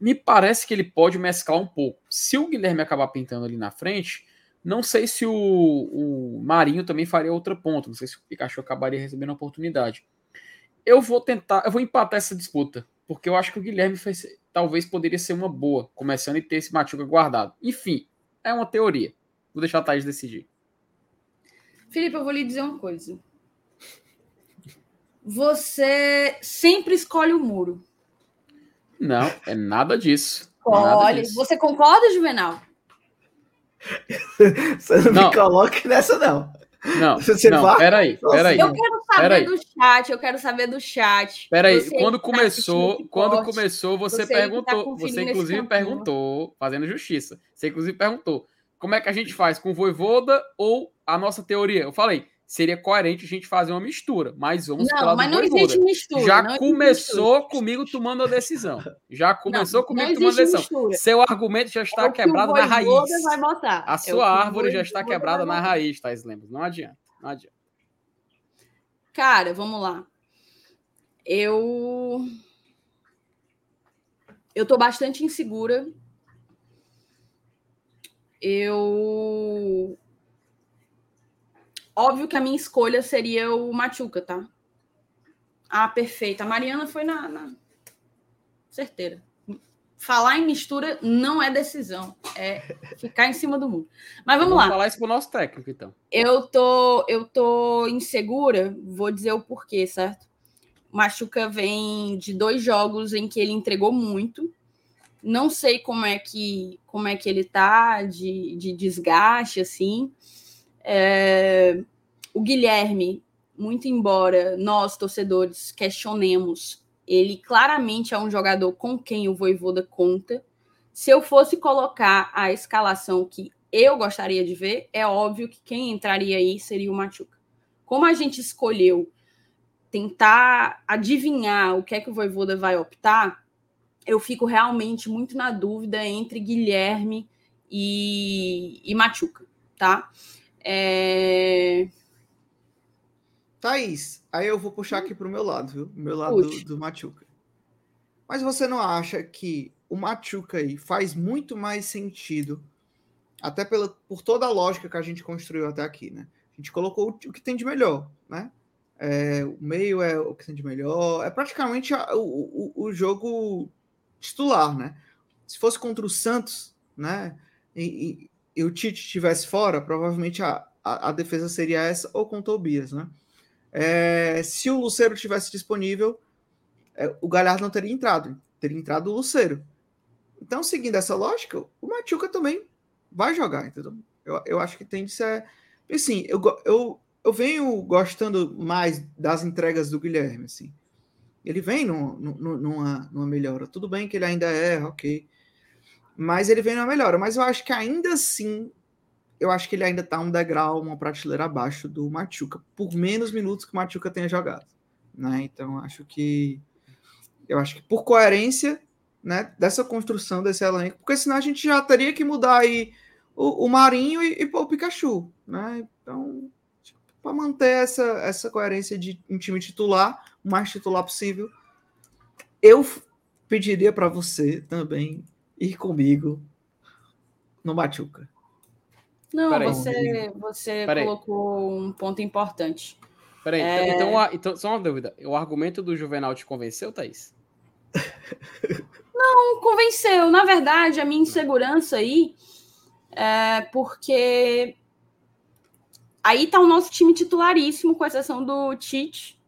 Me parece que ele pode mesclar um pouco. Se o Guilherme acabar pintando ali na frente, não sei se o, o Marinho também faria outra ponta. Não sei se o Pikachu acabaria recebendo a oportunidade. Eu vou tentar, eu vou empatar essa disputa, porque eu acho que o Guilherme fez, talvez poderia ser uma boa, começando e ter esse Machuca guardado. Enfim, é uma teoria. Vou deixar a Thaís decidir. Felipe, eu vou lhe dizer uma coisa. Você sempre escolhe o muro. Não, é nada disso. Olha, você concorda, Juvenal? Você não, não, me coloque nessa, não. Não, você não, vai... peraí, peraí. Eu quero saber peraí. do chat, eu quero saber do chat. Peraí, quando tá começou, quando começou, você, você perguntou, tá você inclusive perguntou, fazendo justiça, você inclusive perguntou, como é que a gente faz com Voivoda ou a nossa teoria? Eu falei, seria coerente a gente fazer uma mistura, mas vamos Não, mas não existe mistura. Já começou mistura. comigo tomando a decisão. Já começou não, comigo não tomando a decisão. Mistura. Seu argumento já está é quebrado na raiz. Vai botar. A é sua árvore já está quebrada na raiz, Thais Lemos. Não adianta, não adianta. Cara, vamos lá. Eu eu tô bastante insegura. Eu Óbvio que a minha escolha seria o Machuca, tá? Ah, perfeita. A Mariana foi na, na... certeira. Falar em mistura não é decisão, é ficar em cima do mundo. Mas vamos, vamos lá. falar isso pro nosso técnico, então. Eu tô, eu tô insegura, vou dizer o porquê, certo? Machuca vem de dois jogos em que ele entregou muito. Não sei como é que como é que ele tá de, de desgaste assim. É, o Guilherme, muito embora nós, torcedores, questionemos, ele claramente é um jogador com quem o Voivoda conta. Se eu fosse colocar a escalação que eu gostaria de ver, é óbvio que quem entraria aí seria o Machuca. Como a gente escolheu tentar adivinhar o que é que o Voivoda vai optar, eu fico realmente muito na dúvida entre Guilherme e, e Machuca, tá? É... Thaís, aí eu vou puxar aqui para o meu lado, viu? O meu lado do, do Machuca. Mas você não acha que o Machuca aí faz muito mais sentido, até pela, por toda a lógica que a gente construiu até aqui, né? A gente colocou o, o que tem de melhor, né? É, o meio é o que tem de melhor. É praticamente a, o, o, o, jogo titular, né? Se fosse contra o Santos, né? E, e o Tite estivesse fora, provavelmente a, a, a, defesa seria essa ou com o Tobias, né? É, se o Luceiro tivesse disponível, é, o Galhardo não teria entrado, teria entrado o Luceiro. Então, seguindo essa lógica, o Machuca também vai jogar, entendeu? Eu, eu acho que tem de ser. Assim, eu, eu, eu venho gostando mais das entregas do Guilherme, assim. Ele vem numa, numa melhora. Tudo bem que ele ainda é, ok mas ele vem na melhora. Mas eu acho que ainda assim, eu acho que ele ainda tá um degrau, uma prateleira abaixo do Machuca, por menos minutos que o Machuca tenha jogado. Né? Então, acho que. Eu acho que por coerência né, dessa construção desse elenco, porque senão a gente já teria que mudar aí o, o Marinho e, e o Pikachu. Né? Então, para manter essa, essa coerência de um time titular, o mais titular possível, eu pediria para você também ir comigo no Machuca. Não, Peraí. você, você colocou um ponto importante. Peraí, é... então, então, só uma dúvida. O argumento do Juvenal te convenceu, Thaís? Não, convenceu. Na verdade, a minha insegurança aí é porque aí tá o nosso time titularíssimo, com exceção do Tite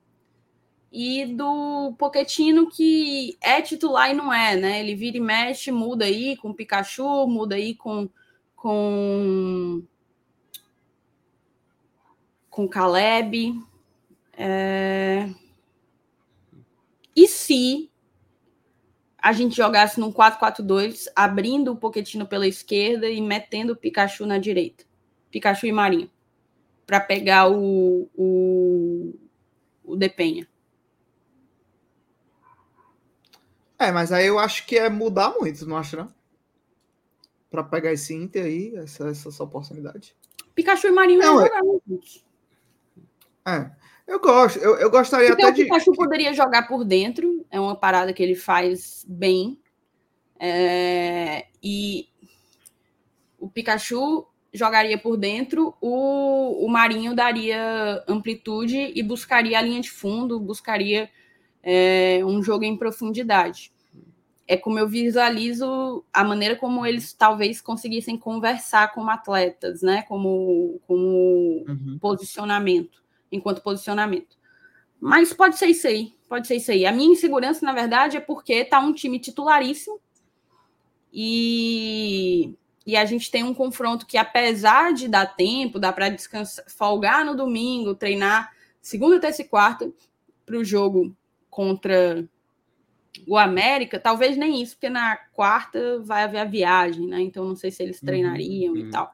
e do Poquetino, que é titular e não é, né? Ele vira e mexe, muda aí com Pikachu, muda aí com. com com Caleb. É... E se a gente jogasse num 4-4-2, abrindo o Poquetino pela esquerda e metendo o Pikachu na direita? Pikachu e Marinho. Para pegar o, o, o Depenha. É, mas aí eu acho que é mudar muito, não acha, não? Pra pegar esse Inter aí, essa, essa oportunidade. Pikachu e Marinho não, é... juntos. É, eu gosto. Eu, eu gostaria então, até de. O Pikachu poderia jogar por dentro, é uma parada que ele faz bem. É... E o Pikachu jogaria por dentro, o, o Marinho daria amplitude e buscaria a linha de fundo, buscaria é, um jogo em profundidade. É como eu visualizo a maneira como eles talvez conseguissem conversar com atletas, né? Como, como uhum. posicionamento, enquanto posicionamento. Mas pode ser isso aí, pode ser isso aí. A minha insegurança, na verdade, é porque tá um time titularíssimo e, e a gente tem um confronto que, apesar de dar tempo, dá para descansar, folgar no domingo, treinar segunda, terça e quarta para o jogo contra o América, talvez nem isso, porque na quarta vai haver a viagem, né? Então não sei se eles uhum, treinariam uhum. e tal.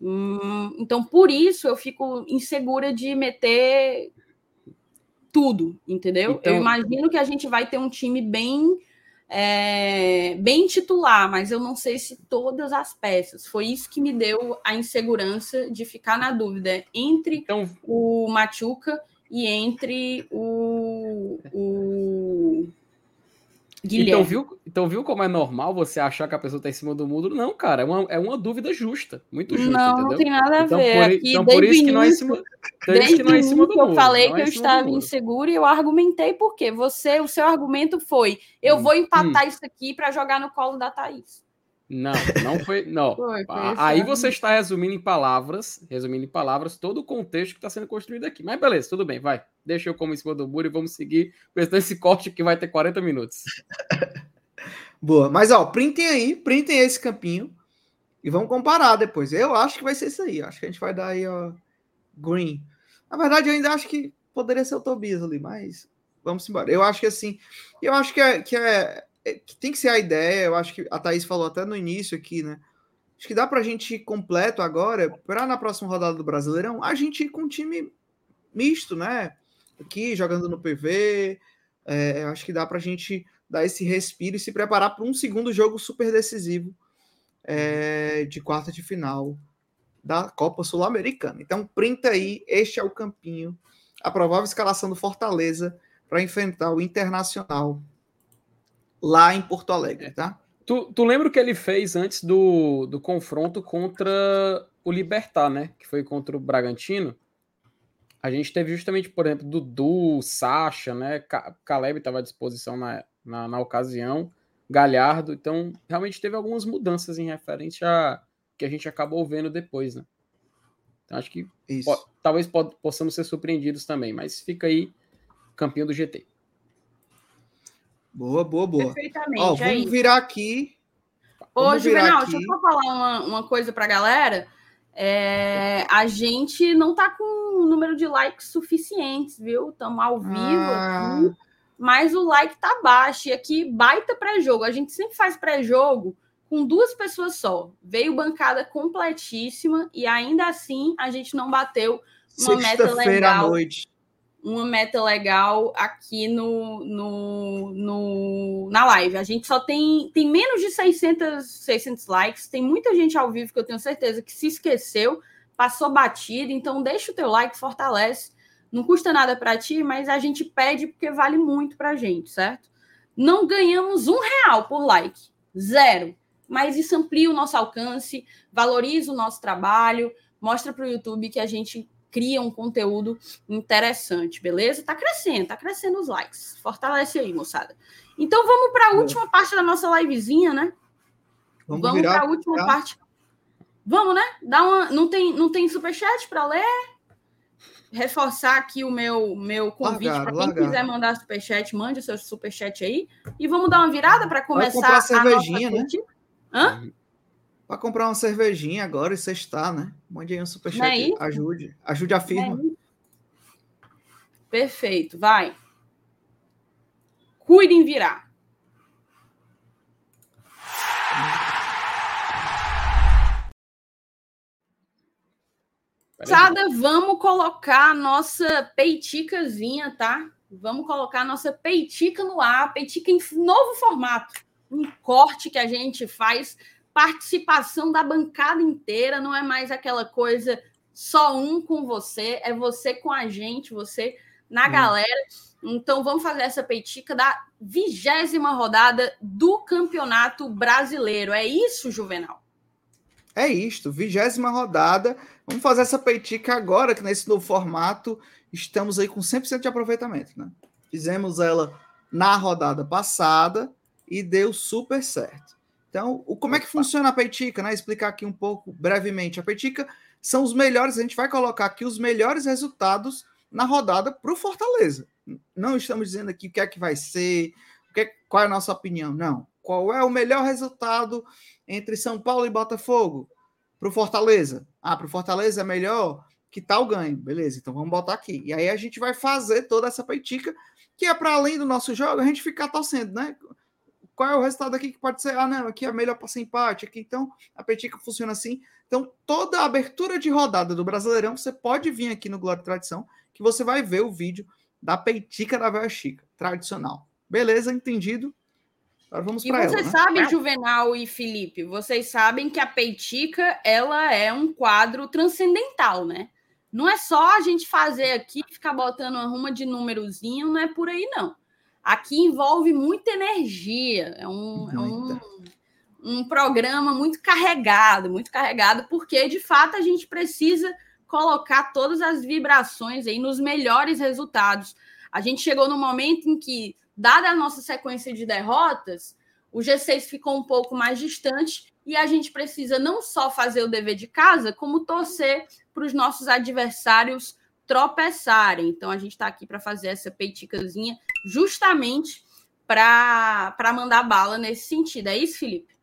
Hum, então, por isso eu fico insegura de meter tudo, entendeu? Então... Eu imagino que a gente vai ter um time bem é, bem titular, mas eu não sei se todas as peças. Foi isso que me deu a insegurança de ficar na dúvida entre então... o Machuca e entre o, o Guilherme. Então viu, então, viu como é normal você achar que a pessoa está em cima do muro? Não, cara, é uma, é uma dúvida justa, muito justa, não, entendeu? Não, tem nada a então, ver. Por, Aqui, então, por isso que não é cima, desde que não é em cima do muro. Eu falei que é eu estava inseguro e eu argumentei porque você, o seu argumento foi: eu hum, vou empatar hum. isso aqui para jogar no colo da Thaís. Não, não foi. Não. Foi, foi Aí você está resumindo em palavras, resumindo em palavras, todo o contexto que está sendo construído aqui. Mas beleza, tudo bem, vai. Deixa eu como em cima do muro e vamos seguir com esse corte que vai ter 40 minutos. Boa, mas ó, printem aí, printem esse campinho e vamos comparar depois. Eu acho que vai ser isso aí. Acho que a gente vai dar aí, ó, green. Na verdade, eu ainda acho que poderia ser o Tobias ali, mas vamos embora. Eu acho que assim, eu acho que é, que é é, que tem que ser a ideia, eu acho que a Thaís falou até no início aqui, né? Acho que dá para a gente ir completo agora, para na próxima rodada do Brasileirão, a gente ir com um time misto, né? Aqui, jogando no PV. É, acho que dá para a gente dar esse respiro e se preparar para um segundo jogo super decisivo é, de quarta de final da Copa Sul-Americana. Então, printa aí, este é o campinho, a provável escalação do Fortaleza para enfrentar o Internacional lá em Porto Alegre, é. tá? Tu, tu lembra o que ele fez antes do, do confronto contra o Libertar, né? Que foi contra o Bragantino. A gente teve justamente, por exemplo, Dudu, Sacha, né? Caleb estava à disposição na, na, na, ocasião, Galhardo. Então, realmente teve algumas mudanças em referente a que a gente acabou vendo depois, né? Então, acho que po talvez po possamos ser surpreendidos também, mas fica aí, campeão do GT. Boa, boa, boa. Perfeitamente. Ó, vamos é virar aqui. Ô, Juvenal, aqui. deixa eu só falar uma, uma coisa para a galera. É, a gente não tá com o número de likes suficientes, viu? Estamos ao vivo ah. aqui, mas o like tá baixo. E aqui, baita pré-jogo. A gente sempre faz pré-jogo com duas pessoas só. Veio bancada completíssima e ainda assim a gente não bateu uma meta legal. À noite uma meta legal aqui no, no, no, na live. A gente só tem, tem menos de 600, 600 likes, tem muita gente ao vivo que eu tenho certeza que se esqueceu, passou batido, então deixa o teu like, fortalece. Não custa nada para ti, mas a gente pede porque vale muito para a gente, certo? Não ganhamos um real por like, zero. Mas isso amplia o nosso alcance, valoriza o nosso trabalho, mostra para o YouTube que a gente cria um conteúdo interessante, beleza? Tá crescendo, tá crescendo os likes. Fortalece aí, moçada. Então vamos para a última parte da nossa livezinha, né? Vamos, vamos para a última virar. parte. Vamos, né? Dá uma, não tem, não tem superchat para ler? Reforçar aqui o meu, meu convite para quem quiser mandar superchat, mande o seu superchat aí. E vamos dar uma virada para começar a cervejinha, a nossa né? Hã? Para comprar uma cervejinha agora e sextar, né? Mande aí um superchat. É ajude. Ajude a firma. É Perfeito, vai. Cuidem virar. Sada, vamos colocar a nossa peiticazinha, tá? Vamos colocar a nossa peitica no ar, peitica em novo formato. Um corte que a gente faz participação da bancada inteira, não é mais aquela coisa só um com você, é você com a gente, você na hum. galera. Então vamos fazer essa peitica da vigésima rodada do Campeonato Brasileiro. É isso, Juvenal? É isto, vigésima rodada. Vamos fazer essa peitica agora, que nesse novo formato estamos aí com 100% de aproveitamento, né? Fizemos ela na rodada passada e deu super certo. Então, o, como é que funciona a Peitica, né? Explicar aqui um pouco brevemente. A Peitica são os melhores, a gente vai colocar aqui os melhores resultados na rodada para o Fortaleza. Não estamos dizendo aqui o que é que vai ser, que é, qual é a nossa opinião, não. Qual é o melhor resultado entre São Paulo e Botafogo para o Fortaleza? Ah, para o Fortaleza é melhor que tal ganho, beleza? Então vamos botar aqui. E aí a gente vai fazer toda essa peitica, que é para além do nosso jogo, a gente ficar torcendo, né? Qual é o resultado aqui que pode ser? Ah, não, aqui é melhor para ser empate. Aqui, então, a Petica funciona assim. Então, toda a abertura de rodada do Brasileirão, você pode vir aqui no Glória e Tradição, que você vai ver o vídeo da Peitica da Velha Chica, tradicional. Beleza, entendido? Agora vamos para ela. E vocês né? sabem, Juvenal e Felipe, vocês sabem que a Peitica, ela é um quadro transcendental, né? Não é só a gente fazer aqui, ficar botando uma ruma de númerozinho, não é por aí, não aqui envolve muita energia, é um, é um, um, programa muito carregado, muito carregado, porque de fato a gente precisa colocar todas as vibrações aí nos melhores resultados. A gente chegou no momento em que, dada a nossa sequência de derrotas, o G6 ficou um pouco mais distante e a gente precisa não só fazer o dever de casa, como torcer para os nossos adversários tropeçarem. Então a gente está aqui para fazer essa peiticazinha justamente para mandar bala nesse sentido. É isso, Felipe?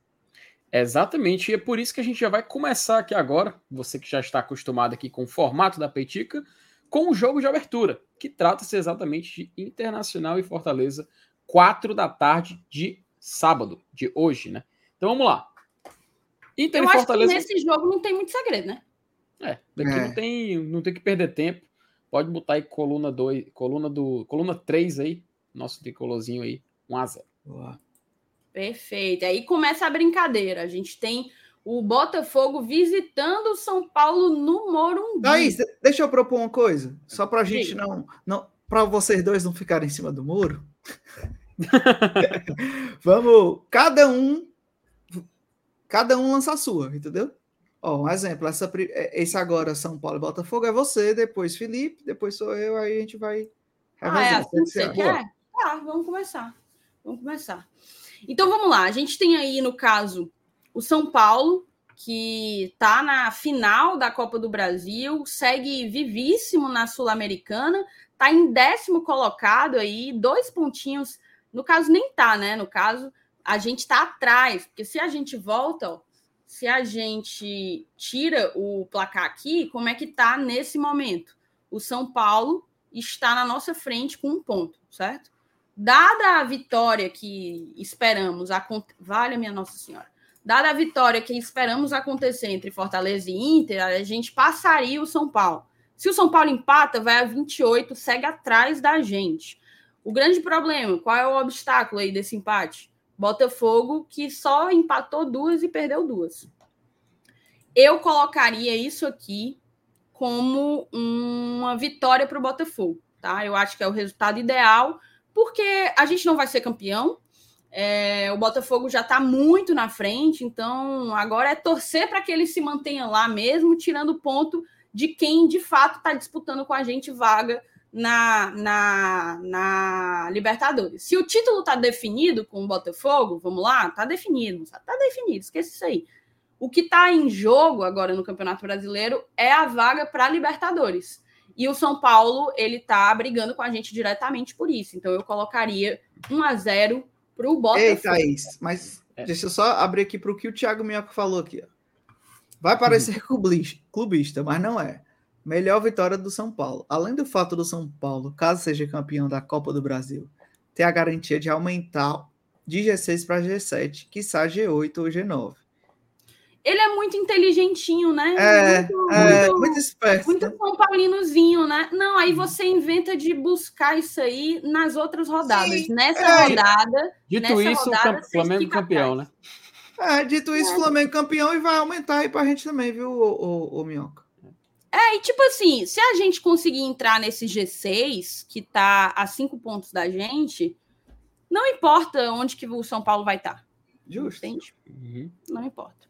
Exatamente, e é por isso que a gente já vai começar aqui agora, você que já está acostumado aqui com o formato da Peitica, com o jogo de abertura, que trata-se exatamente de Internacional e Fortaleza, 4 da tarde de sábado, de hoje, né? Então vamos lá. Inter Eu e Fortaleza. que nesse jogo não tem muito segredo, né? É, daqui é. Não, tem, não tem que perder tempo. Pode botar aí coluna 2, coluna do, coluna 3 aí, nosso tricolorzinho aí, 1 a 0. Boa. Perfeito. Aí começa a brincadeira. A gente tem o Botafogo visitando o São Paulo no Morumbi. Thaís, deixa eu propor uma coisa, só para a gente Sim. não, não para vocês dois não ficarem em cima do muro. Vamos, cada um cada um lança a sua, entendeu? Ó, um exemplo, essa, é, esse agora São Paulo e Botafogo é você, depois Felipe, depois sou eu, aí a gente vai. Ah, é assim que você quer? Tá, vamos começar. Vamos começar. Então vamos lá. A gente tem aí, no caso, o São Paulo, que está na final da Copa do Brasil, segue vivíssimo na Sul-Americana, está em décimo colocado aí, dois pontinhos. No caso, nem tá, né? No caso, a gente está atrás, porque se a gente volta, ó, se a gente tira o placar aqui, como é que tá nesse momento? O São Paulo está na nossa frente com um ponto, certo? Dada a vitória que esperamos, vale minha Nossa Senhora, dada a vitória que esperamos acontecer entre Fortaleza e Inter, a gente passaria o São Paulo. Se o São Paulo empata, vai a 28, segue atrás da gente. O grande problema, qual é o obstáculo aí desse empate? Botafogo, que só empatou duas e perdeu duas. Eu colocaria isso aqui como uma vitória para o Botafogo, tá? Eu acho que é o resultado ideal, porque a gente não vai ser campeão. É, o Botafogo já está muito na frente, então agora é torcer para que ele se mantenha lá mesmo, tirando ponto de quem de fato está disputando com a gente vaga na, na, na Libertadores. Se o título está definido com o Botafogo, vamos lá, está definido, está definido, esqueça isso aí. O que está em jogo agora no Campeonato Brasileiro é a vaga para Libertadores. E o São Paulo, ele tá brigando com a gente diretamente por isso. Então eu colocaria 1 a 0 para o Botafogo. Ei, Thaís, mas é. deixa eu só abrir aqui para o que o Thiago Minhoca falou aqui. Ó. Vai parecer clubista, mas não é. Melhor vitória do São Paulo. Além do fato do São Paulo, caso seja campeão da Copa do Brasil, ter a garantia de aumentar de G6 para G7, que G8 ou G9. Ele é muito inteligentinho, né? É, muito, é, muito, muito esperto. Muito? São Paulinozinho, né? Não, aí você inventa de buscar isso aí nas outras rodadas. Sim, nessa é. rodada. Dito nessa isso, rodada, o Flamengo campeão, atrás. né? É, dito isso, é. Flamengo campeão e vai aumentar aí pra gente também, viu, o, o, o Minhoca? É, e tipo assim, se a gente conseguir entrar nesse G6, que tá a cinco pontos da gente, não importa onde que o São Paulo vai estar. Tá. Justo. Entende? Uhum. Não importa.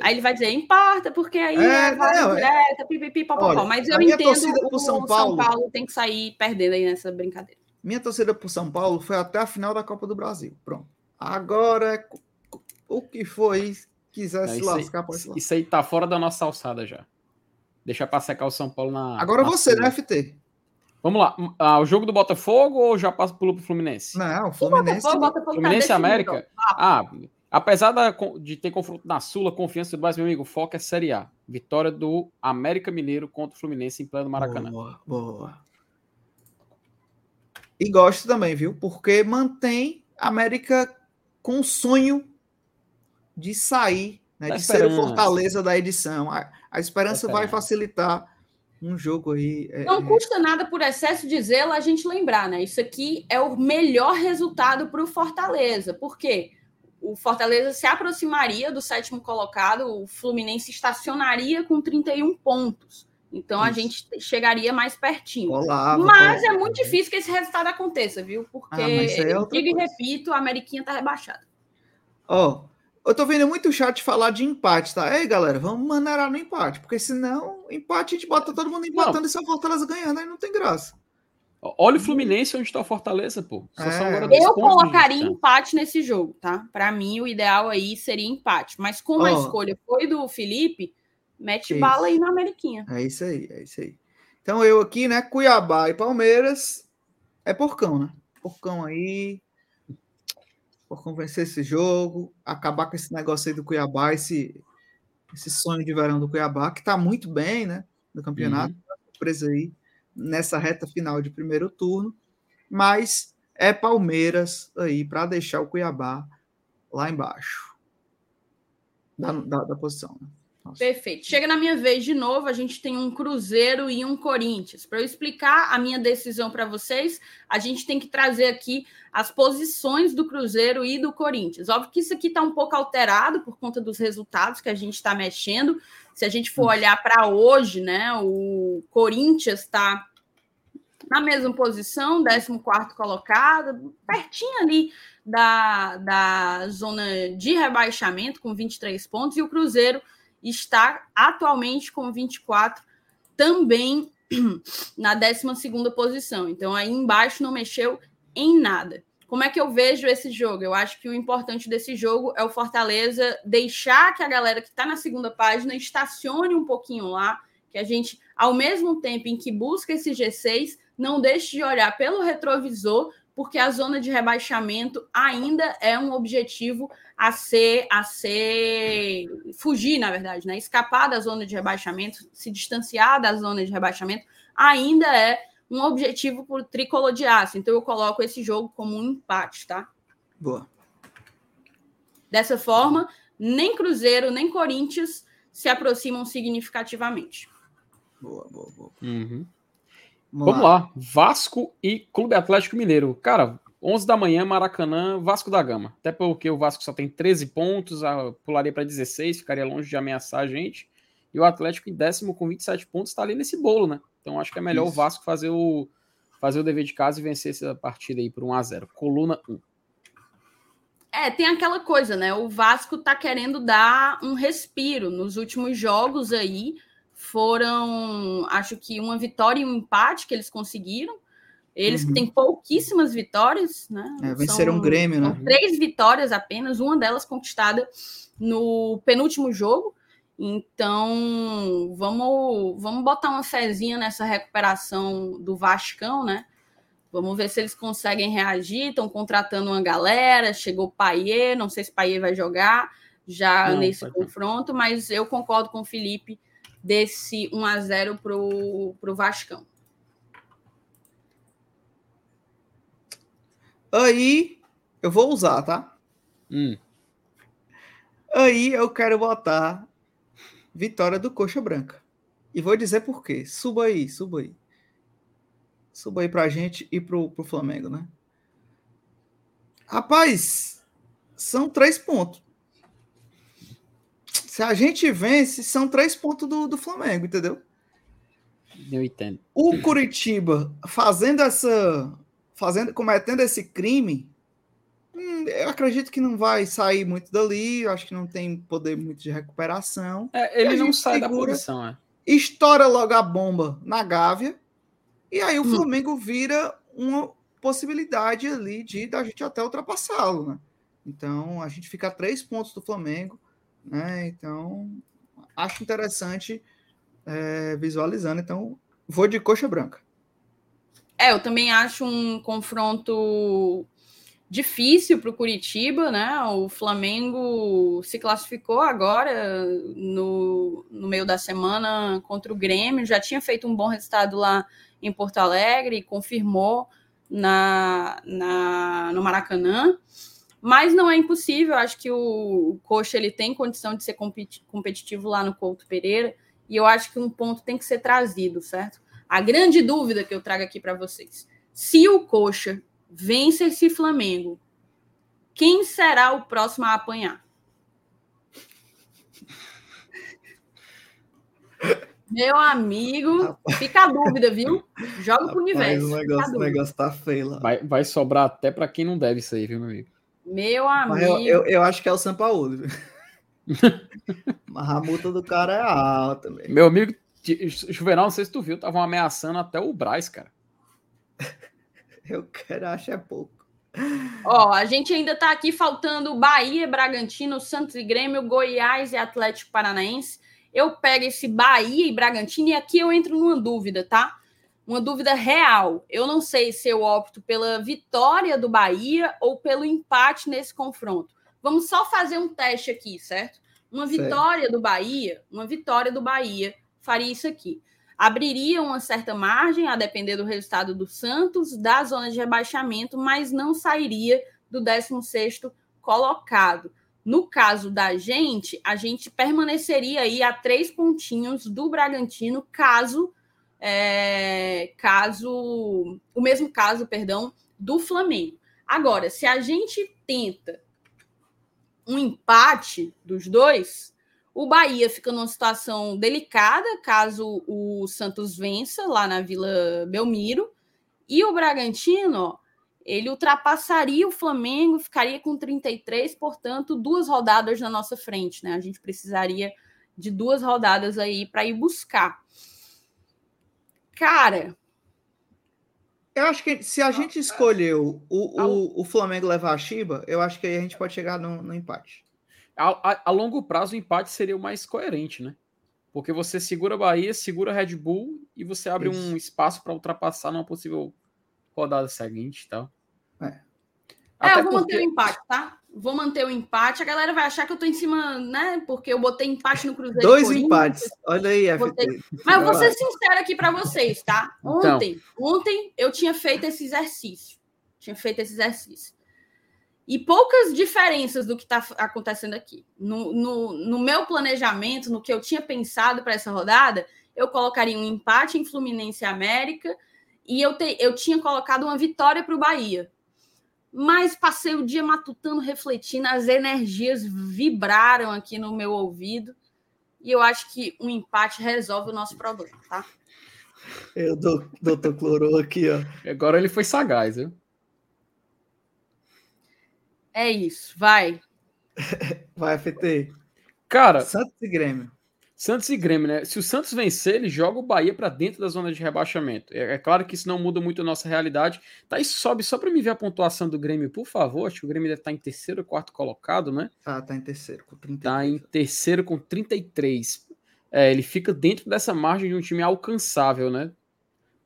Aí ele vai dizer, importa, porque aí é, é vaga não, é. direta, pipipi, papapá. Mas eu entendo o São Paulo, São Paulo tem que sair perdendo aí nessa brincadeira. Minha torcida pro São Paulo foi até a final da Copa do Brasil. Pronto. Agora, o que foi quiser não, se lascar, aí, pode Isso aí tá fora da nossa alçada já. Deixa pra secar o São Paulo na. Agora na você, né, FT? Vamos lá. Ah, o jogo do Botafogo ou já passa pro Fluminense? Não, o Fluminense. Botafogo, Botafogo Fluminense tá América? Ah, apesar da, de ter confronto na Sula, confiança do mais meu amigo, foco é Série A. Vitória do América Mineiro contra o Fluminense em pleno Maracanã. Boa, boa. E gosto também, viu? Porque mantém a América com o sonho de sair, né, de ser o Fortaleza da edição. A, a esperança vai facilitar um jogo aí. É, Não é... custa nada por excesso de zelo a gente lembrar, né? Isso aqui é o melhor resultado para o Fortaleza. Por quê? O Fortaleza se aproximaria do sétimo colocado, o Fluminense estacionaria com 31 pontos. Então Isso. a gente chegaria mais pertinho. Olá, mas é muito difícil que esse resultado aconteça, viu? Porque, ah, é eu digo e repito, a Ameriquinha tá rebaixada. Ó, oh, eu tô vendo muito chat falar de empate, tá? Ei, galera, vamos maneirar no empate, porque senão, empate a gente bota todo mundo empatando não. e só Fortaleza ganhando, aí não tem graça. Olha o Fluminense onde está a Fortaleza, pô. É. Eu colocaria empate nesse jogo, tá? Para mim, o ideal aí seria empate. Mas como oh. a escolha foi do Felipe, mete bala aí na Ameriquinha. É isso aí, é isso aí. Então eu aqui, né? Cuiabá e Palmeiras. É porcão, né? Porcão aí por convencer esse jogo, acabar com esse negócio aí do Cuiabá, esse, esse sonho de verão do Cuiabá, que está muito bem, né? No campeonato, uhum. surpresa aí nessa reta final de primeiro turno, mas é Palmeiras aí para deixar o Cuiabá lá embaixo da, da, da posição. Né? Nossa. Perfeito. Chega na minha vez de novo, a gente tem um Cruzeiro e um Corinthians. Para eu explicar a minha decisão para vocês, a gente tem que trazer aqui as posições do Cruzeiro e do Corinthians. Óbvio que isso aqui está um pouco alterado por conta dos resultados que a gente está mexendo. Se a gente for olhar para hoje, né, o Corinthians está na mesma posição, 14 colocado, pertinho ali da, da zona de rebaixamento, com 23 pontos, e o Cruzeiro está atualmente com 24, também na 12 posição. Então, aí embaixo não mexeu em nada. Como é que eu vejo esse jogo? Eu acho que o importante desse jogo é o Fortaleza deixar que a galera que está na segunda página estacione um pouquinho lá, que a gente, ao mesmo tempo em que busca esse G6, não deixe de olhar pelo retrovisor porque a zona de rebaixamento ainda é um objetivo a ser a ser fugir, na verdade, né? Escapar da zona de rebaixamento, se distanciar da zona de rebaixamento, ainda é um objetivo por tricolor de aço. Então eu coloco esse jogo como um empate, tá? Boa. Dessa forma, nem Cruzeiro nem Corinthians se aproximam significativamente. Boa, boa, boa. Uhum. Vamos, Vamos lá. lá. Vasco e Clube Atlético Mineiro. Cara, 11 da manhã, Maracanã, Vasco da Gama. Até porque o Vasco só tem 13 pontos, pularia para 16, ficaria longe de ameaçar a gente. E o Atlético em décimo com 27 pontos está ali nesse bolo, né? Então acho que é melhor Isso. o Vasco fazer o, fazer o dever de casa e vencer essa partida aí por 1 a 0 Coluna 1. É, tem aquela coisa, né? O Vasco tá querendo dar um respiro. Nos últimos jogos aí foram, acho que uma vitória e um empate que eles conseguiram. Eles uhum. têm pouquíssimas vitórias, né? É, venceram o Grêmio, né? Três vitórias apenas, uma delas conquistada no penúltimo jogo. Então, vamos, vamos botar uma fezinha nessa recuperação do Vascão, né? Vamos ver se eles conseguem reagir. Estão contratando uma galera. Chegou o Paier, não sei se o Paier vai jogar já não, nesse confronto, mas eu concordo com o Felipe desse 1 a 0 para o Vascão. Aí eu vou usar, tá? Hum. Aí eu quero botar vitória do Coxa Branca. E vou dizer por quê. Suba aí, suba aí. Suba aí pra gente e pro, pro Flamengo, né? Rapaz, são três pontos. Se a gente vence, são três pontos do, do Flamengo, entendeu? Eu entendo. O Curitiba fazendo essa. fazendo, cometendo esse crime, hum, eu acredito que não vai sair muito dali. Eu acho que não tem poder muito de recuperação. É, ele não sai segura, da posição, é. Estoura logo a bomba na Gávea e aí o hum. Flamengo vira uma possibilidade ali de da gente até ultrapassá-lo, né? Então a gente fica a três pontos do Flamengo, né? Então acho interessante é, visualizando. Então vou de coxa branca. É, eu também acho um confronto difícil para o Curitiba, né? O Flamengo se classificou agora no, no meio da semana contra o Grêmio, já tinha feito um bom resultado lá em Porto Alegre, confirmou na, na, no Maracanã. Mas não é impossível, acho que o, Coxa ele tem condição de ser competitivo lá no Couto Pereira, e eu acho que um ponto tem que ser trazido, certo? A grande dúvida que eu trago aqui para vocês: se o Coxa vence esse Flamengo, quem será o próximo a apanhar? Meu amigo, fica a dúvida, viu? Joga pro universo. O negócio, o negócio tá feio lá. Vai, vai sobrar até para quem não deve isso aí, viu, meu amigo? Meu amigo. Eu, eu, eu, acho que é o São Paulo. Mas a multa do cara é alta. Mesmo. Meu amigo, Juvenal, não sei se tu viu, estavam ameaçando até o Braz, cara. eu quero, acho é pouco. Ó, a gente ainda tá aqui faltando Bahia, Bragantino, Santos e Grêmio, Goiás e Atlético Paranaense eu pego esse Bahia e Bragantino e aqui eu entro numa dúvida, tá? Uma dúvida real. Eu não sei se eu opto pela vitória do Bahia ou pelo empate nesse confronto. Vamos só fazer um teste aqui, certo? Uma vitória certo. do Bahia, uma vitória do Bahia faria isso aqui. Abriria uma certa margem, a depender do resultado do Santos, da zona de rebaixamento, mas não sairia do 16º colocado. No caso da gente, a gente permaneceria aí a três pontinhos do Bragantino, caso é, caso o mesmo caso, perdão, do Flamengo. Agora, se a gente tenta um empate dos dois, o Bahia fica numa situação delicada caso o Santos vença lá na Vila Belmiro e o Bragantino, ele ultrapassaria o Flamengo, ficaria com 33, portanto, duas rodadas na nossa frente, né? A gente precisaria de duas rodadas aí para ir buscar. Cara. Eu acho que se a gente escolheu o, o, o Flamengo levar a Chiba, eu acho que aí a gente pode chegar no, no empate. A, a, a, longo prazo, o empate seria o mais coerente, né? Porque você segura a Bahia, segura a Red Bull e você abre Isso. um espaço para ultrapassar numa possível rodada seguinte e tal. É. é, eu vou porque... manter o empate, tá? Vou manter o empate. A galera vai achar que eu tô em cima, né? Porque eu botei empate no Cruzeiro. Dois empates. Olha aí, FT. Botei... Mas eu vou ser sincera aqui para vocês, tá? Então. Ontem, então. ontem eu tinha feito esse exercício. Tinha feito esse exercício. E poucas diferenças do que está acontecendo aqui. No, no, no, meu planejamento, no que eu tinha pensado para essa rodada, eu colocaria um empate em Fluminense e América e eu, te, eu tinha colocado uma vitória para o Bahia. Mas passei o dia matutando, refletindo, as energias vibraram aqui no meu ouvido. E eu acho que um empate resolve o nosso problema, tá? Eu, doutor Clorou aqui, ó. Agora ele foi sagaz, viu? É isso, vai. vai, FT. Cara. Santos e Grêmio. Santos e Grêmio, né? Se o Santos vencer, ele joga o Bahia para dentro da zona de rebaixamento. É, é, claro que isso não muda muito a nossa realidade. Tá aí, sobe só para me ver a pontuação do Grêmio, por favor. Acho que o Grêmio deve estar tá em terceiro ou quarto colocado, né? Ah, tá em terceiro com 33. Tá em terceiro com 33. É, ele fica dentro dessa margem de um time alcançável, né?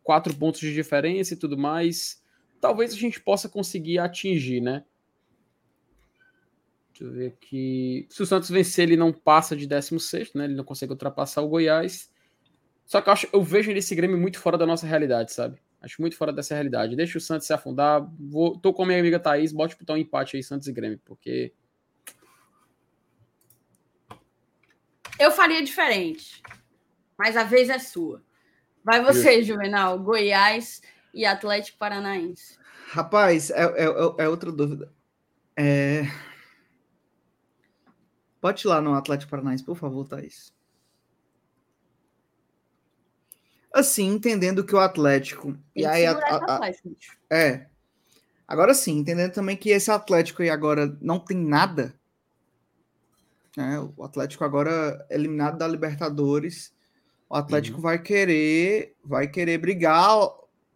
Quatro pontos de diferença e tudo mais. Talvez a gente possa conseguir atingir, né? Deixa eu ver aqui. Se o Santos vencer, ele não passa de 16, né? Ele não consegue ultrapassar o Goiás. Só que eu, acho, eu vejo esse Grêmio muito fora da nossa realidade, sabe? Acho muito fora dessa realidade. Deixa o Santos se afundar. Vou, tô com a minha amiga Thaís, bote botar um empate aí, Santos e Grêmio, porque. Eu faria diferente. Mas a vez é sua. Vai você, Juvenal. Goiás e Atlético Paranaense. Rapaz, é, é, é outra dúvida. É, Pode ir lá no Atlético Paranaense, por favor, Thaís. Assim, entendendo que o Atlético. Tem e aí, a, a, Atlético. É. Agora sim, entendendo também que esse Atlético aí agora não tem nada. Né? O Atlético agora é eliminado da Libertadores. O Atlético uhum. vai querer, vai querer brigar,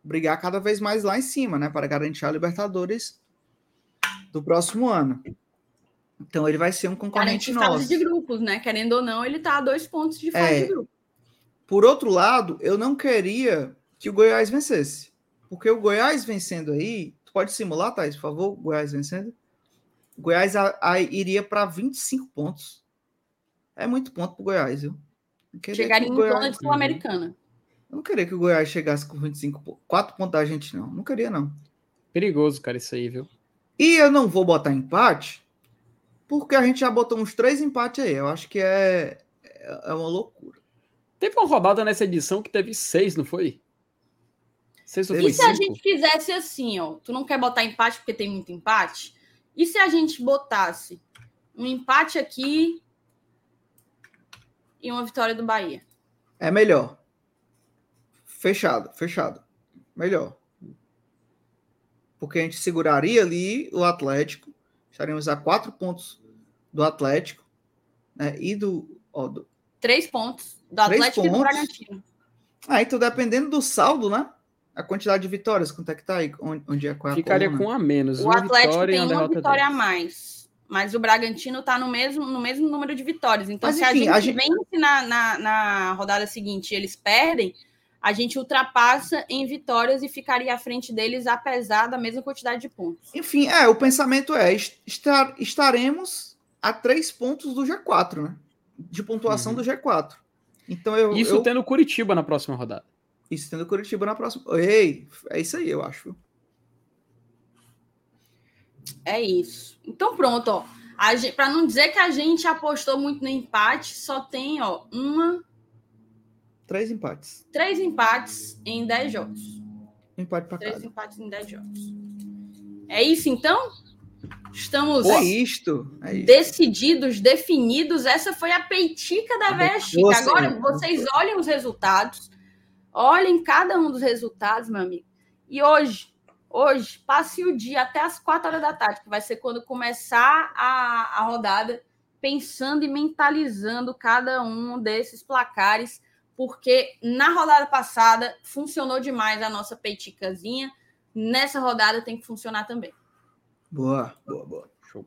brigar cada vez mais lá em cima, né, para garantir a Libertadores do próximo ano. Então ele vai ser um concorrente Cara, nosso. de grupos, né? Querendo ou não, ele tá a dois pontos de fase é, de grupo. Por outro lado, eu não queria que o Goiás vencesse. Porque o Goiás vencendo aí, tu pode simular, Thais, por favor, o Goiás vencendo. O Goiás a, a, iria para 25 pontos. É muito ponto pro Goiás, viu? Chegaria em Goiás... zona de Sul-Americana. Eu não queria que o Goiás chegasse com 25 pontos. 4 pontos da gente, não. Não queria, não. Perigoso, cara, isso aí, viu? E eu não vou botar empate, porque a gente já botou uns três empates aí. Eu acho que é, é uma loucura. Teve uma rodada nessa edição que teve seis, não foi? Seis ou e se cinco? a gente fizesse assim, ó? Tu não quer botar empate porque tem muito empate? E se a gente botasse um empate aqui e uma vitória do Bahia? É melhor. Fechado, fechado. Melhor. Porque a gente seguraria ali o Atlético, estaríamos a quatro pontos do Atlético né, e do, ó, do. Três pontos. Do Atlético pontos. e do Bragantino. Ah, então dependendo do saldo, né? A quantidade de vitórias, quanto é que tá aí? Onde, onde é qual é Ficaria com a menos. O Atlético tem uma vitória a mais. Mas o Bragantino tá no mesmo, no mesmo número de vitórias. Então, mas, se enfim, a gente, a gente... vence na, na, na rodada seguinte e eles perdem, a gente ultrapassa em vitórias e ficaria à frente deles, apesar da mesma quantidade de pontos. Enfim, é, o pensamento é: estar, estaremos a três pontos do G4, né? De pontuação uhum. do G4. Então eu. Isso eu... tendo Curitiba na próxima rodada. Isso tendo Curitiba na próxima. Ei, é isso aí, eu acho. É isso. Então pronto, ó. Para não dizer que a gente apostou muito no empate, só tem, ó, uma. Três empates. Três empates em dez jogos. Empate para Três empates em dez jogos. É isso então? Estamos é isto, é isto. decididos, definidos. Essa foi a peitica da Véia Chica. Agora, vocês olhem os resultados. Olhem cada um dos resultados, meu amigo. E hoje, hoje, passe o dia até as quatro horas da tarde, que vai ser quando começar a, a rodada, pensando e mentalizando cada um desses placares, porque na rodada passada funcionou demais a nossa peiticazinha. Nessa rodada tem que funcionar também. Boa, boa, boa. Show.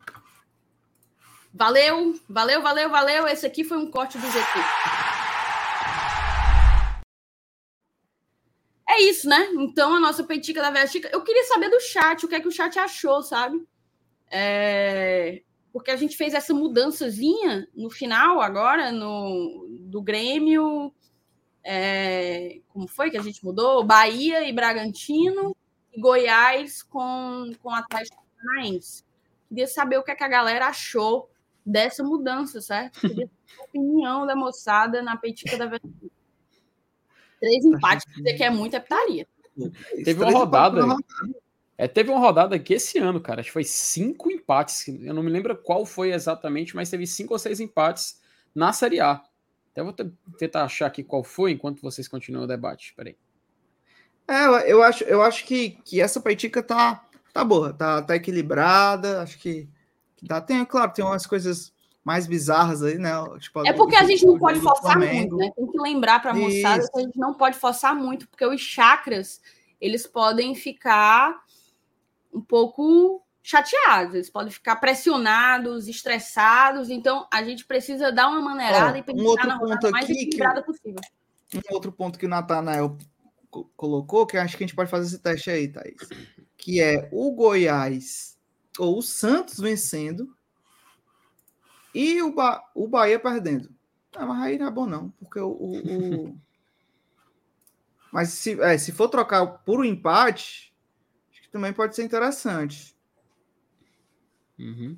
Valeu, valeu, valeu, valeu. Esse aqui foi um corte do GT. É isso, né? Então, a nossa peitica da Velha Chica. Eu queria saber do chat, o que é que o chat achou, sabe? É... Porque a gente fez essa mudançazinha no final, agora, no... do Grêmio. É... Como foi que a gente mudou? Bahia e Bragantino. E Goiás com, com Atlético Paranaense. Queria saber o que, é que a galera achou dessa mudança, certo? Queria saber a opinião da moçada na peitica da verdade. Três empates, dizer que é muita pitaria. Teve uma rodada. É, teve uma rodada aqui esse ano, cara. Acho que foi cinco empates. Eu não me lembro qual foi exatamente, mas teve cinco ou seis empates na Série A. Até vou tentar achar aqui qual foi enquanto vocês continuam o debate. Peraí. É, eu acho, eu acho que, que essa peitica tá, tá boa, tá, tá equilibrada, acho que Dá, tem, claro, tem umas coisas mais bizarras aí, né? Tipo, é porque a gente não pode forçar muito, né? Tem que lembrar para a moçada que a gente não pode forçar muito, porque os chakras, eles podem ficar um pouco chateados, eles podem ficar pressionados, estressados, então a gente precisa dar uma maneirada e pensar um na rodada mais equilibrada que, possível. Um outro ponto que o Natanael colocou, que acho que a gente pode fazer esse teste aí, Thaís, que é o Goiás ou o Santos vencendo e o, ba o Bahia perdendo. Não, mas aí não é bom não, porque o... o, o... mas se, é, se for trocar por um empate, acho que também pode ser interessante. Uhum.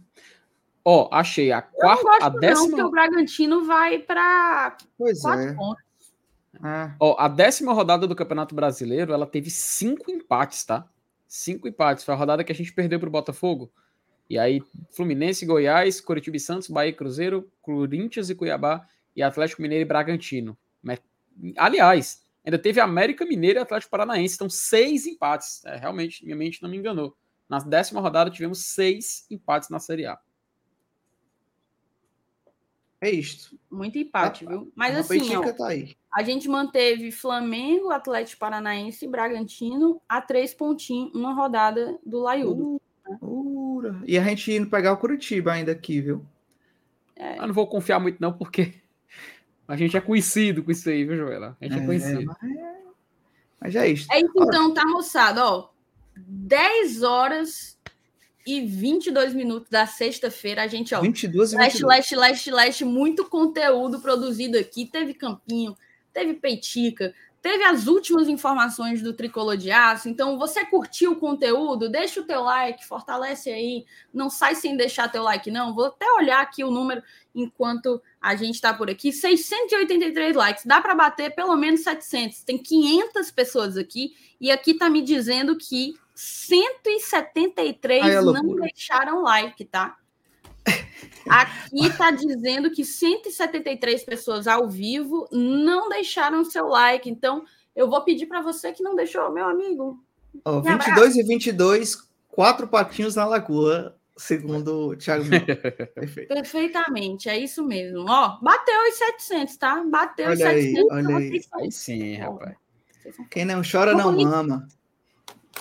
Ó, achei a quarta, a décima. Não, porque o Bragantino vai para pois quatro é. pontos. É. Ó, a décima rodada do Campeonato Brasileiro, ela teve cinco empates, tá? Cinco empates. Foi a rodada que a gente perdeu para o Botafogo. E aí, Fluminense, Goiás, Curitiba e Santos, Bahia e Cruzeiro, Corinthians e Cuiabá e Atlético Mineiro e Bragantino. Aliás, ainda teve América Mineiro e Atlético Paranaense. Então, seis empates. É, realmente, minha mente não me enganou. Na décima rodada, tivemos seis empates na Série A. É isto. Muito empate, viu? Mas assim, ó, tá a gente manteve Flamengo, Atlético Paranaense e Bragantino a três pontinhos, uma rodada do Laiudo. Uh, uh, e a gente indo pegar o Curitiba ainda aqui, viu? É. Eu não vou confiar muito, não, porque a gente é conhecido com isso aí, viu, Joela? A gente é, é conhecido. Mas é, mas é isso. É isso, então, tá, moçada, ó. 10 horas e 22 minutos da sexta-feira. A gente, ó. 22 e 22. Leste, leste, leste, leste. Muito conteúdo produzido aqui. Teve Campinho, teve Peitica, teve as últimas informações do Tricolor de Aço. Então, você curtiu o conteúdo? Deixa o teu like, fortalece aí. Não sai sem deixar teu like, não. Vou até olhar aqui o número enquanto a gente está por aqui. 683 likes. Dá para bater pelo menos 700. Tem 500 pessoas aqui. E aqui está me dizendo que 173 Ai, é não deixaram like, tá? Aqui está dizendo que 173 pessoas ao vivo não deixaram seu like. Então, eu vou pedir para você que não deixou, meu amigo. Oh, 22 e 22, quatro patinhos na lagoa, segundo o Thiago. Perfeito. Perfeitamente, é isso mesmo. Ó, bateu os 700, tá? Bateu olha os 700. Aí, olha aí. aí sim, rapaz. Quem não chora, não mama.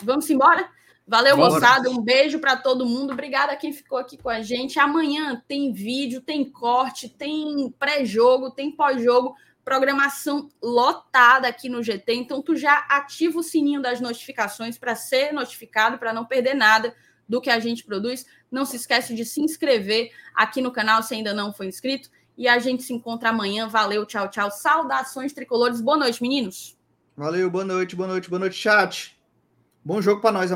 Vamos embora? Valeu, Bora. moçada. Um beijo para todo mundo. Obrigada a quem ficou aqui com a gente. Amanhã tem vídeo, tem corte, tem pré-jogo, tem pós-jogo. Programação lotada aqui no GT. Então, tu já ativa o sininho das notificações para ser notificado, para não perder nada do que a gente produz. Não se esquece de se inscrever aqui no canal se ainda não foi inscrito. E a gente se encontra amanhã. Valeu, tchau, tchau. Saudações tricolores. Boa noite, meninos. Valeu, boa noite, boa noite, boa noite, chat. Bom jogo para nós